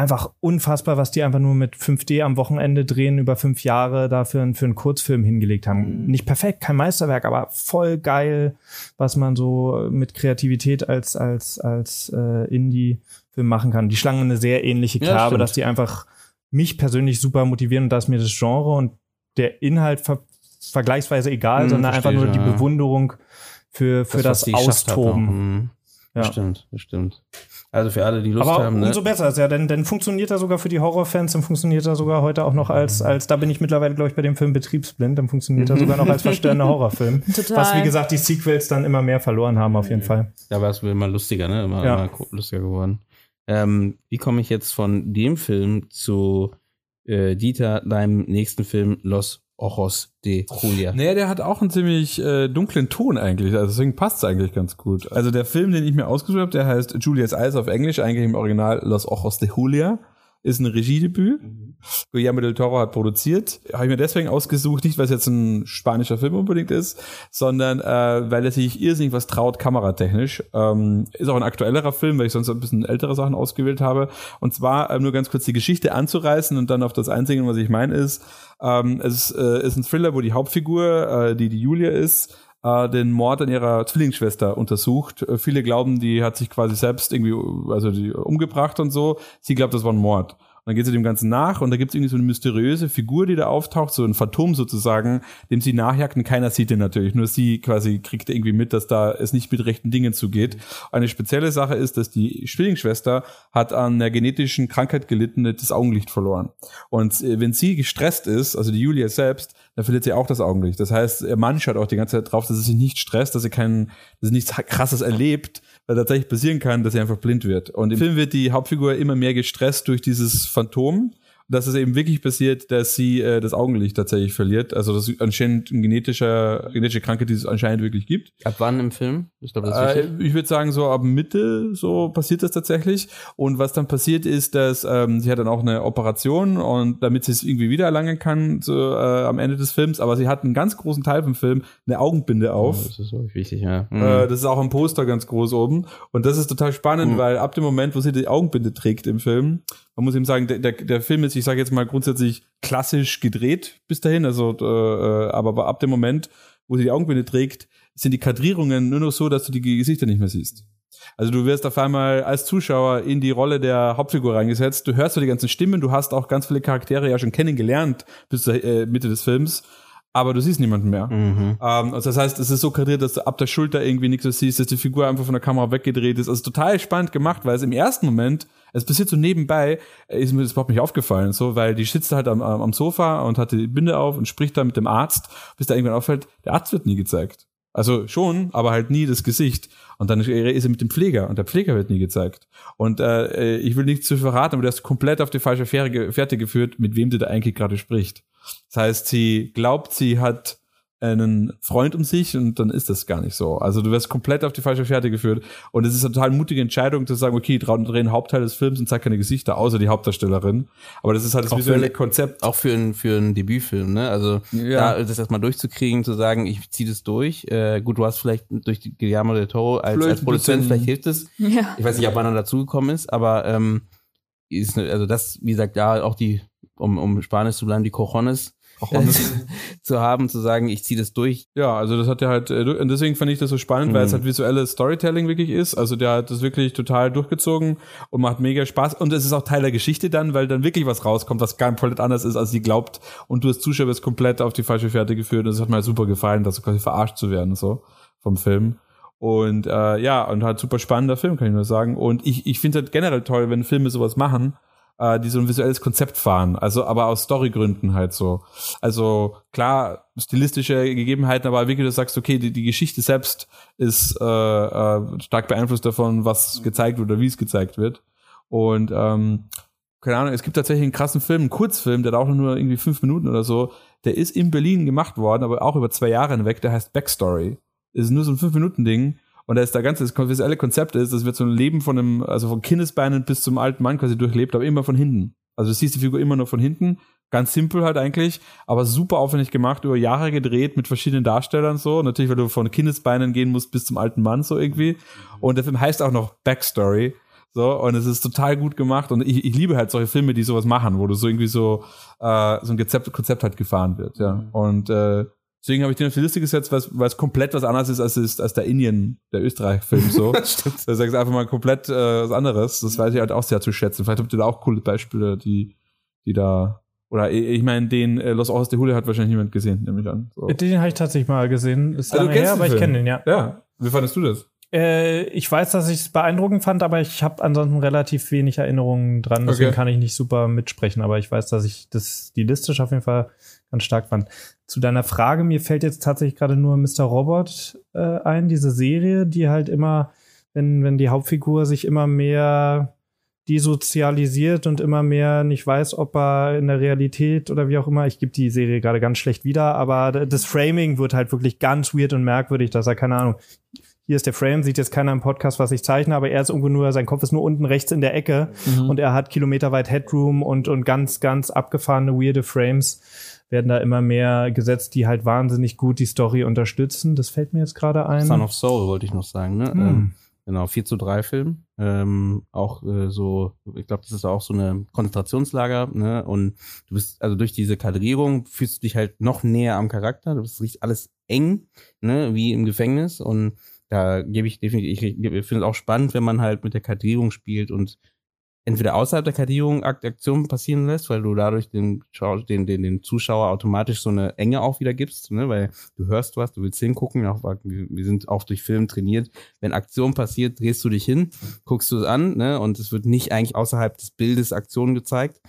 einfach unfassbar, was die einfach nur mit 5D am Wochenende drehen über fünf Jahre dafür für einen Kurzfilm hingelegt haben. Mhm. Nicht perfekt, kein Meisterwerk, aber voll geil, was man so mit Kreativität als als als äh, Indie-Film machen kann. Die Schlange eine sehr ähnliche Kerbe, ja, dass die einfach mich persönlich super motivieren und dass mir das Genre und der Inhalt ver vergleichsweise egal, mhm, sondern einfach nur ja. die Bewunderung für für das, das Austoben. Mhm. Ja. Bestimmt, bestimmt. Also für alle, die Lust Aber haben. Ne? umso besser ist ja, denn, denn funktioniert er sogar für die Horrorfans, dann funktioniert er sogar heute auch noch als, als da bin ich mittlerweile, glaube ich, bei dem Film Betriebsblind, dann funktioniert er sogar noch als verstörender Horrorfilm. Total. Was, wie gesagt, die Sequels dann immer mehr verloren haben, auf jeden Fall. Da war es immer lustiger, ne? Immer, Ja. immer lustiger geworden. Ähm, wie komme ich jetzt von dem Film zu äh, Dieter, deinem nächsten Film Los Ojos de Julia? Naja, der hat auch einen ziemlich äh, dunklen Ton eigentlich, also deswegen passt es eigentlich ganz gut. Also der Film, den ich mir ausgesucht habe, der heißt Julia's Eyes auf Englisch, eigentlich im Original Los Ojos de Julia, ist ein Regiedebüt. Guillermo del Toro hat produziert. Habe ich mir deswegen ausgesucht, nicht weil es jetzt ein spanischer Film unbedingt ist, sondern äh, weil er sich irrsinnig was traut, kameratechnisch. Ähm, ist auch ein aktuellerer Film, weil ich sonst ein bisschen ältere Sachen ausgewählt habe. Und zwar ähm, nur ganz kurz die Geschichte anzureißen und dann auf das Einzige, was ich meine, ist, ähm, es äh, ist ein Thriller, wo die Hauptfigur, äh, die die Julia ist, äh, den Mord an ihrer Zwillingsschwester untersucht. Äh, viele glauben, die hat sich quasi selbst irgendwie, also die umgebracht und so. Sie glaubt, das war ein Mord. Und dann geht sie dem Ganzen nach und da gibt es irgendwie so eine mysteriöse Figur, die da auftaucht, so ein Phantom sozusagen, dem sie nachjagt und keiner sieht den natürlich. Nur sie quasi kriegt irgendwie mit, dass da es nicht mit rechten Dingen zugeht. Eine spezielle Sache ist, dass die Zwillingsschwester hat an einer genetischen Krankheit gelitten, das Augenlicht verloren. Und äh, wenn sie gestresst ist, also die Julia selbst, dann verliert sie auch das Augenlicht. Das heißt, ihr Mann schaut auch die ganze Zeit drauf, dass sie sich nicht stresst, dass sie keinen, dass sie nichts krasses erlebt, weil tatsächlich passieren kann, dass sie einfach blind wird. Und im Film wird die Hauptfigur immer mehr gestresst durch dieses Phantom. Dass es eben wirklich passiert, dass sie äh, das Augenlicht tatsächlich verliert. Also das ist anscheinend ein genetischer, genetische Krankheit, die es anscheinend wirklich gibt. Ab wann im Film? Ich glaube, das ist Äh, ich würde sagen, so ab Mitte so passiert das tatsächlich. Und was dann passiert ist, dass ähm, sie hat dann auch eine Operation und damit sie es irgendwie wieder erlangen kann so, äh, am Ende des Films, aber sie hat einen ganz großen Teil vom Film eine Augenbinde Oh, auf. das ist wirklich wichtig, ja. Mhm. Äh, das ist auch am Poster ganz groß oben. Und das ist total spannend, Mhm. weil ab dem Moment, wo sie die Augenbinde trägt im Film, man muss eben sagen, der, der, der Film ist, ich sage jetzt mal grundsätzlich klassisch gedreht bis dahin, also äh, äh, aber ab dem Moment, wo sie die Augenbinde trägt, sind die Kadrierungen nur noch so, dass du die Gesichter nicht mehr siehst. Also du wirst auf einmal als Zuschauer in die Rolle der Hauptfigur reingesetzt. Du hörst so die ganzen Stimmen, du hast auch ganz viele Charaktere ja schon kennengelernt bis zur äh, Mitte des Films, aber du siehst niemanden mehr. Mhm. Ähm, also das heißt, es ist so kadriert, dass du ab der Schulter irgendwie nichts mehr siehst, dass die Figur einfach von der Kamera weggedreht ist. Also total spannend gemacht, weil es im ersten Moment, es passiert so nebenbei, äh, ist mir das überhaupt nicht aufgefallen, so, weil die sitzt halt am, am Sofa und hat die Binde auf und spricht da mit dem Arzt, bis da irgendwann auffällt, der Arzt wird nie gezeigt. Also schon, aber halt nie das Gesicht. Und dann ist er mit dem Pfleger und der Pfleger wird nie gezeigt. Und äh, ich will nichts zu verraten, aber der ist komplett auf die falsche Fährte geführt, mit wem der da eigentlich gerade spricht. Das heißt, sie glaubt, sie hat einen Freund um sich und dann ist das gar nicht so. Also du wirst komplett auf die falsche Fährte geführt und es ist eine total mutige Entscheidung zu sagen, okay, drehen drehen Hauptteil des Films und zeig keine Gesichter, außer die Hauptdarstellerin. Aber das ist halt das Auch visuelle für- Konzept. Auch für, ein, für einen Debütfilm, ne? Also Ja. da das erstmal durchzukriegen, zu sagen, ich ziehe das durch. Äh, gut, du hast vielleicht durch die Guillermo del Toro als, Vielleicht als Produzent, bisschen- vielleicht hilft es. Ja. Ich weiß nicht, ob wann er dazugekommen ist, aber ähm, ist, ne- also das, wie gesagt, ja, auch die, um, um Spanisch zu bleiben, die Cojones äh, zu haben, zu sagen, ich ziehe das durch. Ja, also das hat ja halt, äh, und deswegen fand ich das so spannend, weil es Mhm. halt visuelles Storytelling wirklich ist. Also der hat das wirklich total durchgezogen und macht mega Spaß. Und es ist auch Teil der Geschichte dann, weil dann wirklich was rauskommt, was gar komplett anders ist, als sie glaubt. Und du als Zuschauer wirst komplett auf die falsche Fährte geführt. Und es hat mir halt super gefallen, da so quasi verarscht zu werden, so vom Film. Und äh, ja, und halt super spannender Film, kann ich nur sagen. Und ich, ich finde halt generell toll, wenn Filme sowas machen, äh, die so ein visuelles Konzept fahren. Also aber aus Storygründen halt so. Also klar, stilistische Gegebenheiten, aber wirklich, du sagst, okay, die, die Geschichte selbst ist äh, äh, stark beeinflusst davon, was gezeigt wird oder wie es gezeigt wird. Und ähm, keine Ahnung, es gibt tatsächlich einen krassen Film, einen Kurzfilm, der dauert nur irgendwie fünf Minuten oder so. Der ist in Berlin gemacht worden, aber auch über zwei Jahre hinweg. Der heißt Backstory. Ist nur so ein fünf Minuten Ding. Und da ist der ganze, das visuelle Konzept ist, das wird so ein Leben von einem, also von Kindesbeinen bis zum alten Mann quasi durchlebt, aber immer von hinten. Also du siehst die Figur immer nur von hinten. Ganz simpel halt eigentlich, aber super aufwendig gemacht, über Jahre gedreht mit verschiedenen Darstellern so. Natürlich, weil du von Kindesbeinen gehen musst bis zum alten Mann so irgendwie. Und der Film heißt auch noch Backstory. So, und es ist total gut gemacht. Und ich, ich liebe halt solche Filme, die sowas machen, wo du so irgendwie so, äh, so ein Konzept, Konzept halt gefahren wird, ja. Und äh, deswegen habe ich den auf die Liste gesetzt, weil es- komplett was anderes ist als, ist, als der Indien, der Österreich-Film so. Stimmt. Da sagst du einfach mal komplett äh, was anderes. Das weiß ich halt auch sehr zu schätzen. Vielleicht habt ihr da auch coole Beispiele, die, die da. Oder ich, meine, den äh, Los Ojos de Julio hat wahrscheinlich niemand gesehen, nehme ich an. So. Den habe ich tatsächlich mal gesehen. Ist Also, lange her, den aber ich kenne den, ja. Ja. Wie fandest du das? Äh, ich weiß, dass ich es beeindruckend fand, aber ich habe ansonsten relativ wenig Erinnerungen dran. Deswegen okay. kann ich nicht super mitsprechen. Aber ich weiß, dass ich das stilistisch auf jeden Fall ganz stark fand. Zu deiner Frage, mir fällt jetzt tatsächlich gerade nur Mr. Robot äh, ein, diese Serie, die halt immer, wenn, wenn die Hauptfigur sich immer mehr desozialisiert und immer mehr nicht weiß, ob er in der Realität oder wie auch immer, ich gebe die Serie gerade ganz schlecht wieder, aber das Framing wird halt wirklich ganz weird und merkwürdig, dass er, keine Ahnung, hier ist der Frame, sieht jetzt keiner im Podcast, was ich zeichne, aber er ist irgendwo nur, sein Kopf ist nur unten rechts in der Ecke mhm. und er hat kilometerweit Headroom und, und ganz, ganz abgefahrene, weirde Frames werden da immer mehr gesetzt, die halt wahnsinnig gut die Story unterstützen. Das fällt mir jetzt gerade ein. Son of Soul wollte ich noch sagen, ne? Hm. Ähm, genau, 4 zu 3 Film. Ähm, auch äh, so, ich glaube, das ist auch so eine Konzentrationslager, ne? Und du bist, also durch diese Kadrierung fühlst du dich halt noch näher am Charakter. Du bist richtig alles eng, ne, wie im Gefängnis. Und da gebe ich definitiv, ich, ich finde es auch spannend, wenn man halt mit der Kadrierung spielt und entweder außerhalb der Kadierung Aktionen passieren lässt, weil du dadurch den, den, den, den Zuschauer automatisch so eine Enge auch wieder gibst, ne? weil du hörst was, du willst hingucken, auch, wir sind auch durch Film trainiert. Wenn Aktion passiert, drehst du dich hin, guckst du es an ne? und es wird nicht eigentlich außerhalb des Bildes Aktion gezeigt.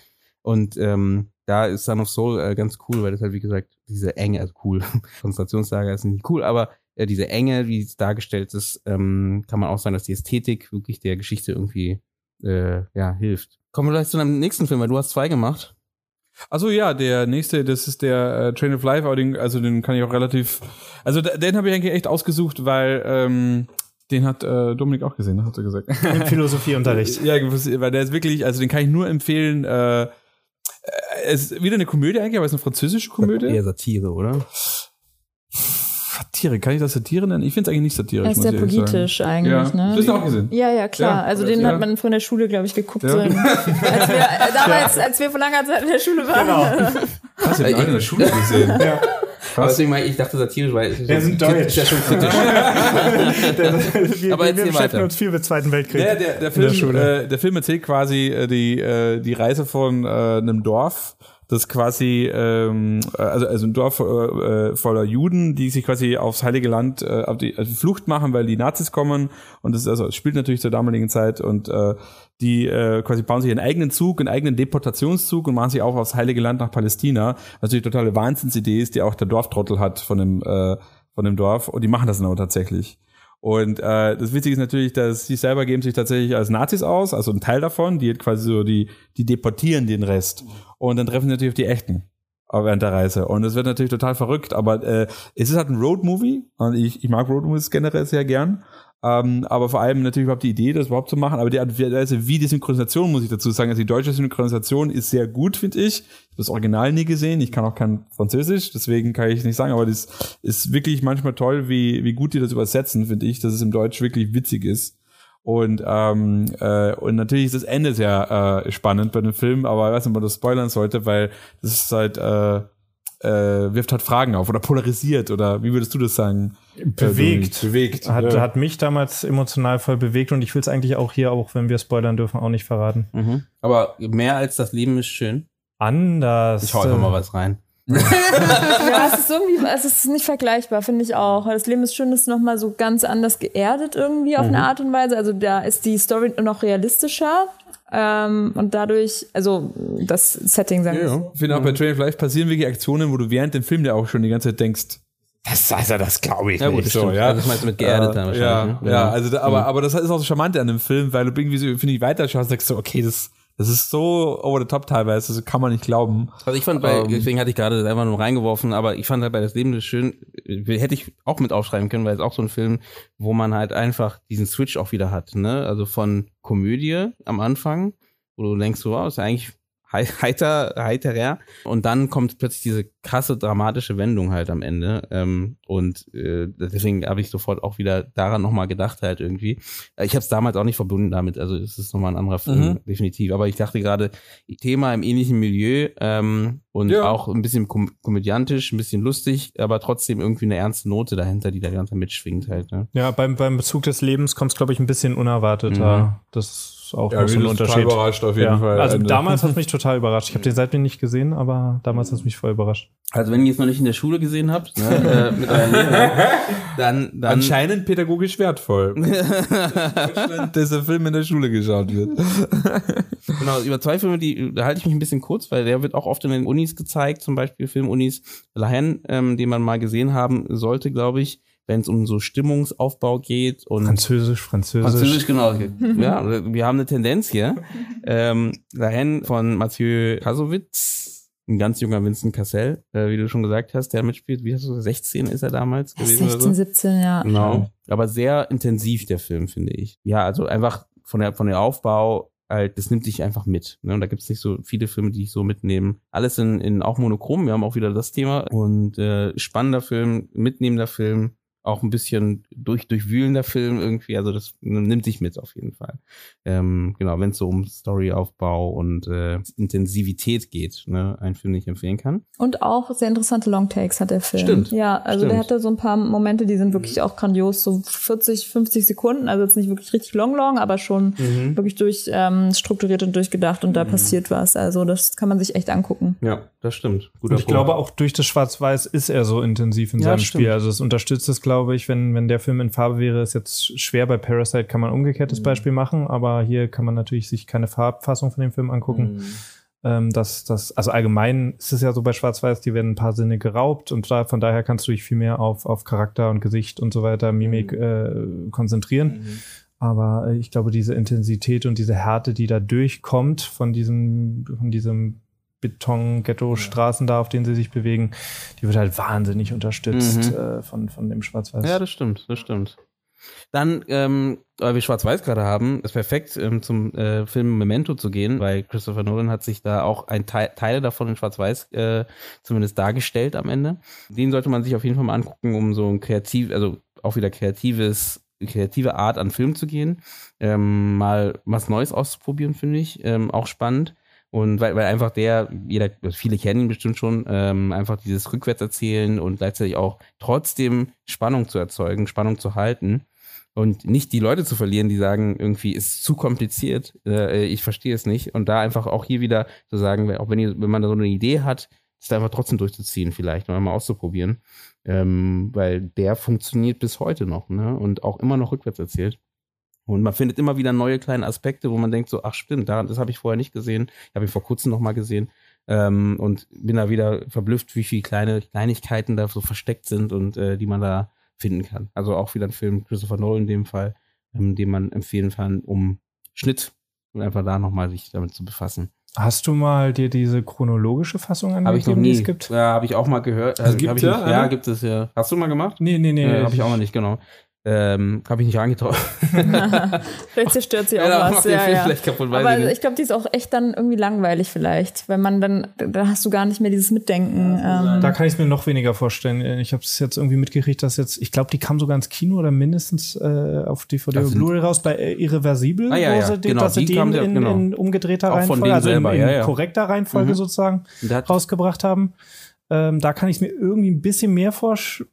Und ähm, da ist Son of Soul äh, ganz cool, weil das halt, wie gesagt, diese Enge, also cool, Konzentrationslager ist nicht cool, aber äh, diese Enge, wie es dargestellt ist, ähm, kann man auch sagen, dass die Ästhetik wirklich der Geschichte irgendwie äh, ja, hilft. Kommen wir gleich zu einem nächsten Film, weil du hast zwei gemacht. Also ja, der nächste, das ist der äh, Train of Life, aber den, also den kann ich auch relativ, also den habe ich eigentlich echt ausgesucht, weil ähm, den hat äh, Dominik auch gesehen, hat er gesagt. Im Philosophieunterricht. ja, weil der ist wirklich, also den kann ich nur empfehlen. Äh, es ist wieder eine Komödie eigentlich, aber es ist eine französische Komödie. Eher Satire, oder? Satire, kann ich das Satire nennen? Ich finde es eigentlich nicht Satire. Er ist sehr politisch sagen. eigentlich, ja. ne? Du hast ihn auch gesehen. Ja, ja, klar. Ja, also den ja. hat man von der Schule, glaube ich, geguckt. So in, als wir, äh, damals, als wir vor langer Zeit in der Schule waren. Genau. Hast du den in der Schule gesehen? ja. Aber deswegen meine ich, dachte satirisch, weil wir sind deutsch. Ist ja schon kritisch. wir, Aber wir, wir beschäftigen uns viel mit Zweiten Weltkrieg. Der, der, der, Film, der, äh, der Film erzählt quasi äh, die, äh, die Reise von äh, einem Dorf das quasi ähm, also also ein Dorf äh, voller Juden, die sich quasi aufs Heilige Land äh, auf die also Flucht machen, weil die Nazis kommen und das also spielt natürlich zur damaligen Zeit und äh, die äh, quasi bauen sich einen eigenen Zug, einen eigenen Deportationszug und machen sich auch aufs Heilige Land nach Palästina. Was natürlich totale Wahnsinnsidee ist, die auch der Dorftrottel hat von dem äh, von dem Dorf und die machen das dann auch tatsächlich. Und äh, das Witzige ist natürlich, dass sie selber geben sich tatsächlich als Nazis aus, also ein Teil davon, die quasi so, die, die deportieren den Rest. Und dann treffen sie natürlich auf die Echten während der Reise. Und es wird natürlich total verrückt, aber äh, es ist halt ein Road-Movie und ich, ich mag Road-Movies generell sehr gern. Ähm, aber vor allem natürlich überhaupt die Idee, das überhaupt zu machen. Aber die Art und Weise, wie die Synchronisation, muss ich dazu sagen, also die deutsche Synchronisation ist sehr gut, finde ich. Ich habe das Original nie gesehen. Ich kann auch kein Französisch, deswegen kann ich nicht sagen. Aber das ist wirklich manchmal toll, wie, wie gut die das übersetzen, finde ich, dass es im Deutsch wirklich witzig ist. Und, ähm, äh, und natürlich ist das Ende sehr äh, spannend bei dem Film, aber ich weiß nicht, ob man das spoilern sollte, weil das ist halt äh, äh, wirft halt Fragen auf oder polarisiert oder wie würdest du das sagen? Bewegt. Äh, bewegt. Hat, ja. hat mich damals emotional voll bewegt und ich will es eigentlich auch hier, auch wenn wir spoilern dürfen, auch nicht verraten. Mhm. Aber mehr als das Leben ist schön. Anders. Ich hau einfach mal was rein. ja, es ist irgendwie, es ist nicht vergleichbar, finde ich auch. Das Leben ist schön, ist nochmal so ganz anders geerdet irgendwie auf mhm. eine Art und Weise. Also da ist die Story noch realistischer. Ähm, und dadurch, also das Setting wir ja, so. Ich finde auch bei Train of Life passieren wirklich Aktionen, wo du während dem Film ja auch schon die ganze Zeit denkst, das, also das glaube ich ja, gut, nicht so, ja. Also das meinst du mit geerdet äh, dann wahrscheinlich. Ja, ne? ja, also da, aber, mhm. aber das ist auch so charmant an dem Film, weil du irgendwie so, finde ich, weiter schaust, denkst du, okay, das, das ist so over the top teilweise, das kann man nicht glauben. Also ich fand bei, ähm, deswegen hatte ich gerade das einfach nur reingeworfen, aber ich fand halt bei das Leben das schön, hätte ich auch mit aufschreiben können, weil es auch so ein Film, wo man halt einfach diesen Switch auch wieder hat, ne? Also von Komödie am Anfang, wo du denkst, so, wow, ist ja eigentlich heiter, heiterer. Und dann kommt plötzlich diese krasse dramatische Wendung halt am Ende. Ähm, und äh, deswegen habe ich sofort auch wieder daran nochmal gedacht halt irgendwie. Ich habe es damals auch nicht verbunden damit, also es ist nochmal ein anderer Film, mhm. definitiv. Aber ich dachte gerade, Thema im ähnlichen Milieu, ähm, und ja. auch ein bisschen kom komödiantisch, ein bisschen lustig, aber trotzdem irgendwie eine ernste Note dahinter, die da ganze mitschwingt halt. Ne? Ja, beim, beim Bezug des Lebens kommt es, glaube ich, ein bisschen unerwarteter. Mhm. Das ist auch ja, so ein Unterschied. überrascht auf jeden ja. Fall. Also damals hat es mich total überrascht. Ich habe den seitdem nicht gesehen, aber damals hat es mich voll überrascht. Also wenn ihr es noch nicht in der Schule gesehen habt, ne, äh, mit euren Lehrern, dann, dann anscheinend pädagogisch wertvoll. dieser Film in der Schule geschaut wird. genau, über zwei Filme, die da halte ich mich ein bisschen kurz, weil der wird auch oft in den Unis gezeigt, zum Beispiel Filmunis Lahen, ähm, den man mal gesehen haben sollte, glaube ich wenn es um so Stimmungsaufbau geht und Französisch, Französisch. Französisch, genau. ja, wir haben eine Tendenz hier. ähm, dahin von Mathieu Kasowitz, ein ganz junger Vincent Cassel, äh, wie du schon gesagt hast, der mitspielt. Wie hast du 16 ist er damals gewesen? 16, so? 17, ja. Genau. Aber sehr intensiv der Film, finde ich. Ja, also einfach von der von der Aufbau halt, das nimmt dich einfach mit. Ne? Und da gibt es nicht so viele Filme, die ich so mitnehme. Alles in, in auch monochrom, wir haben auch wieder das Thema. Und äh, spannender Film, mitnehmender Film, auch ein bisschen durch, durchwühlender Film irgendwie. Also das nimmt sich mit auf jeden Fall. Ähm, genau, wenn es so um Storyaufbau und äh, Intensivität geht, ne, ein Film, den ich empfehlen kann. Und auch sehr interessante Longtakes hat der Film. Stimmt. Ja, also Stimmt. der hatte so ein paar Momente, die sind wirklich auch grandios, so 40, 50 Sekunden, also jetzt nicht wirklich richtig long long, aber schon mhm. wirklich durch ähm, strukturiert und durchgedacht und da mhm. passiert was. Also das kann man sich echt angucken. Ja, das stimmt. Guter und ich Punkt. glaube auch durch das Schwarz-Weiß ist er so intensiv in ja, seinem stimmt. Spiel. Also es unterstützt es, glaube ich, wenn, wenn der Film in Farbe wäre, ist jetzt schwer. Bei Parasite kann man umgekehrtes mhm. Beispiel machen, aber hier kann man natürlich sich keine Farbfassung von dem Film angucken. Mhm. Ähm, das, das, also allgemein ist es ja so bei Schwarz-Weiß, die werden ein paar Sinne geraubt und da, von daher kannst du dich viel mehr auf, auf Charakter und Gesicht und so weiter, Mimik mhm. äh, konzentrieren. Mhm. Aber äh, ich glaube, diese Intensität und diese Härte, die da durchkommt von diesem, von diesem Beton-Ghetto-Straßen da, auf denen sie sich bewegen, die wird halt wahnsinnig unterstützt mhm. äh, von, von dem Schwarz-Weiß. Ja, das stimmt, das stimmt. Dann, ähm, weil wir Schwarz-Weiß gerade haben, ist perfekt, ähm, zum äh, Film Memento zu gehen, weil Christopher Nolan hat sich da auch ein Teil, Teile davon in Schwarz-Weiß äh, zumindest dargestellt am Ende. Den sollte man sich auf jeden Fall mal angucken, um so ein kreativ, also auch wieder kreatives kreative Art an Film zu gehen, ähm, mal was Neues auszuprobieren, finde ich, ähm, auch spannend. Und weil, weil einfach der, jeder, also viele kennen ihn bestimmt schon, ähm, einfach dieses Rückwärtserzählen und gleichzeitig auch trotzdem Spannung zu erzeugen, Spannung zu halten und nicht die Leute zu verlieren, die sagen, irgendwie ist zu kompliziert, äh, ich verstehe es nicht. Und da einfach auch hier wieder zu sagen, auch wenn, ihr, wenn man da so eine Idee hat, es da einfach trotzdem durchzuziehen, vielleicht mal auszuprobieren. Ähm, weil der funktioniert bis heute noch, ne? Und auch immer noch rückwärts erzählt. Und man findet immer wieder neue kleine Aspekte, wo man denkt so, ach stimmt, das habe ich vorher nicht gesehen. Ich habe ihn vor kurzem noch mal gesehen. Ähm, und bin da wieder verblüfft, wie viele kleine Kleinigkeiten da so versteckt sind und äh, die man da finden kann. Also auch wieder ein Film, Christopher Nolan in dem Fall, ähm, den man empfehlen kann, um Schnitt und einfach da nochmal sich damit zu befassen. Hast du mal dir diese chronologische Fassung angegeben, ich die es gibt? Ja, habe ich auch mal gehört. Also, gibt ich ja, nicht, ja, gibt es ja. Hast du mal gemacht? Nee, nee, nee. Äh, habe ich auch noch nicht, genau. Ähm, habe ich nicht angetraut. vielleicht zerstört sie auch ja, was. Ja, ja. Vielleicht kaputt, Aber ich, ich glaube, die ist auch echt dann irgendwie langweilig vielleicht, wenn man dann, da hast du gar nicht mehr dieses Mitdenken. Ähm. Da kann ich es mir noch weniger vorstellen. Ich habe es jetzt irgendwie mitgekriegt, dass jetzt, ich glaube, die kam sogar ins Kino oder mindestens äh, auf DVD oder Blu-ray raus bei äh, Irreversibel, ah, ja, ja. Den, genau, dass sie den in, genau. in, umgedrehter auch Reihenfolge, also in, in ja, korrekter Reihenfolge mhm. sozusagen rausgebracht haben. Ähm, da kann ich es mir irgendwie ein bisschen mehr vorstellen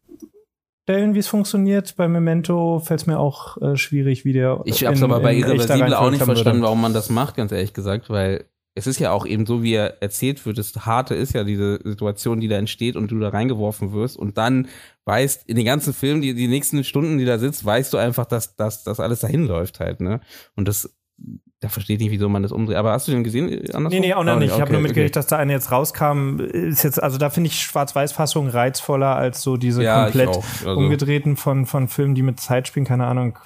stellen, wie es funktioniert. Bei Memento fällt es mir auch äh, schwierig, wie der. Ich habe es aber bei Irreversibel auch nicht verstanden, warum man das macht, ganz ehrlich gesagt, weil es ist ja auch eben so, wie er erzählt wird. Das Harte ist ja diese Situation, die da entsteht und du da reingeworfen wirst und dann weißt, in den ganzen Filmen, die, die nächsten Stunden, die da sitzt, weißt du einfach, dass, dass, dass alles dahin läuft halt, ne? Und das da verstehe ich nicht, wieso man das umdreht. Aber hast du den gesehen? Andersrum? Nee, nee, auch noch nicht. Ich habe nur mitgekriegt, okay. dass da eine jetzt rauskam. Ist jetzt, also da finde ich Schwarz-Weiß-Fassung reizvoller als so diese ja, komplett also. umgedrehten von, von Filmen, die mit Zeit spielen. Keine Ahnung.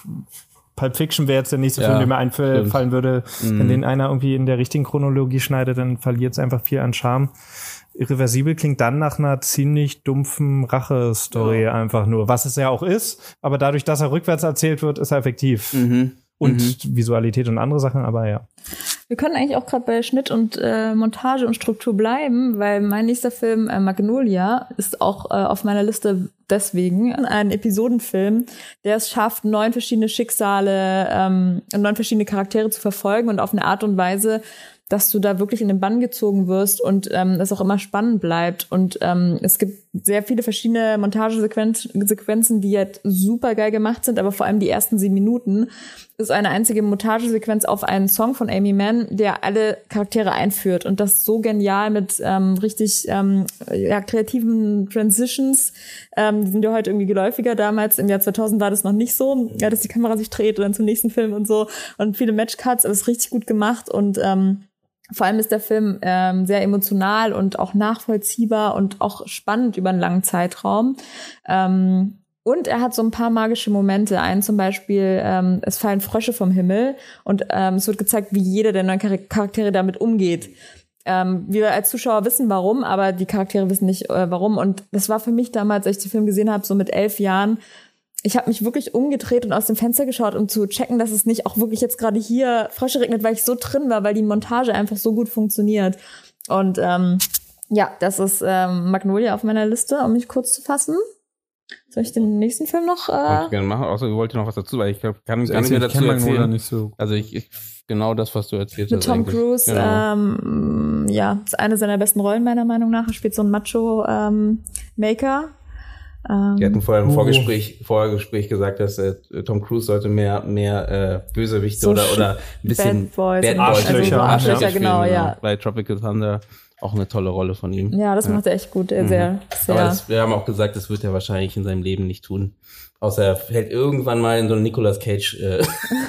Pulp Fiction wäre jetzt der nächste ja, Film, der mir einfallen stimmt. würde. Mhm. Wenn den einer irgendwie in der richtigen Chronologie schneidet, dann verliert es einfach viel an Charme. Irreversibel klingt dann nach einer ziemlich dumpfen Rache-Story ja. einfach nur, was es ja auch ist. Aber dadurch, dass er rückwärts erzählt wird, ist er effektiv. Mhm und mhm. Visualität und andere Sachen, aber ja. Wir können eigentlich auch gerade bei Schnitt und äh, Montage und Struktur bleiben, weil mein nächster Film äh, Magnolia ist auch äh, auf meiner Liste deswegen ein Episodenfilm, der es schafft, neun verschiedene Schicksale ähm, und neun verschiedene Charaktere zu verfolgen und auf eine Art und Weise, dass du da wirklich in den Bann gezogen wirst und ähm, es auch immer spannend bleibt. Und ähm, es gibt sehr viele verschiedene Montagesequenzen, die jetzt super geil gemacht sind, aber vor allem die ersten sieben Minuten ist eine einzige Montagesequenz auf einen Song von Amy Mann, der alle Charaktere einführt und das so genial mit ähm, richtig ähm, ja, kreativen Transitions. Ähm, die sind ja heute irgendwie geläufiger. Damals im Jahr 2000 war das noch nicht so, ja, dass die Kamera sich dreht und dann zum nächsten Film und so und viele Matchcuts, aber es ist richtig gut gemacht und ähm, vor allem ist der Film ähm, sehr emotional und auch nachvollziehbar und auch spannend über einen langen Zeitraum. Ähm, und er hat so ein paar magische Momente. Einen zum Beispiel, ähm, es fallen Frösche vom Himmel und ähm, es wird gezeigt, wie jeder der neuen Charaktere damit umgeht. Ähm, wir als Zuschauer wissen warum, aber die Charaktere wissen nicht äh, warum. Und das war für mich damals, als ich den Film gesehen habe, so mit elf Jahren, ich habe mich wirklich umgedreht und aus dem Fenster geschaut, um zu checken, dass es nicht auch wirklich jetzt gerade hier Frösche regnet, weil ich so drin war, weil die Montage einfach so gut funktioniert. Und ähm, ja, das ist ähm, Magnolia auf meiner Liste, um mich kurz zu fassen. Soll ich den nächsten Film noch? Äh Wollte ich gerne machen, außer du wolltest noch was dazu, weil ich glaube, kann gar nicht mehr dazu erzählen. Nicht so. Also ich, ich, genau das, was du erzählt Mit hast. Mit Tom eigentlich. Cruise, genau. ähm, ja, ist eine seiner besten Rollen meiner Meinung nach. Er spielt so einen Macho-Maker. Ähm, Die hatten vorher im oh. Vorgespräch, Vorgespräch gesagt, dass äh, Tom Cruise sollte mehr, mehr äh, Bösewichte so oder, oder ein bisschen Bad Boys, Bad Boys Arschlöcher, also Arschlöcher ja. genau, ja. Bei Tropical Thunder auch eine tolle Rolle von ihm. Ja, das ja. macht er echt gut. Er mhm. sehr, sehr. Aber das, wir haben auch gesagt, das wird er wahrscheinlich in seinem Leben nicht tun. Außer er fällt irgendwann mal in so ein Nicolas Cage. Äh,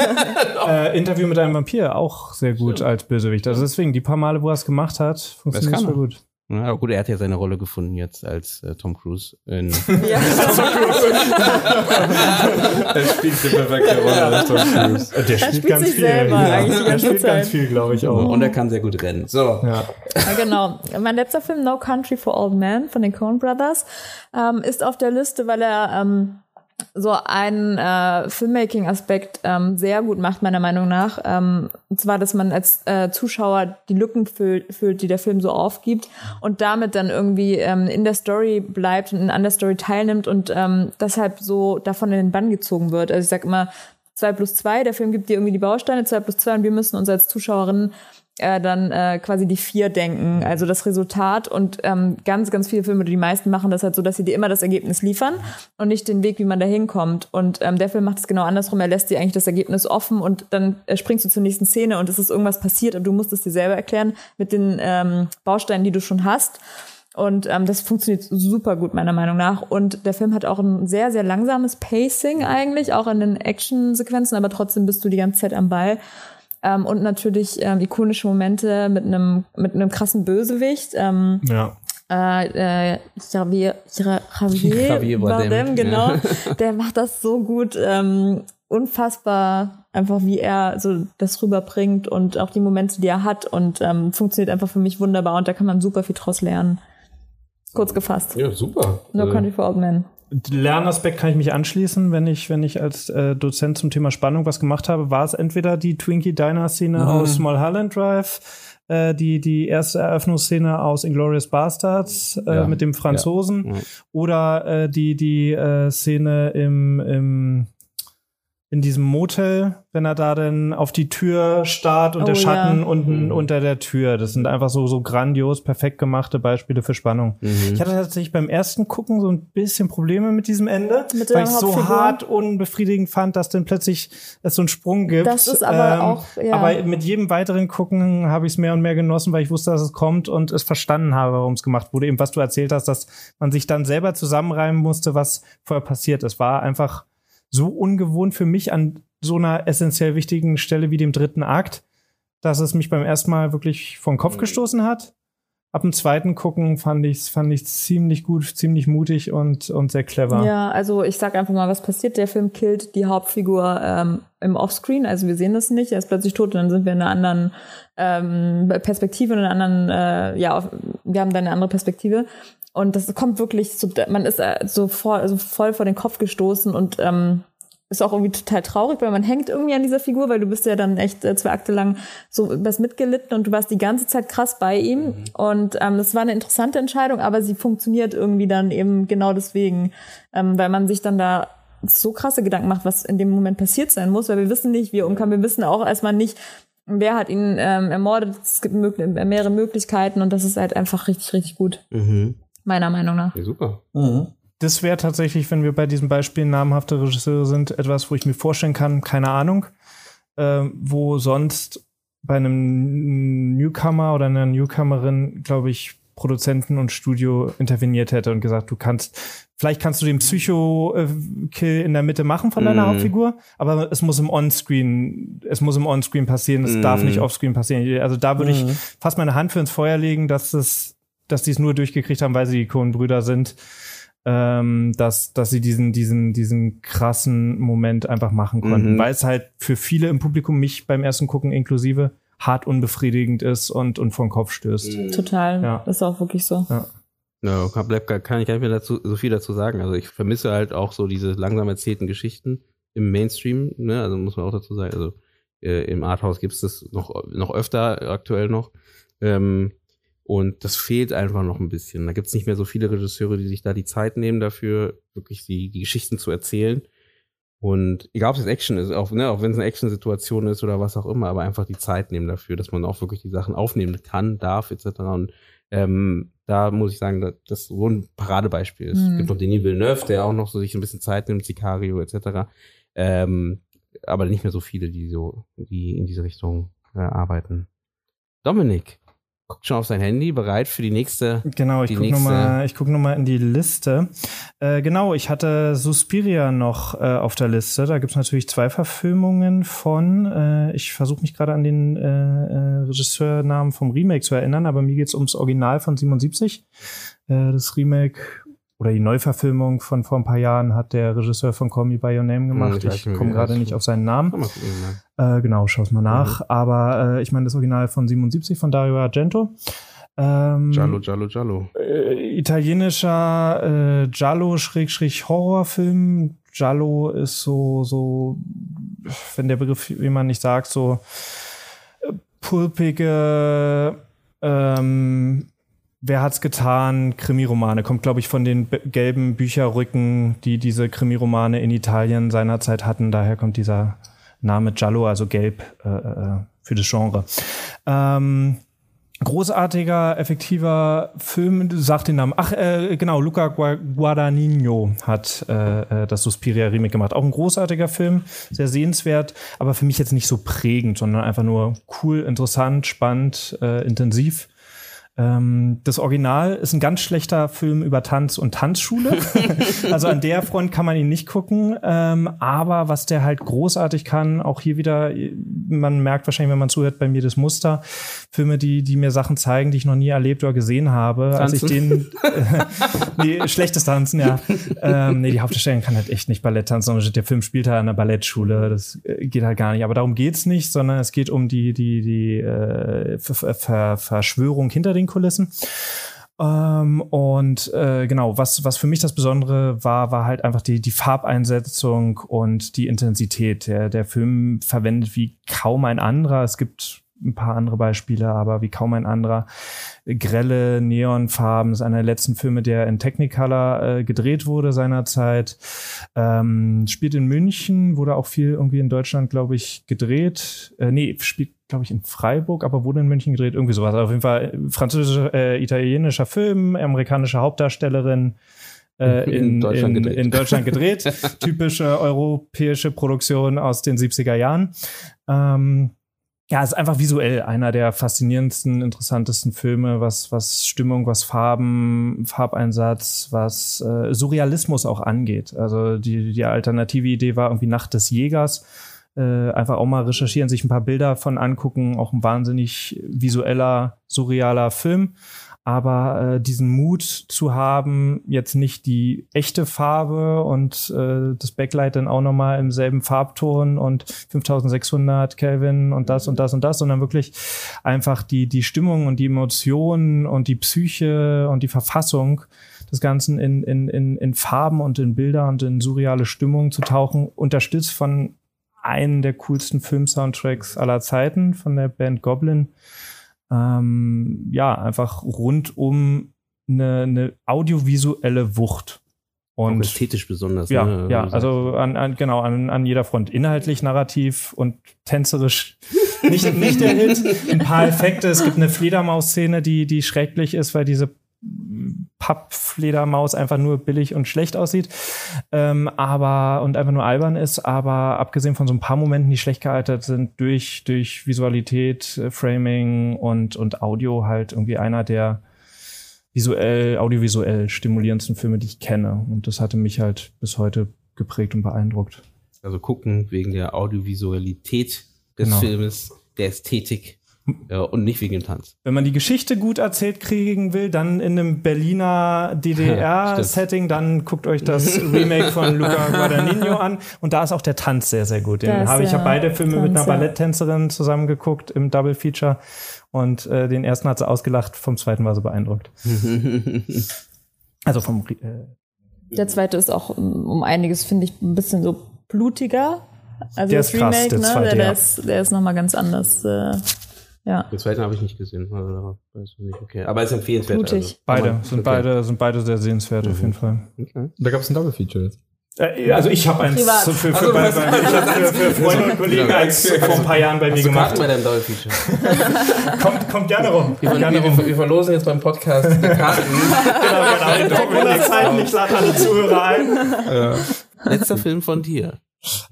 äh, Interview mit einem Vampir, auch sehr gut Stimmt. als Bösewicht. Also deswegen, die paar Male, wo er es gemacht hat, funktioniert es gut. Ja, aber gut, er hat ja seine Rolle gefunden jetzt als äh, Tom Cruise. In ja. er spielt die perfekte Rolle als Tom Cruise. Der spielt, spielt ganz viel. Ja. Er spielt Zeit. ganz viel, glaube ich auch. Und er kann sehr gut rennen. So. Ja. ja. genau. Mein letzter Film, No Country for Old Men von den Coen Brothers, ähm, ist auf der Liste, weil er ähm, so einen äh, Filmmaking-Aspekt ähm, sehr gut macht, meiner Meinung nach. Ähm, und zwar, dass man als äh, Zuschauer die Lücken füllt, füllt, die der Film so aufgibt und damit dann irgendwie ähm, in der Story bleibt und an der Story teilnimmt und ähm, deshalb so davon in den Bann gezogen wird. Also ich sag immer, zwei plus zwei, der Film gibt dir irgendwie die Bausteine, zwei plus zwei und wir müssen uns als Zuschauerinnen äh, dann äh, quasi die vier denken, also das Resultat und ähm, ganz, ganz viele Filme, die meisten machen das halt so, dass sie dir immer das Ergebnis liefern und nicht den Weg, wie man da hinkommt. Und ähm, der Film macht es genau andersrum, er lässt dir eigentlich das Ergebnis offen und dann äh, springst du zur nächsten Szene und es ist irgendwas passiert und du musst es dir selber erklären mit den ähm, Bausteinen, die du schon hast. Und ähm, das funktioniert super gut, meiner Meinung nach. Und der Film hat auch ein sehr, sehr langsames Pacing eigentlich, auch in den Action-Sequenzen, aber trotzdem bist du die ganze Zeit am Ball. Ähm, und natürlich ähm, ikonische Momente mit einem mit einem krassen Bösewicht. Ähm, ja. Äh, äh, Javier, Javier, Javier Bardem, genau. der macht das so gut. Ähm, unfassbar einfach, wie er so das rüberbringt und auch die Momente, die er hat und ähm, funktioniert einfach für mich wunderbar und da kann man super viel draus lernen. Kurz gefasst. Ja, super. No Country for Old Men. Lernaspekt kann ich mich anschließen, wenn ich, wenn ich als äh, Dozent zum Thema Spannung was gemacht habe, war es entweder die Twinkie Diner Szene mhm. aus Mulholland Drive, äh, die, die erste Eröffnungsszene aus Inglorious Bastards äh, ja. mit dem Franzosen ja. oder äh, die, die äh, Szene im, im in diesem Motel, wenn er da dann auf die Tür starrt und oh, der Schatten ja. unten mhm. unter der Tür. Das sind einfach so, so grandios, perfekt gemachte Beispiele für Spannung. Mhm. Ich hatte tatsächlich beim ersten Gucken so ein bisschen Probleme mit diesem Ende, mit weil ich so hart unbefriedigend fand, dass dann plötzlich es so einen Sprung gibt. Das ist aber ähm, auch, ja. Aber mit jedem weiteren Gucken habe ich es mehr und mehr genossen, weil ich wusste, dass es kommt und es verstanden habe, warum es gemacht wurde. Eben was du erzählt hast, dass man sich dann selber zusammenreimen musste, was vorher passiert ist. War einfach so ungewohnt für mich an so einer essentiell wichtigen Stelle wie dem dritten Akt, dass es mich beim ersten Mal wirklich vom Kopf mhm. gestoßen hat. Ab dem zweiten Gucken fand ich fand ich ziemlich gut, ziemlich mutig und und sehr clever. Ja, also ich sag einfach mal, was passiert. Der Film killt die Hauptfigur ähm, im Offscreen, also wir sehen das nicht. Er ist plötzlich tot und dann sind wir in einer anderen ähm, Perspektive, in einer anderen, äh, ja, wir haben dann eine andere Perspektive. Und das kommt wirklich so, man ist äh, so voll, also voll vor den Kopf gestoßen und ähm, ist auch irgendwie total traurig, weil man hängt irgendwie an dieser Figur, weil du bist ja dann echt äh, zwei Akte lang so was mitgelitten und du warst die ganze Zeit krass bei ihm. Mhm. Und ähm, das war eine interessante Entscheidung, aber sie funktioniert irgendwie dann eben genau deswegen, ähm, weil man sich dann da so krasse Gedanken macht, was in dem Moment passiert sein muss, weil wir wissen nicht, wie er umkam. Wir wissen auch erstmal nicht, wer hat ihn ähm, ermordet. Es gibt mehrere Möglichkeiten und das ist halt einfach richtig, richtig gut. Mhm. Meiner Meinung nach. Ja, super. Mhm. Das wäre tatsächlich, wenn wir bei diesem Beispiel namhafte Regisseure sind, etwas, wo ich mir vorstellen kann, keine Ahnung, äh, wo sonst bei einem Newcomer oder einer Newcomerin, glaube ich, Produzenten und Studio interveniert hätte und gesagt, du kannst, vielleicht kannst du den Psycho-Kill in der Mitte machen von deiner mm. Hauptfigur, aber es muss im Onscreen, es muss im Onscreen passieren, es mm. darf nicht Offscreen passieren. Also da würde mm. ich mhm. fast meine Hand für ins Feuer legen, dass es, dass die es nur durchgekriegt haben, weil sie die Coen-Brüder sind, ähm, dass, dass sie diesen, diesen, diesen krassen Moment einfach machen konnten, -hmm. weil es halt für viele im Publikum, mich beim ersten Gucken inklusive, hart unbefriedigend ist und, und vor den Kopf stößt. Mhm. Total. Ja. Das ist auch wirklich so. Ja. No, kann, kann ich gar nicht mehr dazu, so viel dazu sagen. Also ich vermisse halt auch so diese langsam erzählten Geschichten im Mainstream, ne? Also muss man auch dazu sagen. Also äh, im Arthouse gibt es das noch, noch öfter, aktuell noch. Ähm, und das fehlt einfach noch ein bisschen. Da gibt es nicht mehr so viele Regisseure, die sich da die Zeit nehmen dafür, wirklich die, die Geschichten zu erzählen. Und egal, ob es Action ist, auch, ne, auch wenn es eine Action-Situation ist oder was auch immer, aber einfach die Zeit nehmen dafür, dass man auch wirklich die Sachen aufnehmen kann, darf, etc. Und ähm, da muss ich sagen, dass das so ein Paradebeispiel ist. Mhm. Es gibt noch Denis Villeneuve, der auch noch so sich ein bisschen Zeit nimmt, Sicario, etc. Ähm, aber nicht mehr so viele, die so, die in diese Richtung äh, arbeiten. Dominik, guckt schon auf sein Handy, bereit für die nächste. Genau, ich gucke nochmal guck noch in die Liste. Äh, genau, ich hatte Suspiria noch äh, auf der Liste. Da gibt es natürlich zwei Verfilmungen von. Äh, ich versuche mich gerade an den äh, äh, Regisseurnamen vom Remake zu erinnern, aber mir geht es ums Original von 77. Äh, das Remake oder die Neuverfilmung von vor ein paar Jahren hat der Regisseur von Call Me By Your Name gemacht. ich komme gerade nicht auf seinen Namen. Äh, genau, schau's mal nach. Mhm. Aber äh, ich meine das Original von 77 von Dario Argento. Ähm, Giallo, Giallo, Giallo. Äh, italienischer äh, Giallo-Horrorfilm. Giallo ist so, so, wenn der Begriff, wie man nicht sagt, so äh, pulpige, ähm, Wer hat's getan? Krimiromane. Kommt, glaube ich, von den gelben Bücherrücken, die diese Krimiromane in Italien seinerzeit hatten. Daher kommt dieser Name Giallo, also gelb äh, äh, für das Genre. Ähm, großartiger, effektiver Film, sagt den Namen. Ach, äh, genau, Luca Guadagnino hat äh, äh, das Suspiria Remake gemacht. Auch ein großartiger Film, sehr sehenswert, aber für mich jetzt nicht so prägend, sondern einfach nur cool, interessant, spannend, äh, intensiv. Ähm, das Original ist ein ganz schlechter Film über Tanz und Tanzschule. also an der Front kann man ihn nicht gucken. Ähm, aber was der halt großartig kann, auch hier wieder, man merkt wahrscheinlich, wenn man zuhört, bei mir das Muster. Filme, die, die mir Sachen zeigen, die ich noch nie erlebt oder gesehen habe. Tanzen? Als ich den, äh, nee, schlechtes Tanzen, ja. Ähm, nee, die Hauptdarstellerin kann halt echt nicht Ballett tanzen, sondern der Film spielt halt an der Ballettschule. Das äh, geht halt gar nicht. Aber darum geht's nicht, sondern es geht um die, die, die äh, Ver Ver Verschwörung hinter den den Kulissen. Ähm, und äh, genau, was, was für mich das Besondere war, war halt einfach die, die Farbeinsetzung und die Intensität. Der, der Film verwendet wie kaum ein anderer. Es gibt ein paar andere Beispiele, aber wie kaum ein anderer. Grelle Neonfarben ist einer der letzten Filme, der in Technicolor äh, gedreht wurde seinerzeit. Ähm, spielt in München, wurde auch viel irgendwie in Deutschland, glaube ich, gedreht. Äh, nee, spielt, glaube ich, in Freiburg, aber wurde in München gedreht, irgendwie sowas. Also auf jeden Fall französischer, äh, italienischer Film, amerikanische Hauptdarstellerin. Äh, in, in, Deutschland in, in, Deutschland gedreht. Typische europäische Produktion aus den 70er Jahren. Ähm, ja, ist einfach visuell einer der faszinierendsten, interessantesten Filme, was, was Stimmung, was Farben, Farbeinsatz, was äh, Surrealismus auch angeht. Also die, die alternative Idee war irgendwie Nacht des Jägers. Äh, einfach auch mal recherchieren, sich ein paar Bilder von angucken. Auch ein wahnsinnig visueller, surrealer Film aber äh, diesen Mut zu haben, jetzt nicht die echte Farbe und äh, das Backlight dann auch nochmal im selben Farbton und 5600 Kelvin und das und das und das, sondern wirklich einfach die, die Stimmung und die Emotionen und die Psyche und die Verfassung des Ganzen in, in, in, in Farben und in Bilder und in surreale Stimmung zu tauchen, unterstützt von einem der coolsten Film-Soundtracks aller Zeiten von der Band Goblin ähm, ja, einfach rund um eine, eine audiovisuelle Wucht. Und Auch ästhetisch besonders. Ja, ne? ja, also an, an, genau, an, an jeder Front. Inhaltlich, narrativ und tänzerisch nicht, nicht der Hit. Ein paar Effekte. Es gibt eine Fledermaus-Szene, die, die schrecklich ist, weil diese Pappfledermaus einfach nur billig und schlecht aussieht, ähm, aber und einfach nur albern ist, aber abgesehen von so ein paar Momenten, die schlecht gealtert sind, durch, durch Visualität, äh, Framing und, und Audio halt irgendwie einer der visuell, audiovisuell stimulierendsten Filme, die ich kenne. Und das hatte mich halt bis heute geprägt und beeindruckt. Also gucken wegen der Audiovisualität des genau. Filmes, der Ästhetik ja, und nicht wegen dem Tanz. Wenn man die Geschichte gut erzählt kriegen will, dann in einem Berliner DDR-Setting, dann guckt euch das Remake von Luca Guadagnino an. Und da ist auch der Tanz sehr, sehr gut. Den habe ich ja beide Filme Tanz, mit einer Balletttänzerin zusammengeguckt im Double Feature. Und äh, den ersten hat sie ausgelacht, vom zweiten war sie beeindruckt. also vom. Äh, der zweite ist auch um einiges, finde ich, ein bisschen so blutiger. Also der das ist krass, Remake, der ne, zweite, der, ja. ist, der ist nochmal ganz anders. Äh, ja. Den zweiten habe ich nicht gesehen. Also, nicht. Okay. Aber es ist empfehlenswert. Also. Beide sind okay. beide sind beide sehr sehenswert mhm. auf jeden Fall. Okay. Da gab es ein Double Feature jetzt. Äh, also ich habe eins Privat. für, für, also, bei, bei, ich hab für, für Freunde und Kollegen eins vor ein paar Jahren bei mir gemacht. bei deinem Double Feature. kommt, kommt gerne rum. Wir, gerne wir, wir, wir, verlosen jetzt beim Podcast die Karten. genau, genau. In der Zeit nicht lade alle Zuhörer ein. Ja. Letzter Film von dir.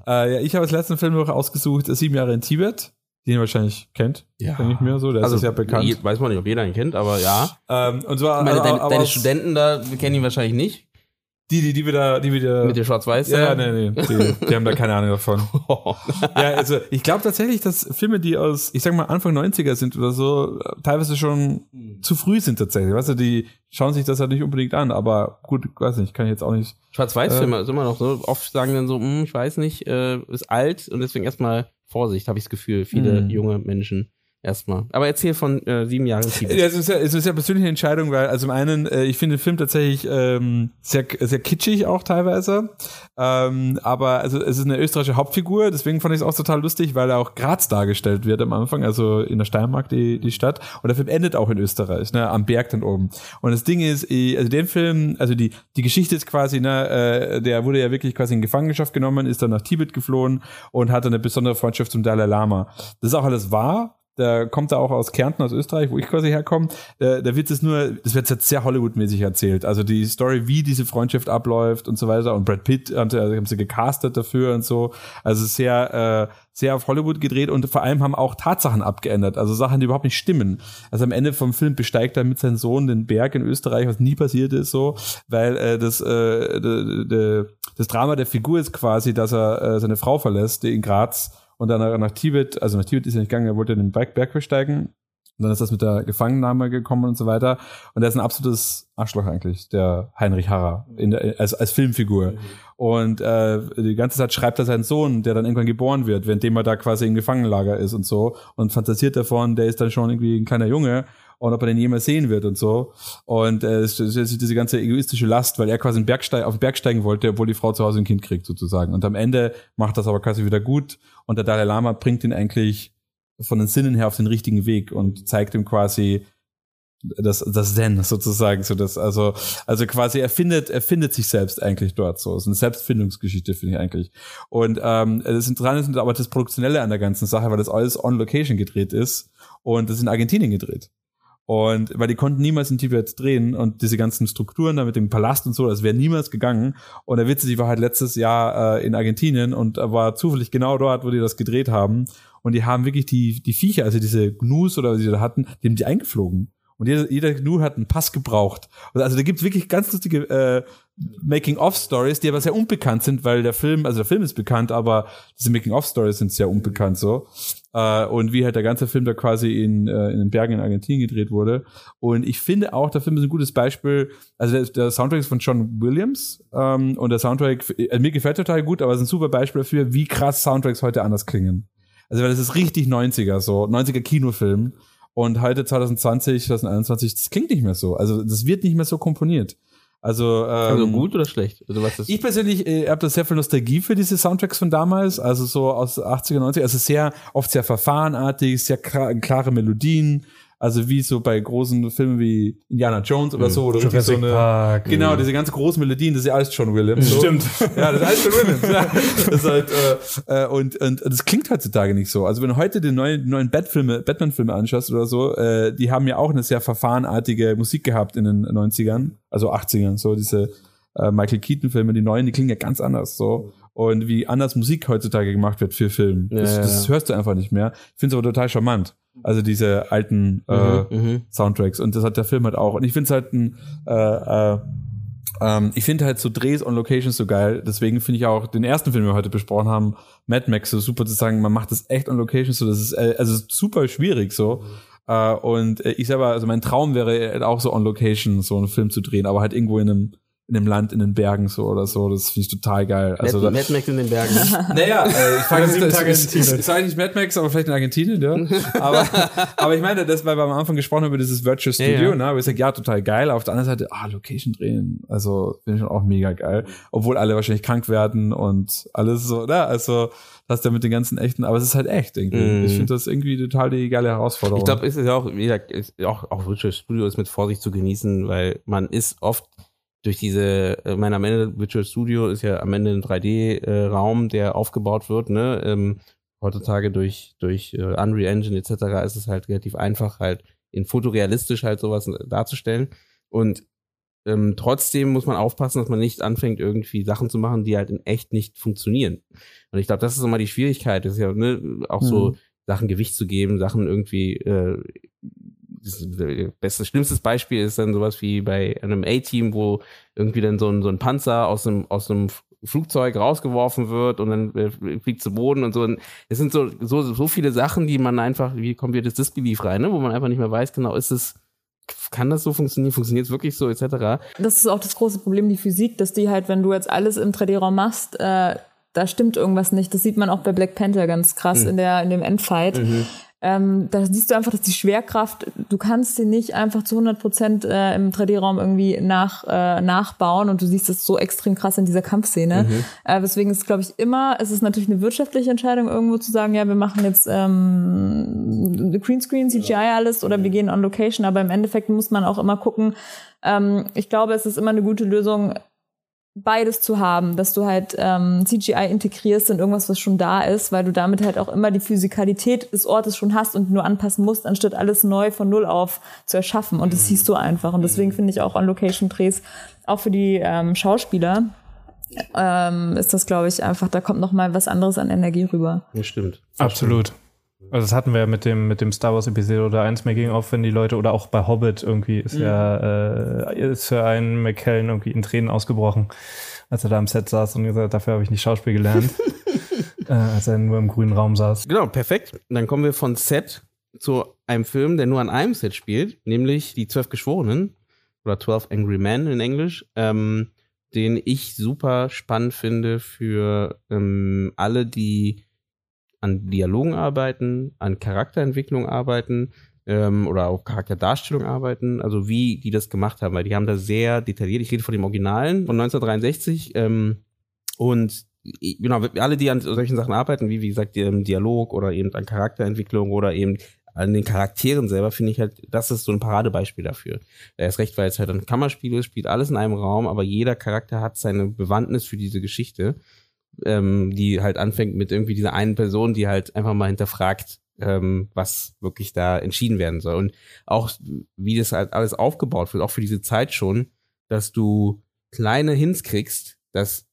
Äh, ja, ich habe als letzten Film noch ausgesucht, Sieben Jahre in Tibet den ihr wahrscheinlich kennt. Ja. Kenn ich mir so, der also, ist ja bekannt. Weiß man nicht, ob jeder ihn kennt, aber ja. Ähm, und zwar, meine, also, deine, deine Studenten da kennen ihn wahrscheinlich nicht. Die, die, die wieder, die wieder. Mit dem Schwarz-Weiß? Ja, nee, nee. Die, die haben da keine Ahnung davon. ja, also ich glaube tatsächlich, dass Filme, die aus, ich sag mal, Anfang 90er sind oder so, teilweise schon zu früh sind tatsächlich. Weißt du, die schauen sich das halt nicht unbedingt an, aber gut, weiß nicht, kann ich jetzt auch nicht. Schwarz-Weiß-Filme äh, ist immer noch so. Oft sagen dann so, hm, ich weiß nicht, äh, ist alt und deswegen erstmal Vorsicht, habe ich das Gefühl, viele mhm. junge Menschen erstmal. Aber erzähl von äh, sieben Jahren Tibet. Ja, es ist ja, es ist ja persönliche Entscheidung, weil also zum einen, äh, ich finde den Film tatsächlich ähm, sehr, sehr kitschig auch teilweise. Ähm, aber also es ist eine österreichische Hauptfigur, deswegen fand ich es auch total lustig, weil er auch Graz dargestellt wird am Anfang, also in der Steiermark die, die Stadt. Und der Film endet auch in Österreich, ne, am Berg dann oben. Und das Ding ist, also den Film, also die, die Geschichte ist quasi, ne, äh, der wurde ja wirklich quasi in Gefangenschaft genommen, ist dann nach Tibet geflohen und hatte eine besondere Freundschaft zum Dalai Lama. Das ist auch alles wahr der kommt da auch aus Kärnten, aus Österreich, wo ich quasi herkomme. Der Witz ist nur, das wird jetzt sehr Hollywood-mäßig erzählt. Also die Story, wie diese Freundschaft abläuft und so weiter. Und Brad Pitt also haben sie gecastet dafür und so. Also sehr, äh, sehr auf Hollywood gedreht und vor allem haben auch Tatsachen abgeändert. Also Sachen, die überhaupt nicht stimmen. Also am Ende vom Film besteigt er mit seinem Sohn den Berg in Österreich, was nie passiert ist, so, weil äh, das, äh, das Drama der Figur ist quasi, dass er äh, seine Frau verlässt, die in Graz und dann nach Tibet, also nach Tibet ist er nicht gegangen, er wollte den Berg, Berg besteigen. Und dann ist das mit der Gefangennahme gekommen und so weiter. Und er ist ein absolutes Arschloch eigentlich, der Heinrich Harrer, der, als, als Filmfigur. Mhm. Und äh, die ganze Zeit schreibt er seinen Sohn, der dann irgendwann geboren wird, währenddem er da quasi im Gefangenlager ist und so. Und fantasiert davon, der ist dann schon irgendwie ein kleiner Junge und ob er den jemals sehen wird und so. Und äh, es ist diese ganze egoistische Last, weil er quasi einen Bergsteig, auf den Berg steigen wollte, obwohl die Frau zu Hause ein Kind kriegt sozusagen. Und am Ende macht das aber quasi wieder gut und der Dalai Lama bringt ihn eigentlich von den Sinnen her auf den richtigen Weg und zeigt ihm quasi das, das Zen sozusagen, so das, also, also quasi er findet, er findet sich selbst eigentlich dort so. Ist eine Selbstfindungsgeschichte, finde ich eigentlich. Und ähm, das Interessante ist aber das Produktionelle an der ganzen Sache, weil das alles on Location gedreht ist und das in Argentinien gedreht. Und weil die konnten niemals in Tibet drehen und diese ganzen Strukturen da mit dem Palast und so, das wäre niemals gegangen. Und der Witz ist, ich war halt letztes Jahr äh, in Argentinien und war zufällig genau dort, wo die das gedreht haben. Und die haben wirklich die, die Viecher, also diese Gnus oder was die da hatten, die haben die eingeflogen. Und jeder, jeder Gnu hat einen Pass gebraucht. Also da gibt's wirklich ganz lustige äh, Making-of-Stories, die aber sehr unbekannt sind, weil der Film, also der Film ist bekannt, aber diese Making-of-Stories sind sehr unbekannt so. Äh, und wie halt der ganze Film da quasi in, äh, in den Bergen in Argentinien gedreht wurde. Und ich finde auch, der Film ist ein gutes Beispiel. Also der, der Soundtrack ist von John Williams ähm, und der Soundtrack, äh, mir gefällt total gut, aber es ist ein super Beispiel dafür, wie krass Soundtracks heute anders klingen. Also weil das ist richtig 90er, so 90er Kinofilm. Und heute 2020, 2021, das klingt nicht mehr so. Also das wird nicht mehr so komponiert. Also, ähm, also gut oder schlecht? Also was ist ich persönlich äh, habe da sehr viel Nostalgie für diese Soundtracks von damals, also so aus 80er, 90er, also sehr oft sehr verfahrenartig, sehr klare Melodien, Also wie so bei großen Filmen wie Indiana Jones oder so. Oder Jurassic so eine, Park. Genau, diese ganz großen Melodien, das ist ja alles John Williams. So. Stimmt. Ja, das ist alles John Williams. Ja. Das ist halt, äh, äh, und, und das klingt heutzutage nicht so. Also wenn du heute die neuen, neuen Batfilme, Batman-Filme anschaust oder so, äh, die haben ja auch eine sehr verfahrenartige Musik gehabt in den 90ern, also 80ern, so diese äh, Michael Keaton-Filme, die neuen, die klingen ja ganz anders so. Und wie anders Musik heutzutage gemacht wird für Film. Das, Ja, das ja. hörst du einfach nicht mehr. Ich finde es aber total charmant. Also diese alten äh, Mhm, Soundtracks. Und das hat der Film halt auch. Und ich finde es halt ein, äh, äh, ähm, ich finde halt so Drehs on Locations so geil. Deswegen finde ich auch den ersten Film, den wir heute besprochen haben, Mad Max, so super zu sagen, man macht das echt on Locations so. Das ist äh, also super schwierig so. Äh, und äh, ich selber, also mein Traum wäre halt auch so on Location so einen Film zu drehen, aber halt irgendwo in einem in einem Land, in den Bergen so oder so. Das finde ich total geil. Also Mad, Mad Max in den Bergen. naja, äh, ich frage sieben Tage in ist, ist, ist eigentlich Mad Max, aber vielleicht in Argentinien, ja. aber, aber ich meine, das, weil wir am Anfang gesprochen haben über dieses Virtual Ja, Studio, ja. ne, wo ich sage, ja, total geil. Auf der anderen Seite, ah, Location drehen, also finde ich schon auch mega geil. Obwohl alle wahrscheinlich krank werden und alles so, ne, also das ist ja mit den ganzen echten, aber es ist halt echt irgendwie. Mhm. Ich finde das irgendwie total die geile Herausforderung. Ich glaube, es ist ja auch, wie gesagt, ist auch, auch Virtual Studio ist mit Vorsicht zu genießen, weil man ist oft durch diese, äh, meine am Ende Virtual Studio ist ja am Ende ein 3D-Raum, der aufgebaut wird, ne? Ähm, heutzutage durch, durch äh, Unreal Engine etc. ist es halt relativ einfach, halt in fotorealistisch halt sowas darzustellen. Und ähm, trotzdem muss man aufpassen, dass man nicht anfängt, irgendwie Sachen zu machen, die halt in echt nicht funktionieren. Und ich glaube, das ist immer die Schwierigkeit. Das ist ja ne, auch so Mhm. Sachen Gewicht zu geben, Sachen irgendwie. Äh, das beste, schlimmstes Beispiel ist dann sowas wie bei einem A-Team, wo irgendwie dann so ein, so ein Panzer aus einem, aus einem Flugzeug rausgeworfen wird und dann äh, fliegt zu Boden und so. Und es sind so, so, so viele Sachen, die man einfach, wie kommt jetzt Disbelief rein, ne? wo man einfach nicht mehr weiß, genau, ist es, kann das so funktionieren, funktioniert es wirklich so, etc. Das ist auch das große Problem, die Physik, dass die halt, wenn du jetzt alles im 3D-Raum machst, äh, da stimmt irgendwas nicht. Das sieht man auch bei Black Panther ganz krass Mhm. in, der, in dem Endfight. Mhm. Ähm, da siehst du einfach, dass die Schwerkraft, du kannst sie nicht einfach zu 100 Prozent äh, im 3D-Raum irgendwie nach, äh, nachbauen und du siehst es so extrem krass in dieser Kampfszene. Mhm. Äh, deswegen ist, glaube ich, immer, es ist natürlich eine wirtschaftliche Entscheidung, irgendwo zu sagen, ja, wir machen jetzt ähm, Greenscreen, CGI alles oder wir gehen on Location, aber im Endeffekt muss man auch immer gucken. Ähm, ich glaube, es ist immer eine gute Lösung, beides zu haben, dass du halt ähm, CGI integrierst in irgendwas, was schon da ist, weil du damit halt auch immer die Physikalität des Ortes schon hast und nur anpassen musst, anstatt alles neu von Null auf zu erschaffen. Und das siehst du einfach. Und deswegen finde ich auch On-Location-Drehs, auch für die ähm, Schauspieler, ähm, ist das, glaube ich, einfach, da kommt noch mal was anderes an Energie rüber. Ja, stimmt. Absolut. Also das hatten wir ja mit dem, mit dem Star Wars Episode 1 Making of, wenn die Leute, oder auch bei Hobbit irgendwie, ist ja, äh, ist für einen McKellen irgendwie in Tränen ausgebrochen, als er da am Set saß und gesagt hat, dafür habe ich nicht Schauspiel gelernt. äh, als er nur im grünen Raum saß. Genau, perfekt. Dann kommen wir von Set zu einem Film, der nur an einem Set spielt, nämlich Die Zwölf Geschworenen oder 12 Angry Men in Englisch, ähm, den ich super spannend finde für ähm, alle, die an Dialogen arbeiten, an Charakterentwicklung arbeiten ähm, oder auch Charakterdarstellung arbeiten, also wie die das gemacht haben, weil die haben da sehr detailliert, ich rede von dem Originalen von 1963 ähm, und genau, alle, die an solchen Sachen arbeiten, wie wie gesagt, im Dialog oder eben an Charakterentwicklung oder eben an den Charakteren selber, finde ich halt, das ist so ein Paradebeispiel dafür. Er ist recht, weil es halt ein Kammerspiel ist, spielt alles in einem Raum, aber jeder Charakter hat seine Bewandtnis für diese Geschichte, ähm, die halt anfängt mit irgendwie dieser einen Person, die halt einfach mal hinterfragt, ähm, was wirklich da entschieden werden soll. Und auch, wie das halt alles aufgebaut wird, auch für diese Zeit schon, dass du kleine Hints kriegst, dass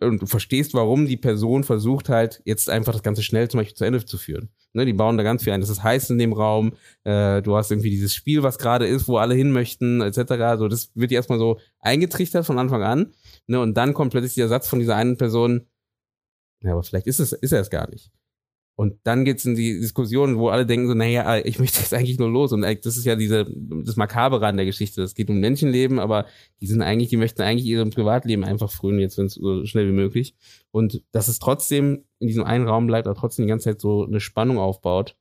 und du verstehst, warum die Person versucht halt jetzt einfach das Ganze schnell zum Beispiel zu Ende zu führen. Ne, die bauen da ganz viel ein. Das ist heiß in dem Raum. Äh, du hast irgendwie dieses Spiel, was gerade ist, wo alle hin möchten, etc. So, das wird dir erstmal so eingetrichtert von Anfang an. Ne, und dann kommt plötzlich der Satz von dieser einen Person, ja, aber vielleicht ist es, ist er es gar nicht. Und dann geht's in die Diskussion, wo alle denken so, naja, ich möchte jetzt eigentlich nur los. Und das ist ja diese, das Makabere an der Geschichte. Es geht um Menschenleben, aber die sind eigentlich, die möchten eigentlich ihrem Privatleben einfach frönen, jetzt wenn es so schnell wie möglich. Und dass es trotzdem in diesem einen Raum bleibt, aber trotzdem die ganze Zeit so eine Spannung aufbaut.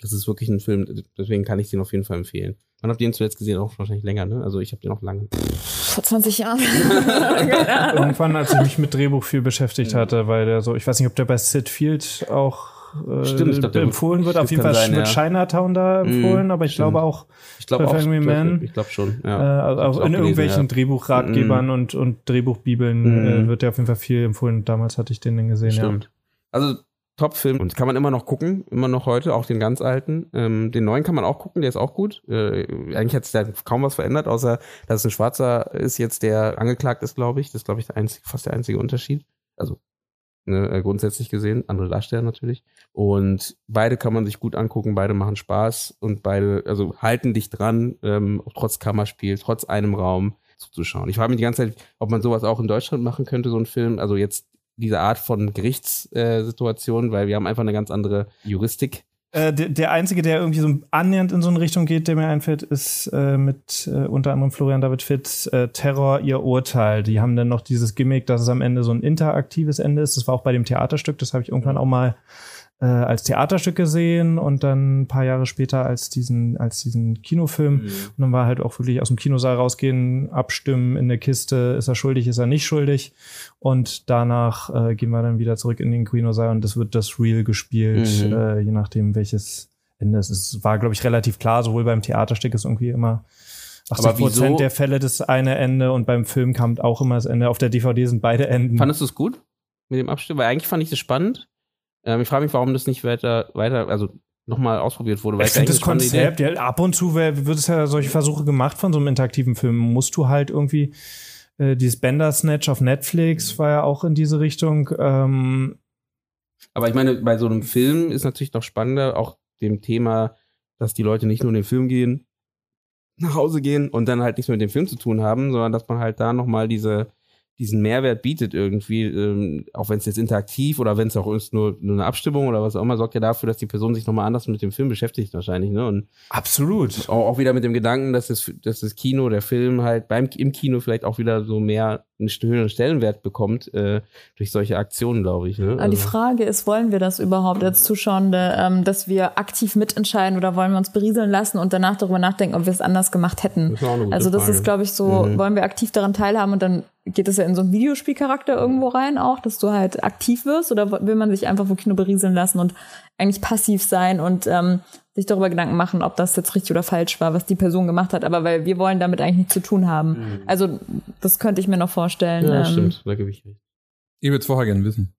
Das ist wirklich ein Film, deswegen kann ich den auf jeden Fall empfehlen. Wann habt ihr ihn zuletzt gesehen? Auch wahrscheinlich länger, ne? Also ich habe den auch lange. Vor 20 Jahren. Irgendwann, als ich mich mit Drehbuch viel beschäftigt hatte, weil der so, ich weiß nicht, ob der bei Sid Field auch äh, Stimmt, ich glaub, empfohlen wird. Auf jeden Fall sein, wird ja. Chinatown da mhm, empfohlen, mm, aber ich stimmt. glaube auch ich glaube auch, Man. Ich glaube schon. Ja. Äh, also auch in irgendwelchen ja. Drehbuchratgebern mm. und, und Drehbuchbibeln mm. äh, wird der auf jeden Fall viel empfohlen. Damals hatte ich den dann gesehen. Stimmt. Ja. Also Top-Film und kann man immer noch gucken, immer noch heute, auch den ganz alten. Ähm, den neuen kann man auch gucken, der ist auch gut. Äh, eigentlich hat sich da kaum was verändert, außer dass es ein Schwarzer ist jetzt, der angeklagt ist, glaube ich. Das ist, glaube ich, der einzige, fast der einzige Unterschied. Also ne, äh, grundsätzlich gesehen, andere Darsteller natürlich. Und beide kann man sich gut angucken, beide machen Spaß und beide, also halten dich dran, ähm, trotz Kammerspiel, trotz einem Raum zuzuschauen. Ich frage mich die ganze Zeit, ob man sowas auch in Deutschland machen könnte, so ein Film. Also jetzt diese Art von Gerichtssituation, weil wir haben einfach eine ganz andere Juristik. Äh, der, der, einzige, der irgendwie so annähernd in so eine Richtung geht, der mir einfällt, ist äh, mit äh, unter anderem Florian David Fitz äh, Terror, ihr Urteil. Die haben dann noch dieses Gimmick, dass es am Ende so ein interaktives Ende ist. Das war auch bei dem Theaterstück, das habe ich irgendwann auch mal äh, als Theaterstück gesehen und dann ein paar Jahre später als diesen, als diesen Kinofilm. Mhm. Und dann war halt auch wirklich aus dem Kinosaal rausgehen, abstimmen in der Kiste, ist er schuldig, ist er nicht schuldig. Und danach äh, gehen wir dann wieder zurück in den Kinosaal und das wird das Real gespielt, mhm. äh, je nachdem welches Ende es ist. Es war, glaube ich, relativ klar, sowohl beim Theaterstück ist irgendwie immer 80 Prozent der Fälle das eine Ende und beim Film kam auch immer das Ende. Auf der DVD sind beide Enden. Fandest du es gut mit dem Abstimmen? Weil eigentlich fand ich das spannend. Ähm, ich frage mich, warum das nicht weiter, weiter, also nochmal ausprobiert wurde. Weil ich finde das Konzept, ja, ab und zu wird es ja solche Versuche gemacht von so einem interaktiven Film. Musst du halt irgendwie, äh, dieses Bender Snatch auf Netflix war ja auch in diese Richtung. Ähm, aber ich meine, bei so einem Film ist natürlich noch spannender, auch dem Thema, dass die Leute nicht nur in den Film gehen, nach Hause gehen und dann halt nichts mehr mit dem Film zu tun haben, sondern dass man halt da nochmal diese diesen Mehrwert bietet irgendwie, ähm, auch wenn es jetzt interaktiv oder wenn es auch nur, nur eine Abstimmung oder was auch immer, sorgt ja dafür, dass die Person sich nochmal anders mit dem Film beschäftigt wahrscheinlich, ne? Und Absolut. Auch, auch wieder mit dem Gedanken, dass das, dass das Kino, der Film halt beim im Kino vielleicht auch wieder so mehr einen höheren Stellenwert bekommt äh, durch solche Aktionen, glaube ich. Ne? Also. Die Frage ist, wollen wir das überhaupt als Zuschauende, ähm, dass wir aktiv mitentscheiden oder wollen wir uns berieseln lassen und danach darüber nachdenken, ob wir es anders gemacht hätten? Das also das Frage. ist, glaube ich, so, mhm. wollen wir aktiv daran teilhaben und dann geht es ja in so einen Videospielcharakter irgendwo rein auch, dass du halt aktiv wirst oder will man sich einfach vom Kino berieseln lassen und eigentlich passiv sein und ähm, sich darüber Gedanken machen, ob das jetzt richtig oder falsch war, was die Person gemacht hat, aber weil wir wollen damit eigentlich nichts zu tun haben. Mhm. Also das könnte ich mir noch vorstellen. Ja, ähm, stimmt, da gebe ich recht. Ich würde es vorher gerne wissen.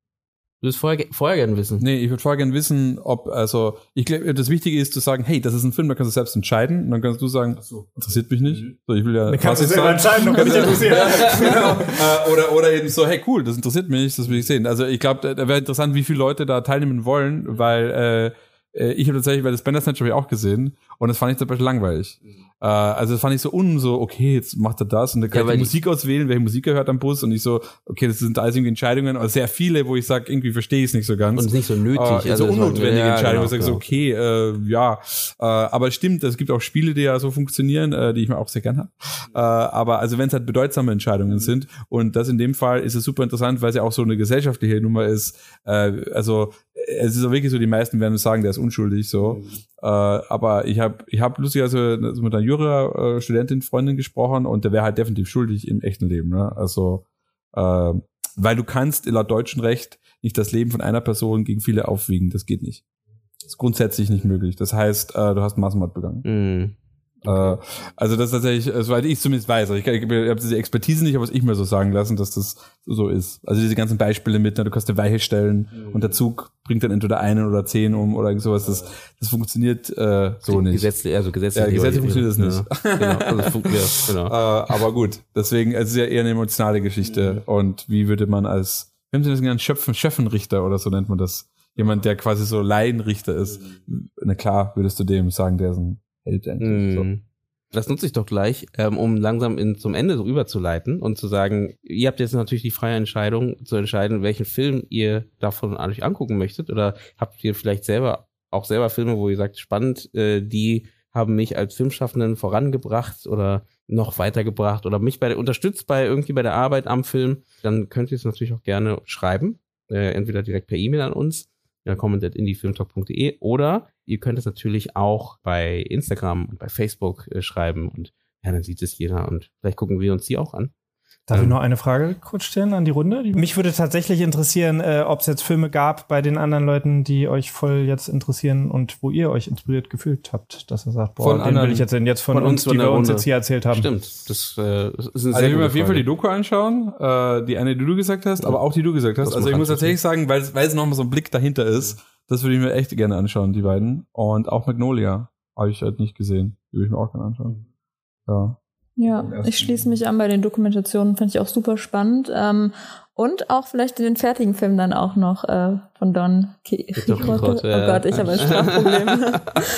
Du willst vorher, vorher gerne wissen? Nee, ich würde vorher gerne wissen, ob, also, ich glaube, das Wichtige ist zu sagen, hey, das ist ein Film, da kannst du selbst entscheiden. Und dann kannst du sagen, so. interessiert mich nicht. Mhm. So, ich will ja. Dann kannst du selber entscheiden, ob mich interessiert. genau. Äh, oder, oder eben so, hey, cool, das interessiert mich, das will ich sehen. Also, ich glaube, da wäre interessant, wie viele Leute da teilnehmen wollen, weil, äh, äh ich habe tatsächlich, weil das Bandersnatch habe ich auch gesehen und das fand ich zum Beispiel langweilig. Mhm. Äh, also das fand ich so un, so, okay, jetzt macht er das und dann kann ja, ich die Musik auswählen, welche Musik er hört am Bus und ich so, okay, das sind alles irgendwie Entscheidungen, aber sehr viele, wo ich sage, irgendwie verstehe ich es nicht so ganz. Und es ist nicht so nötig. Äh, also so unnotwendige ja, Entscheidungen, genau, wo ich sage, so, okay, äh, ja, äh, aber stimmt, es gibt auch Spiele, die ja so funktionieren, äh, die ich mir auch sehr gern habe. Äh, aber also wenn es halt bedeutsame Entscheidungen mhm. sind und das in dem Fall ist es super interessant, weil es ja auch so eine gesellschaftliche Nummer ist. Äh, also es ist auch wirklich so, die meisten werden sagen, der ist unschuldig so. Mhm. Äh, aber ich habe ich hab lustigerweise mit einer Jura äh, Freundin gesprochen und der wäre halt definitiv schuldig im echten Leben. Ne? Also äh, weil du kannst laut deutschem Recht nicht das Leben von einer Person gegen viele aufwiegen. Das geht nicht. Das ist grundsätzlich nicht möglich. Das heißt, äh, du hast Massenmord begangen. Mhm. Äh, also das ist tatsächlich, äh, soweit ich zumindest weiß, also ich, ich, ich habe diese Expertise nicht, aber was ich mir so sagen lassen, dass das so ist. Also diese ganzen Beispiele mit, na, du kannst eine Weiche stellen mhm. und der Zug bringt dann entweder einen oder zehn um oder irgend sowas. Das, das funktioniert äh, so nicht. Gesetzlich, also gesetzlich, ja, gesetzlich funktioniert das nicht. Ja, genau, also funktioniert, genau. äh, aber gut, deswegen, es ist ja eher eine emotionale Geschichte. Mhm. Und wie würde man als, wie haben Sie das genannt, Schöpfen, Schöffenrichter oder so nennt man das? Jemand, der quasi so Laienrichter ist. Mhm. Na klar, würdest du dem sagen, der ist ein Held eigentlich. So. Mhm. Das nutze ich doch gleich, ähm, um langsam in, zum Ende rüberzuleiten und zu sagen, ihr habt jetzt natürlich die freie Entscheidung zu entscheiden, welchen Film ihr davon euch angucken möchtet oder habt ihr vielleicht selber auch selber Filme, wo ihr sagt, spannend, äh, die haben mich als Filmschaffenden vorangebracht oder noch weitergebracht oder mich bei der, unterstützt bei irgendwie bei der Arbeit am Film, dann könnt ihr es natürlich auch gerne schreiben, äh, entweder direkt per E-Mail an uns ja, comment.indiefilmtalk.de oder ihr könnt es natürlich auch bei Instagram und bei Facebook äh, schreiben und ja, dann sieht es jeder und vielleicht gucken wir uns die auch an. Darf ähm, ich noch eine Frage kurz stellen an die Runde? Mich würde tatsächlich interessieren, äh, ob es jetzt Filme gab bei den anderen Leuten, die euch voll jetzt interessieren und wo ihr euch inspiriert gefühlt habt, dass er sagt, boah, von den anderen, will ich jetzt jetzt von, von uns, uns die wir uns jetzt hier erzählt haben. Stimmt, das, äh, ist ein Also ich will mir auf jeden Fall die Doku anschauen, äh, die eine, die du gesagt hast, aber auch die du gesagt hast. Das also ich muss tatsächlich sagen, weil, weil es nochmal so ein Blick dahinter ist, das würde ich mir echt gerne anschauen, die beiden. Und auch Magnolia habe ich halt nicht gesehen. Die würde ich mir auch gerne anschauen. Ja. Ja, ich schließe mich an bei den Dokumentationen, fand ich auch super spannend. Ähm, und auch vielleicht den fertigen Film dann auch noch äh, von Don Quixote. Oh Gott, ich habe ein Sprachproblem.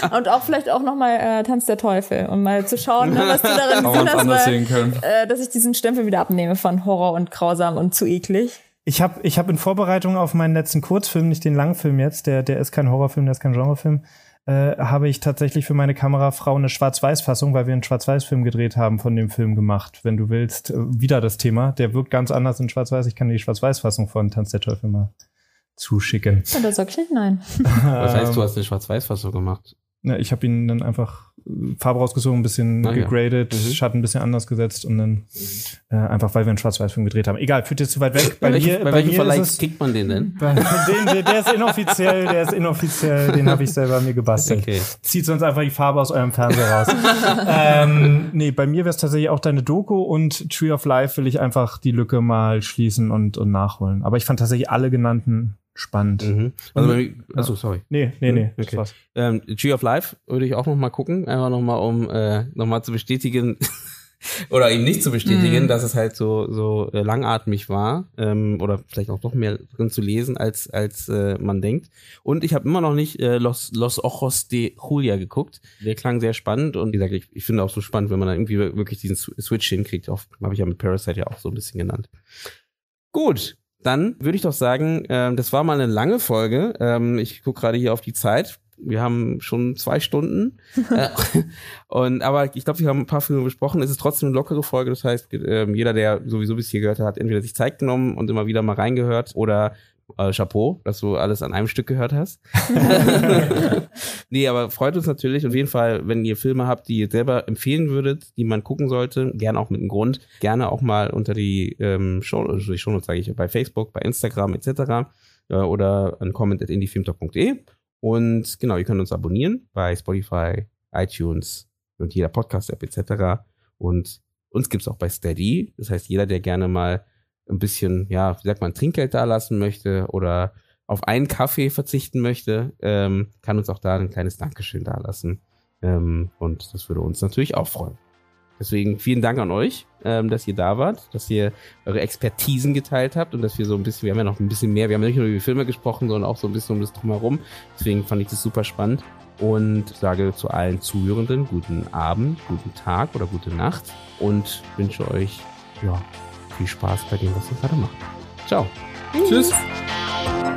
und auch vielleicht auch noch mal äh, Tanz der Teufel, um mal zu schauen, ne, was du darin gesehen hast, weil, äh, dass ich diesen Stempel wieder abnehme von Horror und grausam und zu eklig. Ich habe ich hab in Vorbereitung auf meinen letzten Kurzfilm, nicht den Langfilm jetzt, der, der ist kein Horrorfilm, der ist kein Genrefilm, äh, habe ich tatsächlich für meine Kamerafrau eine Schwarz-Weiß-Fassung, weil wir einen Schwarz-Weiß-Film gedreht haben, von dem Film gemacht. Wenn du willst, äh, wieder das Thema. Der wirkt ganz anders in Schwarz-Weiß. Ich kann dir die Schwarz-Weiß-Fassung von Tanz der Teufel mal zuschicken. Ja, da sag ich nicht nein. Was heißt, du hast eine Schwarz-Weiß-Fassung gemacht? Ja, ich habe ihn dann einfach Farbe rausgezogen, ein bisschen ah, gegradet, ja. mhm. Schatten ein bisschen anders gesetzt und dann äh, einfach, weil wir einen Schwarz-Weiß-Film gedreht haben. Egal, führt jetzt zu weit weg. Bei, bei, mir, bei, bei welchem Verleih kriegt man den denn? Bei, den, der, der ist inoffiziell, der ist inoffiziell, den habe ich selber mir gebastelt. Okay. Zieht sonst einfach die Farbe aus eurem Fernseher raus. ähm, nee, bei mir wäre es tatsächlich auch deine Doku und Tree of Life will ich einfach die Lücke mal schließen und, und nachholen. Aber ich fand tatsächlich alle genannten spannend. Mhm. Also, bei, achso, sorry. Nee, nee, nee. Okay. Das Ähm, Tree of Life würde ich auch noch mal gucken, einfach noch mal, um äh, noch mal zu bestätigen oder eben nicht zu bestätigen, mhm. dass es halt so so äh, langatmig war ähm, oder vielleicht auch doch mehr drin zu lesen als als äh, man denkt. Und ich habe immer noch nicht äh, Los Los Ojos de Julia geguckt. Der klang sehr spannend und wie gesagt, ich, ich finde auch so spannend, wenn man dann irgendwie wirklich diesen Switch hinkriegt. Habe ich ja mit Parasite ja auch so ein bisschen genannt. Gut, dann würde ich doch sagen, äh, das war mal eine lange Folge. Ähm, ich gucke gerade hier auf die Zeit. Wir haben schon zwei Stunden. äh, und aber ich glaube, wir haben ein paar Filme besprochen. Es ist trotzdem eine lockere Folge. Das heißt, äh, jeder, der sowieso bis hier gehört hat, hat entweder sich Zeit genommen und immer wieder mal reingehört oder äh, Chapeau, dass du alles an einem Stück gehört hast. nee, aber freut uns natürlich auf jeden Fall, wenn ihr Filme habt, die ihr selber empfehlen würdet, die man gucken sollte, gerne auch mit einem Grund, gerne auch mal unter die ähm, Show, also die Show sage ich, bei Facebook, bei Instagram etc. Äh, oder an comment.indiefilmtalk.de und genau, ihr könnt uns abonnieren bei Spotify, iTunes und jeder Podcast-App etc. Und uns gibt's auch bei Steady. Das heißt, jeder, der gerne mal ein bisschen, ja, wie sagt man, Trinkgeld dalassen möchte oder auf einen Kaffee verzichten möchte, ähm, kann uns auch da ein kleines Dankeschön dalassen. Ähm, und das würde uns natürlich auch freuen. Deswegen vielen Dank an euch, ähm, dass ihr da wart, dass ihr eure Expertisen geteilt habt und dass wir so ein bisschen, wir haben ja noch ein bisschen mehr, wir haben nicht nur über die Filme gesprochen, sondern auch so ein bisschen um das drumherum. Deswegen fand ich das super spannend und sage zu allen Zuhörenden guten Abend, guten Tag oder gute Nacht und wünsche euch ja, viel Spaß bei dem, was ihr gerade macht. Ciao. Tschüss. Tschüss.